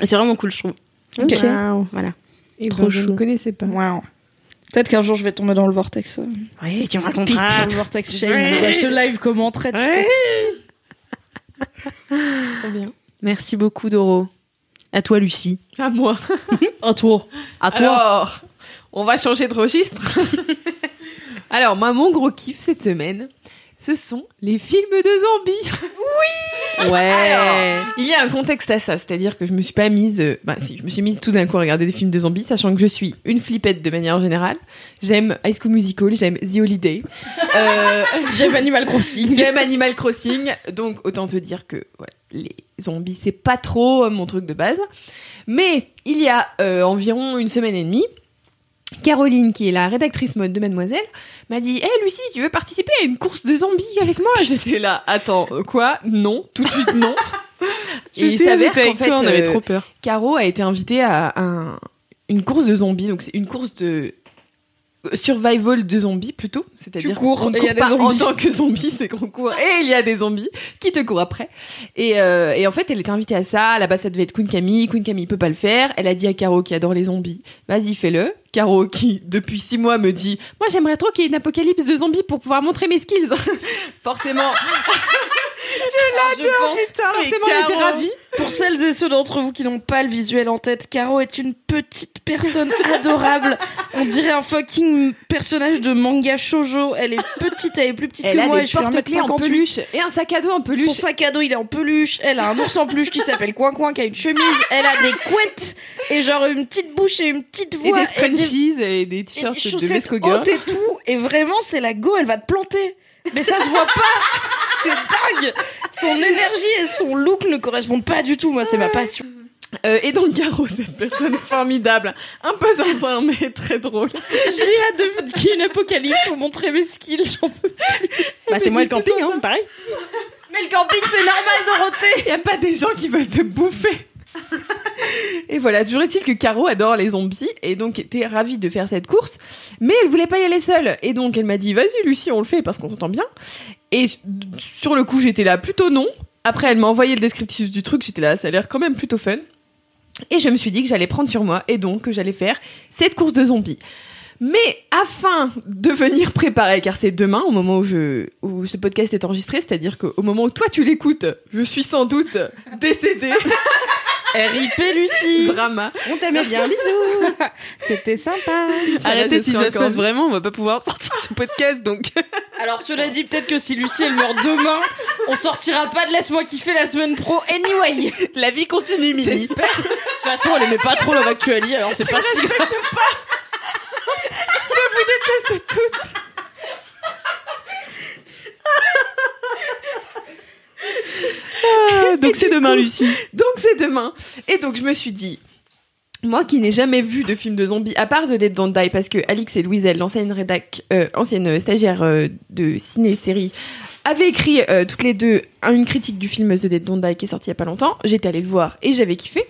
Et c'est vraiment cool, je trouve. Ok. Wow. Voilà. Et Trop bon, je ne connaissais pas. Wow. Peut-être qu'un jour je vais tomber dans le vortex. euh. Oui, tu me raconteras. le vortex Shane. Bah, je te live commenterai. tu sais. Trop bien. Merci beaucoup, Doro. À toi, Lucie. À moi. [LAUGHS] À toi. À toi. Alors, on va changer de registre. [LAUGHS] Alors, moi, mon gros kiff cette semaine, ce sont les films de zombies. Ouais. Alors, il y a un contexte à ça, c'est-à-dire que je me suis pas mise, euh, bah si, je me suis mise tout d'un coup à regarder des films de zombies, sachant que je suis une flippette de manière générale. J'aime High School Musical, j'aime The Holiday, euh, [LAUGHS] J'aime Animal Crossing. j'aime Animal Crossing, donc autant te dire que les zombies c'est pas trop euh, mon truc de base. Mais il y a euh, environ une semaine et demie, Caroline, qui est la rédactrice mode de Mademoiselle, m'a dit Hé Lucie, tu veux participer à une course de zombies avec moi? [LAUGHS] J'étais là, attends, euh, quoi? Non, tout de suite non. [LAUGHS] Je souviens, j'étais avec toi, on avait euh, trop peur. Caro a été invitée à un- une course de zombies, donc c'est une course de survival de zombies plutôt, c'est-à-dire qu'on il y a court des en tant que zombie, c'est qu'on court et il y a des zombies qui te courent après. Et, euh, et en fait, elle était invitée à ça. Là-bas, ça devait être Queen Camille. Queen Camille peut pas le faire. Elle a dit à Caro qui adore les zombies, vas-y fais-le. Caro qui depuis six mois me dit, moi j'aimerais trop qu'il y ait une apocalypse de zombies pour pouvoir montrer mes skills. [LAUGHS] Forcément, je pense. forcément, elle était ravie. Pour celles et ceux d'entre vous qui n'ont pas le visuel en tête, Caro est une petite personne [LAUGHS] adorable. On dirait un fucking personnage de manga shoujo. Elle est petite, elle est plus petite Elle que a moi. et des je fais porte-clés en 1m58. peluche et un sac à dos en peluche. Son sac à dos, il est en peluche. Elle a un ours en peluche qui s'appelle Coin Coin, qui a une chemise. Elle a des couettes et genre une petite bouche et une petite et voix. des scrunchies et des et t-shirts des de Vesco et tout. Et vraiment, c'est la go, elle va te planter. Mais ça se voit pas. C'est dingue. Son énergie et son look ne correspondent pas du tout. Moi, c'est ma passion. Euh, et donc Garo, cette personne formidable, un peu zinzin mais très drôle. J'ai hâte de qu'il y ait une apocalypse pour montrer mes skills. j'en peux plus. Bah, c'est moi le camping, hein, pareil. Mais le camping, c'est normal, Dorothée. Il y a pas des gens qui veulent te bouffer. [LAUGHS] et voilà, toujours est-il que Caro adore les zombies et donc était ravie de faire cette course, mais elle voulait pas y aller seule. Et donc elle m'a dit "Vas-y Lucie, on le fait parce qu'on s'entend bien." Et sur le coup, j'étais là plutôt non. Après, elle m'a envoyé le descriptif du truc, j'étais là, ça a l'air quand même plutôt fun. Et je me suis dit que j'allais prendre sur moi et donc que j'allais faire cette course de zombies. Mais afin de venir préparer, car c'est demain au moment où, je, où ce podcast est enregistré, c'est-à-dire qu'au moment où toi tu l'écoutes, je suis sans doute décédée. [LAUGHS] RIP Lucie. Drama. On t'aimait bien, bisous. C'était sympa. Arrêtez, si ça se passe vraiment, on va pas pouvoir sortir ce podcast, donc. Alors cela dit, peut-être que si Lucie elle meurt demain, on sortira pas de laisse-moi kiffer la semaine pro anyway. La vie continue, Mimi. De toute façon, elle aimait pas trop Love Actually, alors c'est pas si grave. Je vous déteste toutes. Ah, donc c'est demain, Lucie. Donc c'est demain. Et donc je me suis dit, moi qui n'ai jamais vu de film de zombies, à part The Dead Don't Die, parce que Alix et Louiselle, l'ancienne rédac, euh, ancienne stagiaire euh, de ciné-série, avaient écrit euh, toutes les deux une critique du film The Dead Don't Die qui est sorti il y a pas longtemps. J'étais allée le voir et j'avais kiffé.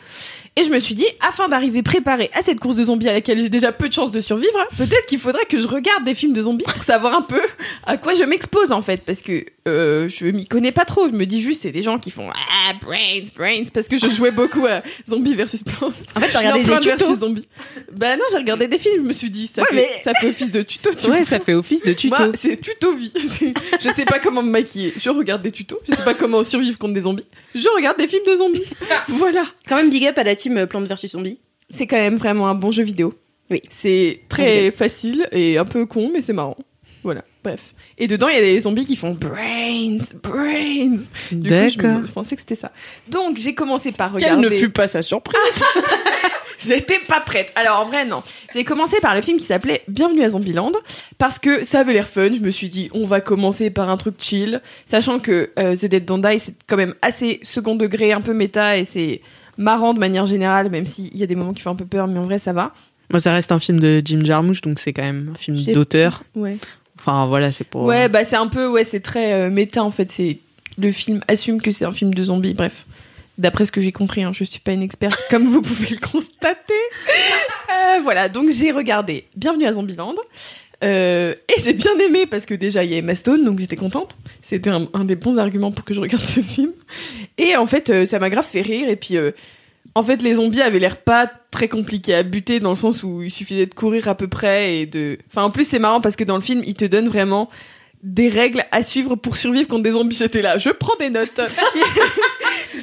Et je me suis dit, afin d'arriver préparée à cette course de zombies à laquelle j'ai déjà peu de chances de survivre, peut-être qu'il faudrait que je regarde des films de zombies pour savoir un peu à quoi je m'expose en fait, parce que euh, je m'y connais pas trop. Je me dis juste, c'est des gens qui font ah brains, brains, parce que je jouais beaucoup à Zombies versus Plants. En fait, t'as regardé des tutos. versus zombies. Bah non, j'ai regardé des films. Je me suis dit, ça, Ouais, fait, mais- ça fait office de tuto. Tu Ouais, ça fait office de tuto. c'est tuto vie. [LAUGHS] Je sais pas comment me maquiller. Je regarde des tutos. Je sais pas comment survivre contre des zombies. Je regarde des films de zombies. Voilà. Quand même, big up à la team Plante versus Zombie. C'est quand même vraiment un bon jeu vidéo. Oui. C'est très facile et un peu con, mais c'est marrant. Voilà. Bref. Et dedans, il y a des zombies qui font brains, brains. Du coup, je, D'accord. me- je pensais que c'était ça. Donc, j'ai commencé par Quelle regarder. ne fut pas sa surprise. [LAUGHS] J'étais pas prête. Alors en vrai non. J'ai commencé par le film qui s'appelait Bienvenue à Zombieland parce que ça avait l'air fun. Je me suis dit on va commencer par un truc chill, sachant que euh, The Dead Don't Die c'est quand même assez second degré, un peu méta et c'est marrant de manière générale, même s'il y a des moments qui font un peu peur, mais en vrai ça va. Moi, ça reste un film de Jim Jarmusch, donc c'est quand même un film d'auteur. Ouais. Enfin, voilà, c'est pour. Ouais bah c'est un peu ouais c'est très euh, méta en fait. C'est le film assume que c'est un film de zombies. Bref. D'après ce que j'ai compris, hein, je suis pas une experte, [LAUGHS] comme vous pouvez le constater. Euh, voilà, donc j'ai regardé Bienvenue à Zombieland. Euh, et j'ai bien aimé parce que déjà il y a Emma Stone, donc j'étais contente. C'était un, des bons arguments pour que je regarde ce film. Et en fait, euh, ça m'a grave fait rire. Et puis, euh, en fait, les zombies avaient l'air pas très compliqués à buter dans le sens où il suffisait de courir à peu près et de. Enfin, en plus, c'est marrant parce que dans le film, il te donne vraiment des règles à suivre pour survivre contre des zombies. J'étais là, je prends des notes. [LAUGHS]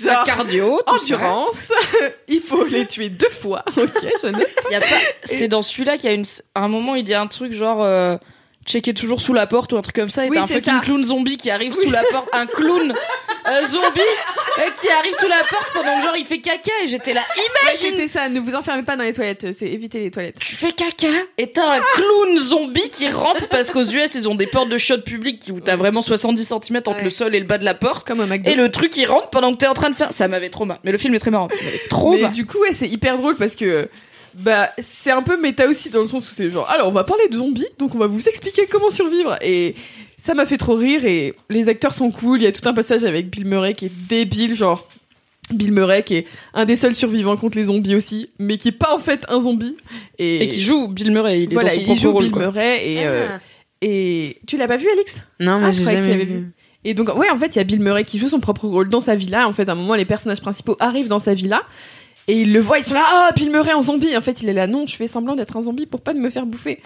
Genre, cardio, endurance, [LAUGHS] il faut les tuer deux fois. [LAUGHS] Ok, je note. C'est dans celui-là qu'il y a une... à un moment, il dit un truc genre euh, checker toujours sous la porte ou un truc comme ça. Et Oui, t'as un fucking ça. clown zombie qui arrive sous la porte. Un clown [LAUGHS] euh, zombie euh, qui arrive sous la porte pendant que genre il fait caca. Et j'étais là, Ouais, imagine C'était ça, ne vous enfermez pas dans les toilettes, c'est éviter les toilettes. tu fais caca et t'as un clown zombie qui rampe parce qu'aux US ils ont des portes de shot publiques où t'as vraiment 70 cm entre Ouais. le sol et le bas de la porte. Comme au McDo. Et le truc il rentre pendant que t'es en train de faire. Ça m'avait trop marre. Mais le film est très marrant. Ça m'avait trop Mais marre. du coup, ouais, c'est hyper drôle parce que bah c'est un peu méta aussi dans le sens où c'est genre alors on va parler de zombies donc on va vous expliquer comment survivre et ça m'a fait trop rire et les acteurs sont cool il y a tout un passage avec Bill Murray qui est débile genre Bill Murray qui est un des seuls survivants contre les zombies aussi mais qui est pas en fait un zombie et, Et qui joue Bill Murray. Il est voilà dans son il propre joue rôle. Bill quoi. Murray et euh, et tu l'as pas vu Alex? Non, moi, Ah, je j'ai croyais que tu jamais l'avais vu. vu. Et donc, ouais, en fait, il y a Bill Murray qui joue son propre rôle dans sa villa. En fait, à un moment, les personnages principaux arrivent dans sa villa. Et ils le voient, ils sont là, ah, Bill Murray en zombie. En fait, il est là, non, je fais semblant d'être un zombie pour pas me faire bouffer.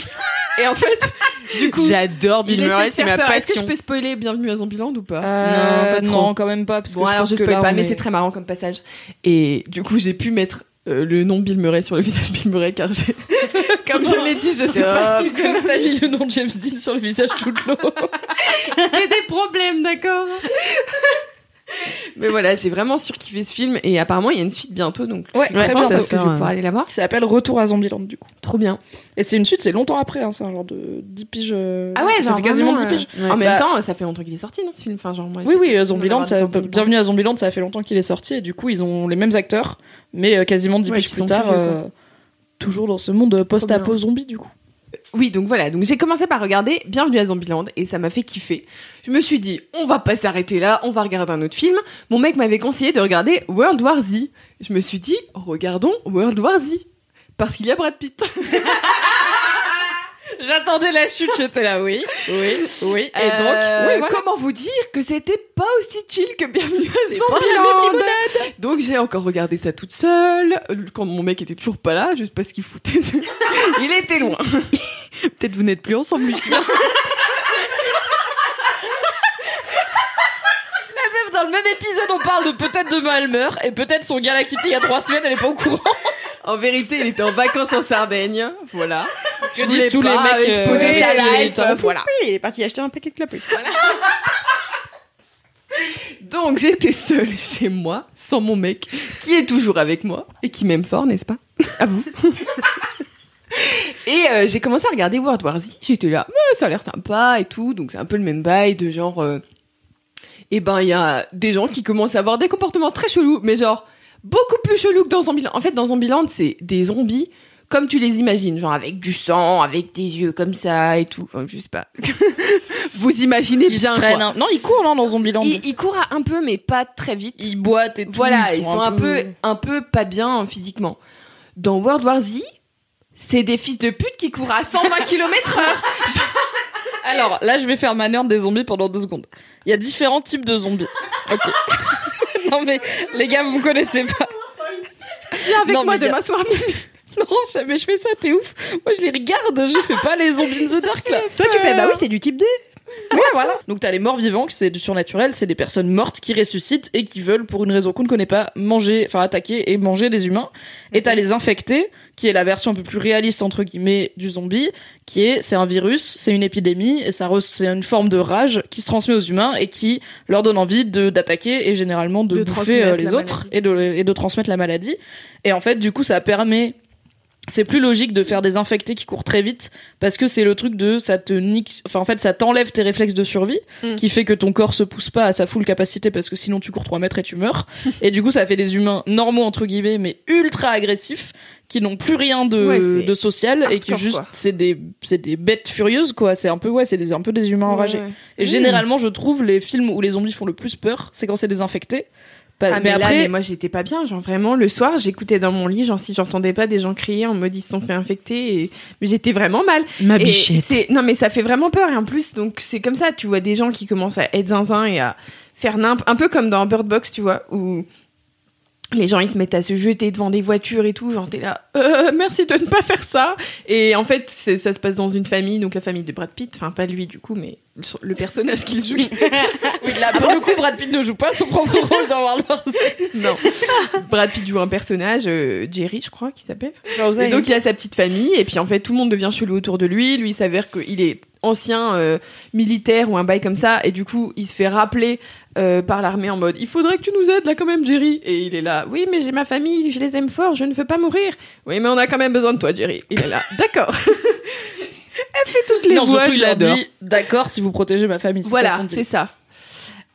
Et en fait, [LAUGHS] du coup, J'adore il Bill Murray, de c'est ma peur. Est-ce que je passion. peux spoiler Bienvenue à Zombieland ou pas Euh, Non, pas trop. Non, quand même pas. Parce Bon, que je alors pense je que spoil là, pas, mais est- c'est très marrant comme passage. Et du coup, j'ai pu mettre euh, le nom Bill Murray sur le [LAUGHS] visage de Bill Murray car j'ai, [LAUGHS] comme je l'ai dit, je suis pas Comme t'as mis le nom de James Dean sur le visage tout de l'eau. J'ai des problèmes, d'accord [LAUGHS] Mais voilà, j'ai vraiment surkiffé ce film et apparemment il y a une suite bientôt donc je Ouais, très ça parce que je vais pouvoir aller la voir. Ça s'appelle Retour à Zombieland du coup. Trop bien. Et c'est une suite, c'est longtemps après, hein, c'est un genre de 10 piges. euh, Ah ouais, ça genre fait quasiment vraiment, 10 piges. euh, En même Bah, temps, ça fait longtemps qu'il est sorti non ce film. Enfin genre moi. Oui, oui, euh, Zombieland, ça, bienvenue à Zombieland, ça fait longtemps qu'il est sorti et du coup ils ont les mêmes acteurs, mais quasiment 10 Ouais, piges qui plus tard, plus vieux, euh, toujours dans ce monde post-apo zombie du coup. Oui, donc voilà. Donc j'ai commencé par regarder Bienvenue à Zombieland et ça m'a fait kiffer. Je me suis dit, on va pas s'arrêter là, on va regarder un autre film. Mon mec m'avait conseillé de regarder World War Z. Je me suis dit, regardons World War Z parce qu'il y a Brad Pitt. [LAUGHS] J'attendais la chute, j'étais là, oui, oui, oui. Et Euh, donc, oui, voilà. comment vous dire que c'était pas aussi chill que Bienvenue à Zombieland. Donc j'ai encore regardé ça toute seule quand mon mec était toujours pas là, je sais pas ce qu'il foutait. [LAUGHS] Il était loin. [LAUGHS] Peut-être vous n'êtes plus ensemble, Lucie. Meuf, dans le même épisode, on parle de peut-être demain elle meurt et peut-être son gars l'a quitté il y a trois semaines, elle est pas au courant. En vérité, il était en vacances en Sardaigne, voilà. Que Je disent voulais tous les mecs, exposer euh, sa oui, life, il est en voilà. Il est parti acheter un paquet de clopes. Donc j'étais seule chez moi, sans mon mec, qui est toujours avec moi et qui m'aime fort, n'est-ce pas? À vous. et euh, j'ai commencé à regarder World War Z. J'étais là, ça a l'air sympa et tout. Donc c'est un peu le même bail de genre. euh, Eh ben il y a des gens qui commencent à avoir des comportements très chelous, mais genre beaucoup plus chelous que dans Zombieland. En fait, dans Zombieland, c'est des zombies comme tu les imagines, genre avec du sang, avec des yeux comme ça et tout. Enfin, je sais pas. [LAUGHS] vous imaginez Ils se bien. quoi. hein. Non, ils courent non, dans Zombieland. Ils, ils courent un peu, mais pas très vite. Ils boitent et tout. Voilà, ils sont, un, peu... un peu pas bien euh, physiquement. Dans World War Z, c'est des fils de pute qui courent à 120 km heure. Alors là, je vais faire ma nerd des zombies pendant deux secondes. Il y a différents types de zombies. Ok. [LAUGHS] non mais les gars, vous me connaissez pas. Viens avec Non, moi y a- demain soir. [LAUGHS] Non, je- mais je fais ça, t'es ouf. Moi, je les regarde, je fais pas les zombies in the dark là. Toi, tu fais, bah oui, c'est du type 2. Ouais, voilà. Donc t'as les morts vivants, que c'est du surnaturel, c'est des personnes mortes qui ressuscitent et qui veulent, pour une raison qu'on ne connaît pas, manger, enfin attaquer et manger des humains. Et t'as les infectés, qui est la version un peu plus réaliste entre guillemets du zombie, qui est c'est un virus, c'est une épidémie et ça c'est une forme de rage qui se transmet aux humains et qui leur donne envie de d'attaquer et généralement de, De bouffer euh, les autres maladie. et de et de transmettre la maladie. Et en fait, du coup, ça permet c'est plus logique de faire des infectés qui courent très vite parce que c'est le truc de ça te nique enfin en fait ça t'enlève tes réflexes de survie Mm. qui fait que ton corps se pousse pas à sa full capacité parce que sinon tu cours 3 mètres et tu meurs. [LAUGHS] Et du coup ça fait des humains normaux entre guillemets mais ultra agressifs qui n'ont plus rien de, Ouais, de social et qui juste c'est des c'est des bêtes furieuses quoi. C'est un peu ouais c'est des, un peu des humains enragés. Ouais. et généralement je trouve les films où les zombies font le plus peur c'est quand c'est des infectés Pas- Ah, mais, mais, là, après mais moi j'étais pas bien. Genre vraiment, le soir, j'écoutais dans mon lit, genre si j'entendais pas des gens crier en mode ils se sont fait infecter, et... mais j'étais vraiment mal. Ma Et bichette. non mais ça fait vraiment peur et en plus donc c'est comme ça tu vois des gens qui commencent à être zinzin et à faire nimp un peu comme dans Bird Box tu vois où les gens ils se mettent à se jeter devant des voitures et tout genre t'es là euh, merci de ne pas faire ça et en fait ça se passe dans une famille donc la famille de Brad Pitt enfin pas lui du coup mais le, personnage qu'il joue. [LAUGHS] Oui, là pour le coup Brad Pitt ne joue pas son propre rôle dans World War Z. Non. [LAUGHS] Brad Pitt joue un personnage euh, Jerry je crois qu'il s'appelle. Et et donc il a sa petite famille et puis en fait tout le monde devient chelou autour de lui. Lui il s'avère qu'il est ancien euh, militaire ou un bail comme ça et du coup il se fait rappeler euh, par l'armée en mode il faudrait que tu nous aides là quand même Jerry et il est là oui mais j'ai ma famille je les aime fort je ne veux pas mourir oui mais on a quand même besoin de toi Jerry. Il est là d'accord [LAUGHS] Toutes les non, voix, je l'adore. dit d'accord si vous protégez ma famille. voilà c'est ça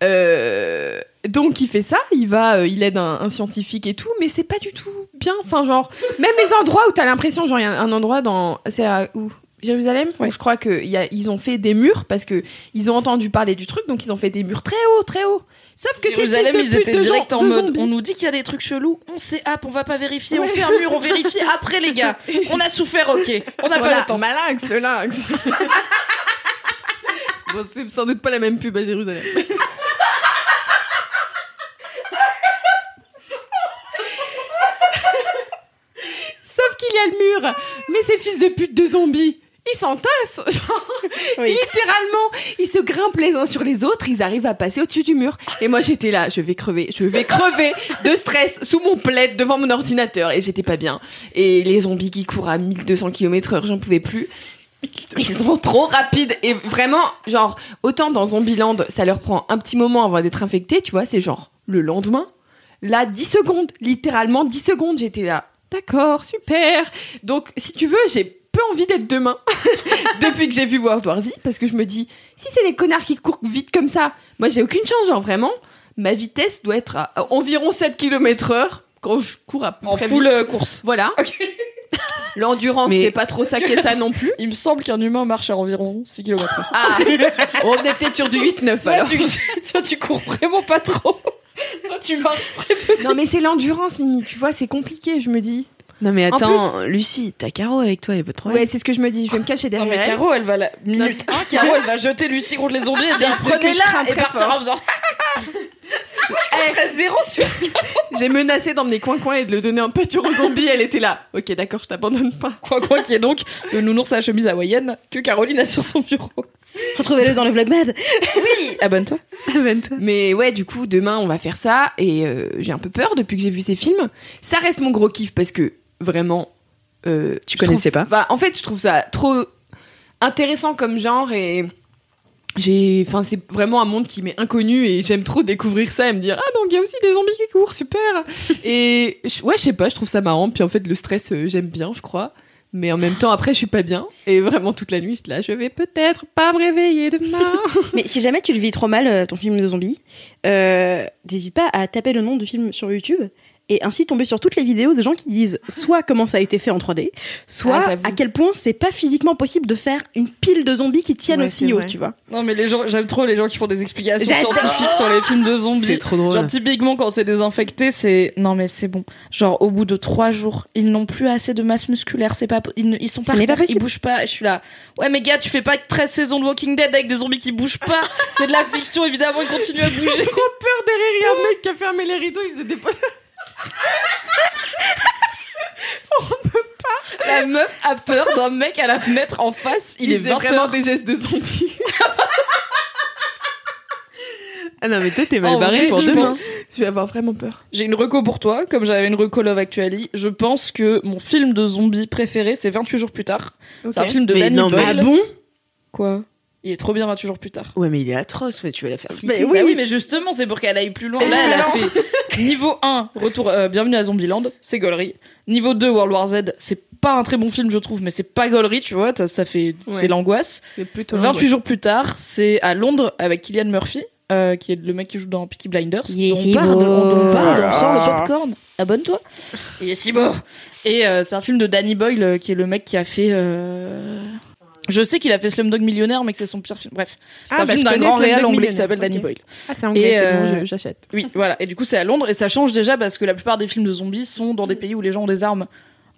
Euh, donc il fait ça, il va, euh, il aide un, un scientifique et tout, mais c'est pas du tout bien. Enfin genre, même les endroits où t'as l'impression, genre il y a un endroit dans, c'est à où? Jérusalem Ouais. où je crois que il y a, ils ont fait des murs parce que ils ont entendu parler du truc, donc ils ont fait des murs très hauts, très hauts. Sauf que Jérusalem, ils étaient de gens- direct en de mode zombies. on nous dit qu'il y a des trucs chelous, on sait app, on va pas vérifier, on fait un mur, on vérifie [LAUGHS] après les gars. On a souffert, ok. On n'a Voilà, pas le temps. Malinx, le lynx. [LAUGHS] bon, c'est sans doute pas la même pub à Jérusalem. [LAUGHS] Sauf qu'il y a le mur. Mais ces fils de pute de zombies, ils s'entassent. Genre, [LAUGHS] Oui. Littéralement, ils se grimpent les uns sur les autres, ils arrivent à passer au-dessus du mur. Et moi, j'étais là, je vais crever, je vais crever de stress sous mon plaid devant mon ordinateur. Et j'étais pas bien. Et les zombies qui courent à 1200 km heure, j'en pouvais plus. Ils sont trop rapides et vraiment, genre, autant dans Zombieland, ça leur prend un petit moment avant d'être infectés, tu vois, c'est genre le lendemain, là, 10 secondes, littéralement 10 secondes, j'étais là. D'accord, super. Donc, si tu veux, j'ai envie d'être demain [LAUGHS] depuis que j'ai vu World War Z parce que je me dis, si c'est des connards qui courent vite comme ça, moi j'ai aucune chance, genre vraiment, ma vitesse doit être à environ 7 km heure quand je cours à peu En près full vite. euh, course. Voilà. [LAUGHS] L'endurance, Mais- c'est pas trop ça que ça non plus. [LAUGHS] Il me semble qu'un humain marche à environ 6 km Ah, on est peut-être sur du 8-9 Soit alors. tu, soit tu cours vraiment pas trop, soit tu marches très peu. Non mais c'est l'endurance, Mimi, tu vois, c'est compliqué, je me dis. Non mais En attends, Lucie, t'as Caro avec toi, y a pas de problème. Ouais, c'est ce que je me dis, je vais me cacher Non derrière mais elle. Caro, elle va la minute 1, Caro, elle va jeter Lucie contre les zombies et dire prenez-la et partir en faisant. [LAUGHS] Elle reste zéro sur. J'ai menacé d'emmener Coin-Coin et de le donner en pâture aux zombies, elle était là. Ok, d'accord, je t'abandonne pas. Quoi quoi qui est donc le nounours à la chemise hawaïenne que Caroline a sur son bureau. Retrouvez-le dans le vlog mad. Abonne-toi. Mais ouais, du coup, demain, on va faire ça et euh, j'ai un peu peur depuis que j'ai vu ces films. Ça reste mon gros kiff parce que vraiment. euh, Tu connaissais trouve- pas. Bah, En fait, je trouve ça trop intéressant comme genre et. J'ai, enfin, c'est vraiment un monde qui m'est inconnu et j'aime trop découvrir ça et me dire ah donc il y a aussi des zombies qui courent super. [LAUGHS] Et ouais je sais pas je trouve ça marrant. Puis en fait le stress euh, j'aime bien je crois. Mais en même temps après je suis pas bien. Et vraiment toute la nuit là je vais peut-être pas me réveiller demain. [LAUGHS] Mais si jamais tu le vis trop mal, euh, ton film de zombie, euh, n'hésite pas à taper le nom du film sur YouTube et ainsi tomber sur toutes les vidéos des gens qui disent soit comment ça a été fait en 3D, soit Ah, à quel point c'est pas physiquement possible de faire une pile de zombies qui tiennent Ouais, aussi haut, vrai. tu vois. Non mais les gens, j'aime trop les gens qui font des explications scientifiques sur les films de zombies. C'est trop drôle. Genre typiquement quand c'est désinfecté, c'est non mais c'est bon. Genre au bout de trois jours, ils n'ont plus assez de masse musculaire, c'est pas, ils, ne- ils sont pas, n'est pas terre, ils bougent pas. Je suis là, ouais mais gars, tu fais pas 13 saisons de Walking Dead avec des zombies qui bougent pas. c'est de la fiction évidemment, ils continuent à bouger. trop peur derrière il y a un mec qui a fermé les rideaux il faisait des La meuf a peur d'un mec à la fenêtre en face. Il, il, est faisait 20 vraiment heures. des gestes de zombie [LAUGHS] Ah non mais toi t'es mal En barré vrai, pour je demain. pense- je vais avoir vraiment peur J'ai une reco pour toi, comme j'avais une reco Love Actually. Je pense que mon film de zombies préféré, c'est 28 jours plus tard. C'est un film de Mais Danny non, mais- Boyle. Ah bon? Quoi? Il est trop bien 28 jours plus tard. Ouais mais il est atroce, ouais, tu vas la faire flipper. Mais oui, Bah oui, mais justement, c'est pour qu'elle aille plus loin. Là, elle a fait [LAUGHS] niveau 1, retour, euh, bienvenue à Zombieland, c'est gaulerie. Niveau 2, World War Z, c'est pas un très bon film, je trouve, mais c'est pas gaulerie, tu vois, ça, fait, Ouais. c'est l'angoisse. c'est plutôt 28 jours plus tard, c'est à Londres avec Killian Murphy, euh, qui est le mec qui joue dans Peaky Blinders. Il est dont si on parle, beau. on parle, on Ah. sort le popcorn. Abonne-toi. Il est si beau. Et euh, c'est un film de Danny Boyle, qui est le mec qui a fait. Euh, Je sais qu'il a fait Slumdog Millionnaire, mais que c'est son pire film. Bref, c'est Ah, un bah, film d'un grand réal anglais qui s'appelle Danny. Boyle. ah c'est anglais c'est euh, bon je- j'achète Oui, voilà. Et du coup, c'est à Londres et ça change déjà parce que la plupart des films de zombies sont dans des pays où les gens ont des armes.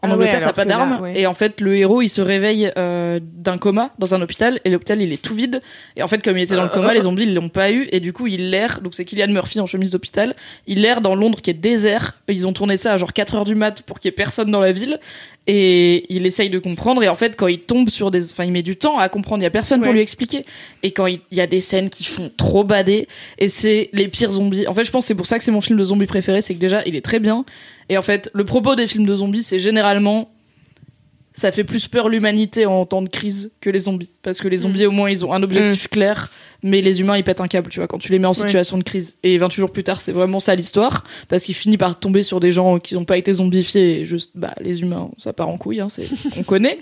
En Ah ouais, Angleterre, t'as alors pas d'armes. ouais. Et en fait, le héros, il se réveille euh, d'un coma dans un hôpital et l'hôpital, il est tout vide. Et en fait, comme il était dans le coma, [LAUGHS] les zombies, ils l'ont pas eu. Et du coup, il l'air. Donc, c'est Killian Murphy en chemise d'hôpital. Il l'air dans Londres qui est désert. Ils ont tourné ça à genre 4 heures du mat pour qu'il y ait personne dans la ville. Et il essaye de comprendre. Et en fait, quand il tombe sur des. Enfin, il met du temps à comprendre. Il y a personne pour Ouais. lui expliquer. Et quand il y a des scènes qui font trop bader. Et c'est les pires zombies. En fait, je pense que c'est pour ça que c'est mon film de zombies préféré. C'est que déjà, il est très bien. Et en fait, le propos des films de zombies, c'est généralement. Ça fait plus peur l'humanité en temps de crise que les zombies. Parce que les zombies, au moins, ils ont un objectif clair. Mais les humains, ils pètent un câble, tu vois, quand tu les mets en situation de crise. Et 28 jours plus tard, c'est vraiment ça l'histoire. Parce qu'il finit par tomber sur des gens qui n'ont pas été zombifiés. Et juste, bah, les humains, ça part en couille, hein, c'est, on connaît.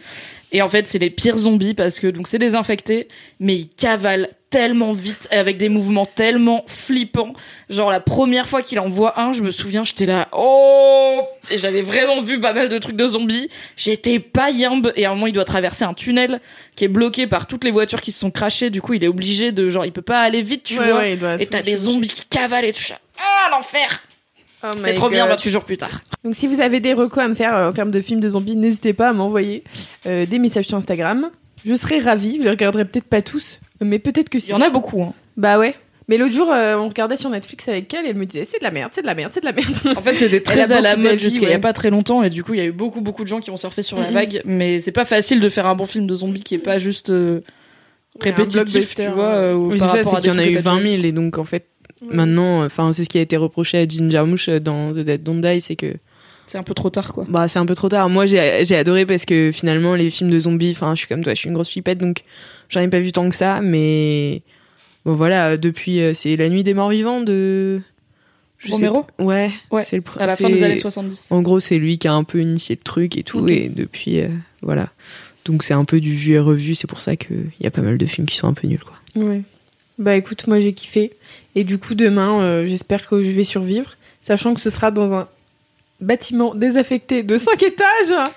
Et en fait, c'est les pires zombies parce que, donc, c'est désinfecté, mais ils cavalent tellement vite et avec des mouvements tellement flippants. Genre, la première fois qu'il en voit un, je me souviens, j'étais là, oh! Et j'avais vraiment vu pas mal de trucs de zombies. J'étais pas yimbe. Et à un moment, il doit traverser un tunnel qui est bloqué par toutes les voitures qui se sont crachées. Du coup, il est obligé de, genre, il peut pas aller vite, tu Ouais, vois. ouais, et t'as des zombies qui cavalent et tout ça. Ah, l'enfer! Oh C'est trop bien, God. 28 jours plus tard. Donc si vous avez des recos à me faire euh, en termes de films de zombies, n'hésitez pas à m'envoyer euh, des messages sur Instagram. Je serai ravie. Je les regarderai peut-être pas tous, mais peut-être que si. Il y en a beaucoup, hein. Bah ouais. Mais l'autre jour, euh, on regardait sur Netflix avec elle et elle me disait c'est de la merde, c'est de la merde, c'est de la merde. En fait, c'était [LAUGHS] très a à la mode jusqu'à il y a ouais. pas très longtemps et du coup, il y a eu beaucoup beaucoup de gens qui ont surfé sur la Mhm. vague, mais c'est pas facile de faire un bon film de zombies qui est pas juste euh, Ouais, répétitif, tu vois, euh, ou Oui, c'est ça, rapport c'est à qu'il y en a eu trucs que t'as 20 déjà 000 et donc en fait maintenant, enfin c'est ce qui a été reproché à Ginger Mouche dans The Dead Don't Die, c'est que. C'est un peu trop tard, quoi. bah c'est un peu trop tard. Moi j'ai adoré parce que finalement les films de zombies, enfin je suis comme toi, je suis une grosse flippette donc j'en ai pas vu tant que ça, mais bon voilà depuis euh, c'est La Nuit des Morts Vivants de Je sais Romero pas. Ouais, Ouais, c'est le À la fin des années 70. En gros, c'est lui qui a un peu initié le truc et tout, et depuis, euh, voilà. Donc c'est un peu du vu et revu, c'est pour ça qu'il y a pas mal de films qui sont un peu nuls, quoi. Ouais. Bah écoute, moi j'ai kiffé. Et du coup, demain, euh, j'espère que je vais survivre, sachant que ce sera dans un bâtiment désaffecté de 5 [LAUGHS] étages.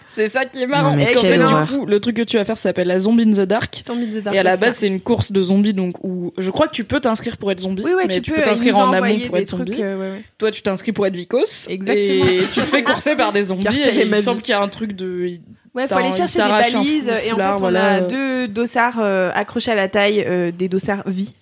C'est ça qui est marrant. Non, mais parce qu'en fait, horreur. du coup, le truc que tu vas faire ça s'appelle la Zombie in the Dark. Et à la base, c'est une course de zombies, donc où je crois que tu peux t'inscrire pour être zombie, oui, ouais, mais tu, peux t'inscrire en amont pour être zombie. euh, Toi, tu t'inscris pour être vicos. Exactement. Et tu te fais courser par des zombies. Et il me semble qu'il y a un truc de. Ouais, faut aller chercher des balises. Et en fait, on voilà. a deux dossards euh, accrochés à la taille, euh, des dossards vie.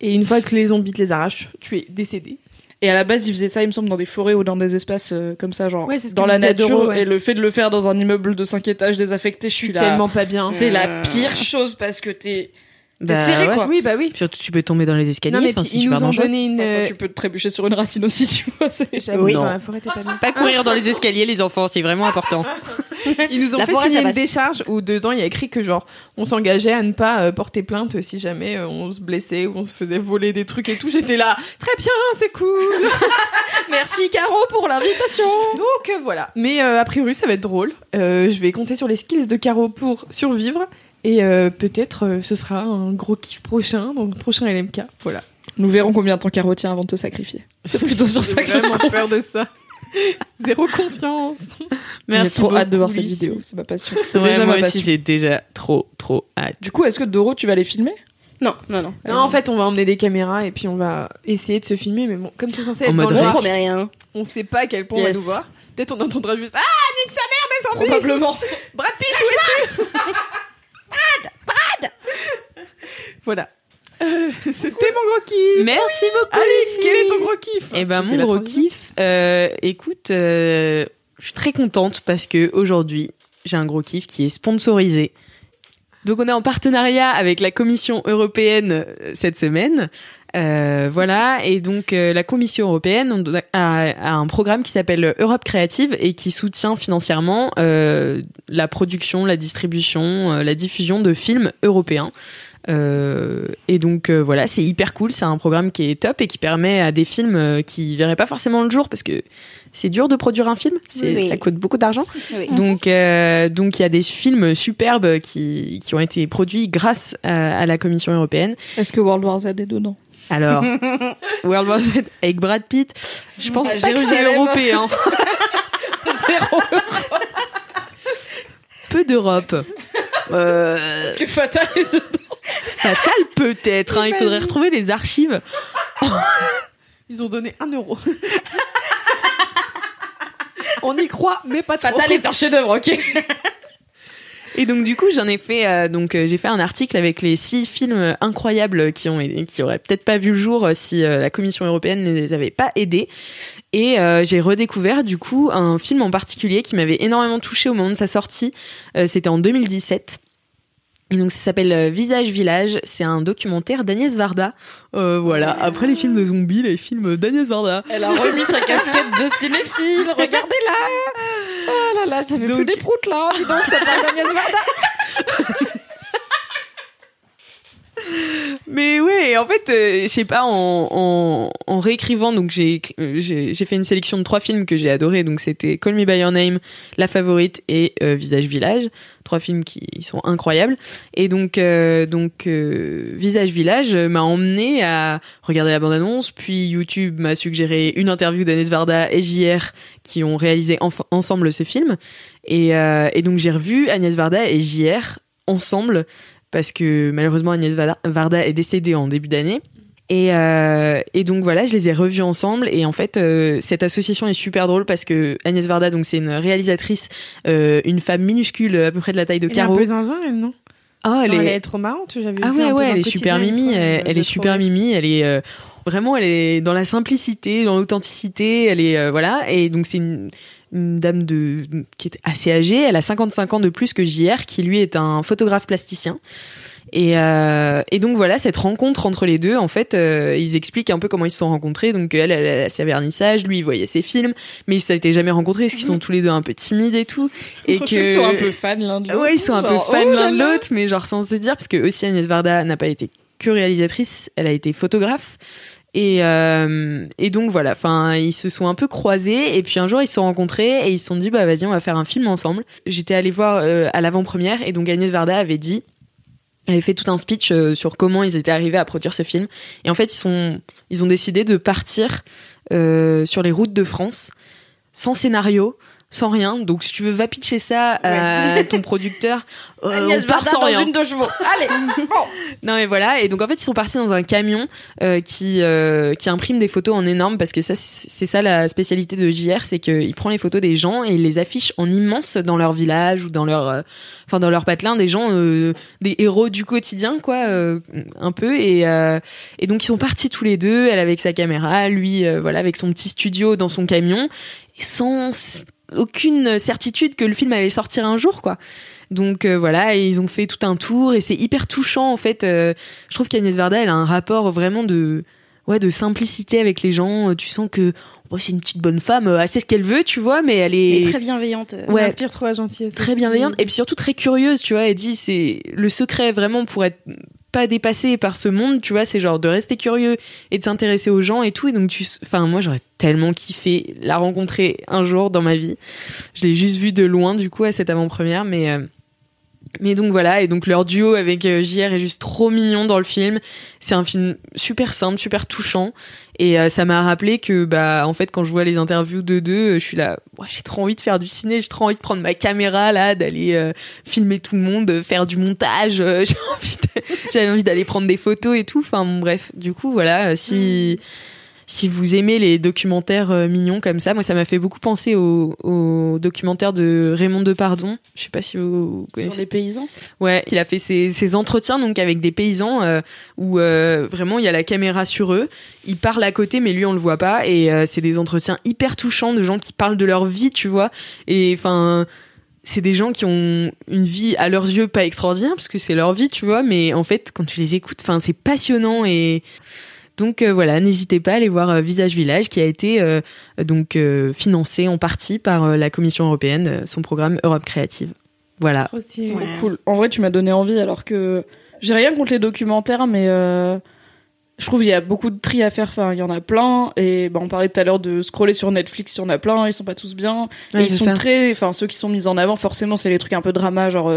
Et une fois que les zombies te les arrachent, tu es décédé. Et à la base, ils faisaient ça, il me semble, dans des forêts ou dans des espaces euh, comme ça, genre Ouais, dans la nature. Ouais. Et le fait de le faire dans un immeuble de 5 étages désaffecté, je suis là. Tellement pas bien. C'est la pire chose parce que T'es Bah, serré, ouais. quoi. Oui, bah oui. Surtout, tu peux tomber dans les escaliers. Non, mais puis c'est ils nous ont donné une. Enfin, euh, tu peux te trébucher sur une racine aussi, tu vois. Oui. dans la forêt, t'es pas bien. Pas courir dans les escaliers, les enfants, c'est vraiment important. [LAUGHS] Ils nous ont La fait forêt, signer une décharge où dedans il y a écrit que genre on s'engageait à ne pas euh, porter plainte si jamais euh, on se blessait ou on se faisait voler des trucs et tout. J'étais là, très bien, c'est cool. [LAUGHS] Merci Caro pour l'invitation. Donc euh, voilà. Mais euh, a priori ça va être drôle. Euh, je vais compter sur les skills de Caro pour survivre et euh, peut-être euh, ce sera un gros kiff prochain le prochain LMK. Voilà. Nous verrons combien de temps Caro tient avant de te sacrifier. [LAUGHS] C'est plutôt sur ça J'ai que je vraiment peur de ça. [LAUGHS] Zéro confiance. J'ai trop hâte de voir cette vidéo. C'est ma passion. C'est déjà moi ma aussi, passion. j'ai déjà trop, trop hâte. Du coup, est-ce que Doro, tu vas les filmer? Non, non, non. Non, en fait, on va emmener des caméras et puis on va essayer de se filmer. Mais bon, comme c'est censé En être mode dans le noir, rien. on sait pas à quel point on va nous voir. Peut-être on entendra juste Ah, nique sa mère des zombies Probablement. Brad Pitt, où es-tu [LAUGHS] Brad Brad Voilà. Euh, [LAUGHS] C'était mon gros kiff Merci beaucoup, Alice, quel est ton gros kiff Eh ben, mon gros kiff, euh, écoute, euh, je suis très contente parce que aujourd'hui, j'ai un gros kiff qui est sponsorisé. Donc, on est en partenariat avec la Commission européenne cette semaine. Euh, voilà, et donc euh, la Commission européenne a, a un programme qui s'appelle Europe Créative et qui soutient financièrement euh, la production, la distribution, euh, la diffusion de films européens. Euh, et donc euh, voilà, c'est hyper cool. C'est un programme qui est top et qui permet à des films euh, qui verraient pas forcément le jour parce que c'est dur de produire un film. Oui. Ça coûte beaucoup d'argent. Oui. Donc euh, donc il y a des films superbes qui qui ont été produits grâce à, à la Commission européenne. Est-ce que World War Z est dedans? Alors [LAUGHS] World War Z avec Brad Pitt, je pense pas que c'est Jérusalem. européen. [LAUGHS] Zéro. Peu d'Europe. Euh, Est-ce que Fatal est dedans fatal peut-être. hein. Il faudrait retrouver les archives. [LAUGHS] Ils ont donné un euro. on y croit, mais pas trop. Fatal est un chef-d'œuvre, ok. Et donc du coup j'en ai fait euh, donc euh, j'ai fait un article avec les six films incroyables qui ont qui auraient peut-être pas vu le jour euh, si euh, la Commission européenne ne les avait pas aidés. Et j'ai redécouvert du coup un film en particulier qui m'avait énormément touché au moment de sa sortie. C'était en 2017 et donc ça s'appelle Visage Village, c'est un documentaire d'Agnès Varda. Euh, voilà, après les films de zombies, les films d'Agnès Varda. Elle a remis sa casquette de cinéphile, [LAUGHS] regardez-la Oh là là, ça fait Donc- plus des proutes là, dis donc, ça parle d'Agnès Varda Mais ouais, en fait, euh, je sais pas, en, réécrivant, donc euh, j'ai j'ai fait une sélection de trois films que j'ai adorés. Donc c'était Call Me by Your Name, La Favorite et euh, Visage Village, trois films qui sont incroyables. Et donc donc Visage Village m'a emmené à regarder la bande-annonce, puis YouTube m'a suggéré une interview d'Agnès Varda et JR qui ont réalisé ensemble ce film. Et, et donc j'ai revu Agnès Varda et JR ensemble parce que malheureusement Agnès Varda- est décédée en début d'année. Et, euh, et donc voilà, je les ai revus ensemble et en fait euh, cette association est super drôle parce que Agnès Varda donc c'est une réalisatrice, euh, une femme minuscule à peu près de la taille de Elle est un Caro. peu zinzin, elle, non? Oh, elle Non, est, elle est trop marrante, j'avais ah vu ouais ouais, elle le est super mimi, elle, est super mimi, elle est vraiment elle est dans la simplicité, dans l'authenticité, elle est voilà et donc c'est une, une dame de qui est assez âgée, elle a 55 ans de plus que JR qui lui est un photographe plasticien. Et, euh, et donc voilà cette rencontre entre les deux en fait euh, ils expliquent un peu comment ils se sont rencontrés donc elle elle, elle a ses vernissages lui il voyait ses films mais ils s'étaient jamais rencontrés parce qu'ils sont tous les deux un peu timides et tout et que Ils sont un peu fans l'un de l'autre. Ouais, ils sont un peu fans oh l'un de l'autre, mais genre sans se dire, parce que aussi Agnès Varda n'a pas été que réalisatrice, elle a été photographe. Et, euh, et donc voilà, enfin ils se sont un peu croisés et puis un jour ils se sont rencontrés et ils se sont dit bah vas-y on va faire un film ensemble. J'étais allée voir euh, à l'avant-première et donc Agnès Varda avait dit avait fait tout un speech euh, sur comment ils étaient arrivés à produire ce film et en fait ils ils ont décidé de partir sur les routes de France sans scénario sans rien. Donc si tu veux va pitcher ça à [LAUGHS] ton producteur. Euh, on part sans dans rien. une de chevaux. [LAUGHS] Allez. non mais voilà. Et donc en fait ils sont partis dans un camion euh, qui euh, qui imprime des photos en énorme parce que ça c'est ça la spécialité de JR c'est qu'il prend les photos des gens et il les affiche en immense dans leur village ou dans leur euh, enfin dans leur patelin des gens des héros du quotidien quoi un peu. Et et donc ils sont partis tous les deux elle avec sa caméra lui voilà avec son petit studio dans son camion. Et sans aucune certitude que le film allait sortir un jour quoi donc euh, voilà, et ils ont fait tout un tour et c'est hyper touchant en fait. Euh, je trouve qu'Agnès Varda, elle a un rapport vraiment de ouais de simplicité avec les gens. Euh, Tu sens que oh, c'est une petite bonne femme, elle sait ce qu'elle veut, tu vois, mais elle est très bienveillante. Ouais. Elle inspire trop la gentillesse. très bienveillante et puis surtout très curieuse, tu vois. Elle dit c'est le secret vraiment pour être pas dépassé par ce monde, tu vois, c'est genre de rester curieux et de s'intéresser aux gens et tout. Et donc tu, enfin moi j'aurais tellement kiffé la rencontrer un jour dans ma vie. Je l'ai juste vue de loin du coup à cette avant-première, mais euh, mais donc voilà, et donc leur duo avec euh, JR est juste trop mignon dans le film. C'est un film super simple, super touchant. Et euh, ça m'a rappelé que, bah, en fait, quand je vois les interviews de deux, euh, je suis là, j'ai trop envie de faire du ciné, j'ai trop envie de prendre ma caméra là, d'aller euh, filmer tout le monde, euh, faire du montage. [LAUGHS] j'ai envie, j'avais envie d'aller prendre des photos et tout. Enfin, bref, du coup, voilà, si si vous aimez les documentaires euh, mignons comme ça, moi ça m'a fait beaucoup penser au, au documentaire de Raymond Depardon. Je sais pas si vous Sur connaissez. les paysans. Ouais, il a fait ses, ses entretiens donc avec des paysans euh, où euh, vraiment il y a la caméra sur eux. Il parle à côté, mais lui on le voit pas. Et c'est des entretiens hyper touchants de gens qui parlent de leur vie, tu vois. Et enfin, c'est des gens qui ont une vie à leurs yeux pas extraordinaire parce que c'est leur vie, tu vois. Mais en fait, quand tu les écoutes, enfin c'est passionnant et donc euh, voilà, n'hésitez pas à aller voir euh, Visage Village qui a été euh, donc euh, financé en partie par euh, la Commission européenne, euh, son programme Europe Créative. Voilà. Cool. En vrai, tu m'as donné envie alors que j'ai rien contre les documentaires, mais euh, je trouve qu'il y a beaucoup de tri à faire. Enfin, il y en a plein. Et bah, on parlait tout à l'heure de scroller sur Netflix, il y en a plein. Ils sont pas tous bien. Et ils sont ça. très. Enfin, ceux qui sont mis en avant, forcément, c'est les trucs un peu drama, genre.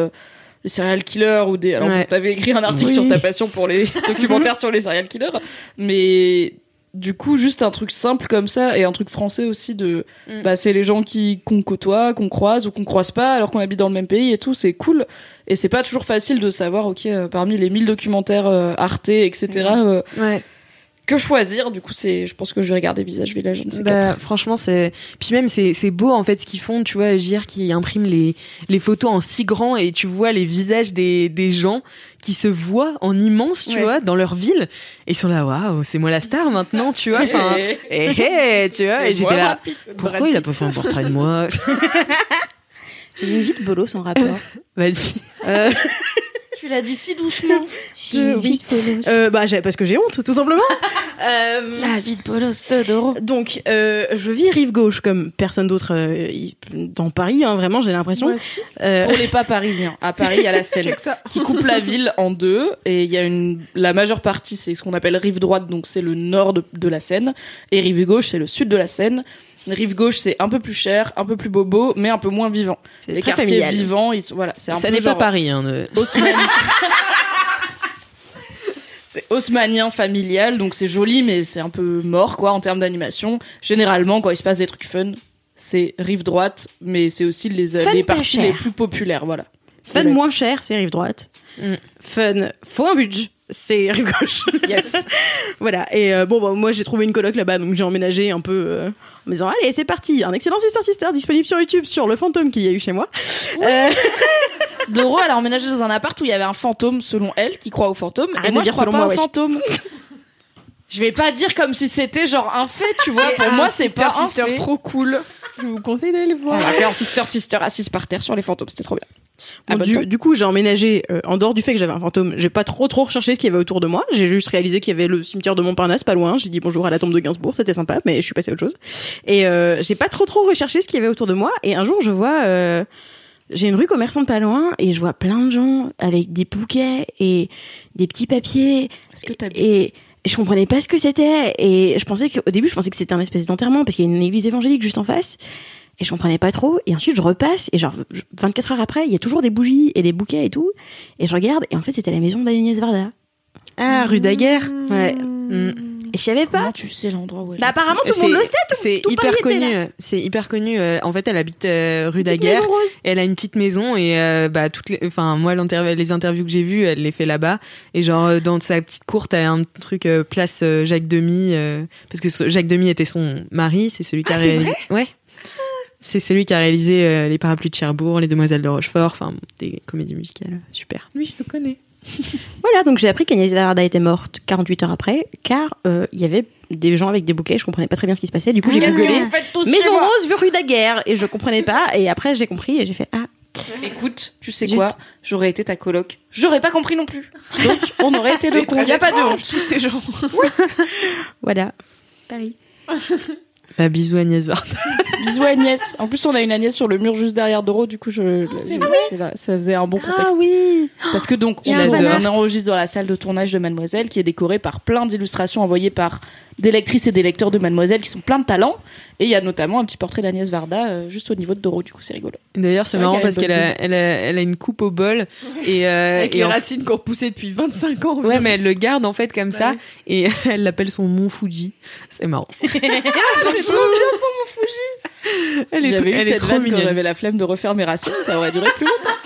Les serial killers ou des. Alors, Ouais. t'avais écrit un article Oui. sur ta passion pour les [LAUGHS] documentaires sur les serial killers, mais du coup, juste un truc simple comme ça et un truc français aussi de. Mm. Bah, c'est les gens qui qu'on côtoie, qu'on croise ou qu'on croise pas alors qu'on habite dans le même pays et tout, c'est cool. Et c'est pas toujours facile de savoir, ok, euh, parmi les 1000 documentaires euh, Arte, etc., euh, Ouais. Que choisir. Du coup, c'est, je pense que je vais regarder Visage Village, un de ces Bah, quatre. franchement, c'est. Puis même, c'est c'est beau en fait ce qu'ils font. Tu vois, JR qui imprime les, les photos en si grand et tu vois les visages des, des gens qui se voient en immense, tu Ouais. vois, dans leur ville. Et ils sont là, waouh, c'est moi la star maintenant, tu vois. Enfin, eh, eh, tu vois. Et j'étais là, pourquoi il a pas fait un portrait de moi? J'ai une vie de bolos en rapport. [LAUGHS] Vas-y. Euh, [LAUGHS] Tu l'as dit si doucement. [LAUGHS] je- oui. Euh, bah, parce que j'ai honte, tout simplement. [LAUGHS] Euh, La vie de bolos de Doro. donc, euh, je vis rive gauche comme personne d'autre euh, dans Paris. hein, vraiment, j'ai l'impression. Euh, Pour les pas parisiens, à Paris, il y a la [LAUGHS] Seine. Qui coupe la ville en deux et il y a une la majeure partie c'est ce qu'on appelle rive droite donc c'est le nord de, de la Seine et rive gauche c'est le sud de la Seine rive gauche c'est un peu plus cher un peu plus bobo mais un peu moins vivant c'est les très quartiers familial. vivants ils sont voilà c'est un Ça peu n'est pas genre Paris. Hein, de- [LAUGHS] [LAUGHS] c'est haussmanien familial donc c'est joli mais c'est un peu mort quoi en termes d'animation généralement quand il se passe des trucs fun c'est rive droite mais c'est aussi les, Fun les parties cher. les plus populaires voilà Fun moins cher, c'est rive droite. Mm. Fun, faut un budget, c'est rive gauche. yes [LAUGHS] voilà. Et euh, bon, bah, moi j'ai trouvé une coloc là-bas, donc j'ai emménagé un peu euh, en me disant allez, c'est parti. Un excellent Sister Sister disponible sur YouTube sur le fantôme qu'il y a eu chez moi. Euh, [LAUGHS] Doro, elle a emménagé dans un appart où il y avait un fantôme, selon elle, qui croit au fantôme. Arrête et moi, de je dire crois selon pas moi, au wesh. fantôme. [LAUGHS] Je vais pas dire comme si c'était genre un fait, tu vois. Pour moi, c'est pas un sister fait. trop cool. Je vous conseille d'aller le On voir. a fait un sister sister assise par terre sur les fantômes, c'était trop bien. Bon, bah, du, coup, j'ai emménagé euh, en dehors du fait que j'avais un fantôme. J'ai pas trop trop recherché ce qu'il y avait autour de moi. J'ai juste réalisé qu'il y avait le cimetière de Montparnasse pas loin. J'ai dit bonjour à la tombe de Gainsbourg, c'était sympa, mais je suis passée à autre chose. Et euh, j'ai pas trop trop recherché ce qu'il y avait autour de moi. Et un jour, je vois. euh, j'ai une rue commerçante pas loin et je vois plein de gens avec des bouquets et des petits papiers que Et je comprenais pas ce que c'était. Et je pensais qu'au début, je pensais que c'était un espèce d'enterrement parce qu'il y a une église évangélique juste en face. Et je comprenais pas trop. Et ensuite, je repasse. Et genre, je- 24 heures après, il y a toujours des bougies et des bouquets et tout. Et je regarde. Et en fait, c'était la maison d'Agnès Varda. Ah, rue Daguerre. Ouais. Mm. Et je savais pas. Comment tu sais l'endroit où elle Bah, est apparemment, tout le monde le sait. Tout, C'est hyper connu. euh, C'est hyper connu. euh, En fait, elle habite euh, rue Daguerre. Elle a une petite maison et euh, bah toutes les, enfin moi l'interview, les interviews que j'ai vues, elle les fait là-bas et genre euh, dans sa petite cour t'as un truc euh, place euh, Jacques Demy euh, parce que Jacques Demy était son mari, c'est celui qui a Ah, c'est réalisé. ouais. C'est celui qui a réalisé euh, les parapluies de Cherbourg, les Demoiselles de Rochefort, enfin des comédies musicales euh, super. Oui, je le connais. [LAUGHS] Voilà, donc j'ai appris qu'Agnès Varda était morte 48 heures après, car euh, il y avait des gens avec des bouquets, je comprenais pas très bien ce qui se passait. Du coup, j'ai que googlé Maison Rose, rue Daguerre, et je comprenais pas. Et après, j'ai compris et j'ai fait Ah, Écoute, tu sais Zut. quoi J'aurais été ta coloc. J'aurais pas compris non plus. Donc, on aurait été [LAUGHS] deux cons. Y a pas de honte. tous ces gens. [LAUGHS] voilà. Paris. Bah bisous Agnès Varda. [LAUGHS] Bisous Agnès. En plus, on a une Agnès sur le mur juste derrière Doro, du coup, je, je- c'est là. ça faisait un bon contexte. Ah oui Parce que donc, on, on enregistre dans la salle de tournage de Mademoiselle, qui est décorée par plein d'illustrations envoyées par des lectrices et des lecteurs de Mademoiselle qui sont plein de talents. Et il y a notamment un petit portrait d'Agnès Varda euh, juste au niveau de Doro, du coup, c'est rigolo. D'ailleurs c'est marrant parce qu'elle a, bonne elle a, elle a une coupe au bol et, euh, Avec et les en- racines qu'on repoussait depuis 25 ans. Ouais, mais elle le garde en fait comme ça et [LAUGHS] elle l'appelle son mont Fuji. C'est marrant. [LAUGHS] J'aime trop bien son mot Fuji. Elle si est, j'avais eu elle est cette trop quand mignonne. j'avais la flemme de refaire mes racines, ça aurait duré plus longtemps.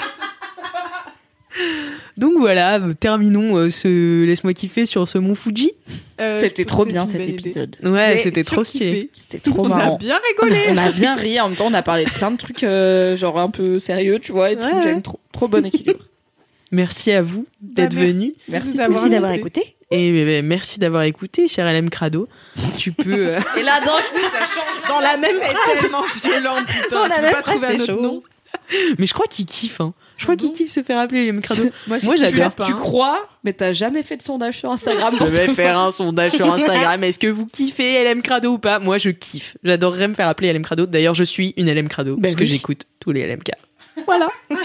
Donc voilà, terminons euh, ce laisse-moi kiffer sur ce mont Fuji. Euh, C'était trop bien cet idée. épisode. Ouais, c'était trop stylé. C'était trop On marrant. a bien rigolé. On a bien ri, en même temps on a parlé de plein de trucs euh, genre un peu sérieux, tu vois, et tout. Ouais, J'aime trop, trop bon équilibre. [LAUGHS] Merci à vous d'être Bah, merci. venus Merci. d'avoir écouté. et euh, merci d'avoir écouté, cher LM Crado. Tu peux. euh, [LAUGHS] Et là d'un coup ça [LAUGHS] change. Dans la même C'est tellement violent, putain. Dans la même pas phrase, trouver un c'est autre chaud. nom. Mais je crois qu'il kiffe. Hein. Je crois qu'il kiffe se faire appeler LM Crado. [LAUGHS] Moi, Moi, j'adore. pas, Tu hein. crois, mais t'as jamais fait de sondage sur Instagram Je vais faire un sondage sur Instagram. [LAUGHS] Est-ce que vous kiffez LM Crado ou pas? Moi, je kiffe. J'adorerais me faire appeler LM Crado. D'ailleurs, je suis une LM Crado Ben parce que j'écoute tous les LMK. Voilà. [LAUGHS]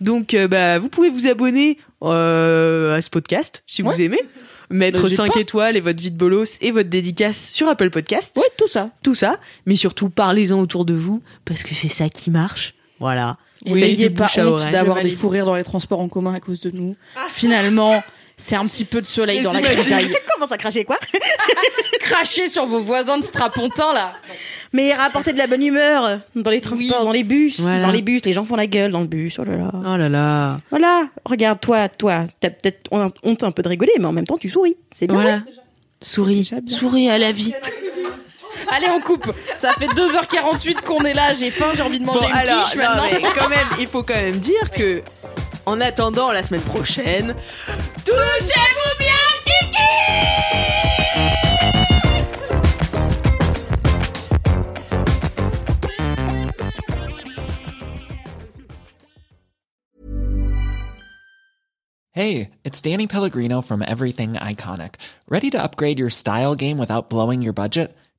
Donc, euh, bah, vous pouvez vous abonner euh, à ce podcast si vous aimez. Mettre N'hésite 5 pas. étoiles et votre vie de bolos et votre dédicace sur Apple Podcast. Ouais, tout ça. Tout ça. Mais surtout, parlez-en autour de vous parce que c'est ça qui marche. Voilà. Et Oui, n'ayez pas honte d'avoir des fous rires dans les transports en commun à cause de nous. Finalement, c'est un petit peu de soleil dans la grisaille. [LAUGHS] Comment ça cracher quoi [LAUGHS] Crachez sur vos voisins de strapontin là. Mais rapporter de la bonne humeur dans les transports, dans les bus. Voilà. Dans les bus, les gens font la gueule dans le bus. Oh là là. Oh là là. Voilà, regarde, toi, toi, t'as peut-être hon- honte un peu de rigoler, mais en même temps, tu souris. C'est bien. Voilà. Souris. Souris à la vie. Allez, on coupe. Ça fait 2h48 qu'on est là. J'ai faim, j'ai envie de manger Bon, une alors, quiche non, maintenant. mais quand même, il faut quand même dire que, en attendant la semaine prochaine, touchez-vous bien, Hey, it's Danny Pellegrino from Everything Iconic. Ready to upgrade your style game without blowing your budget?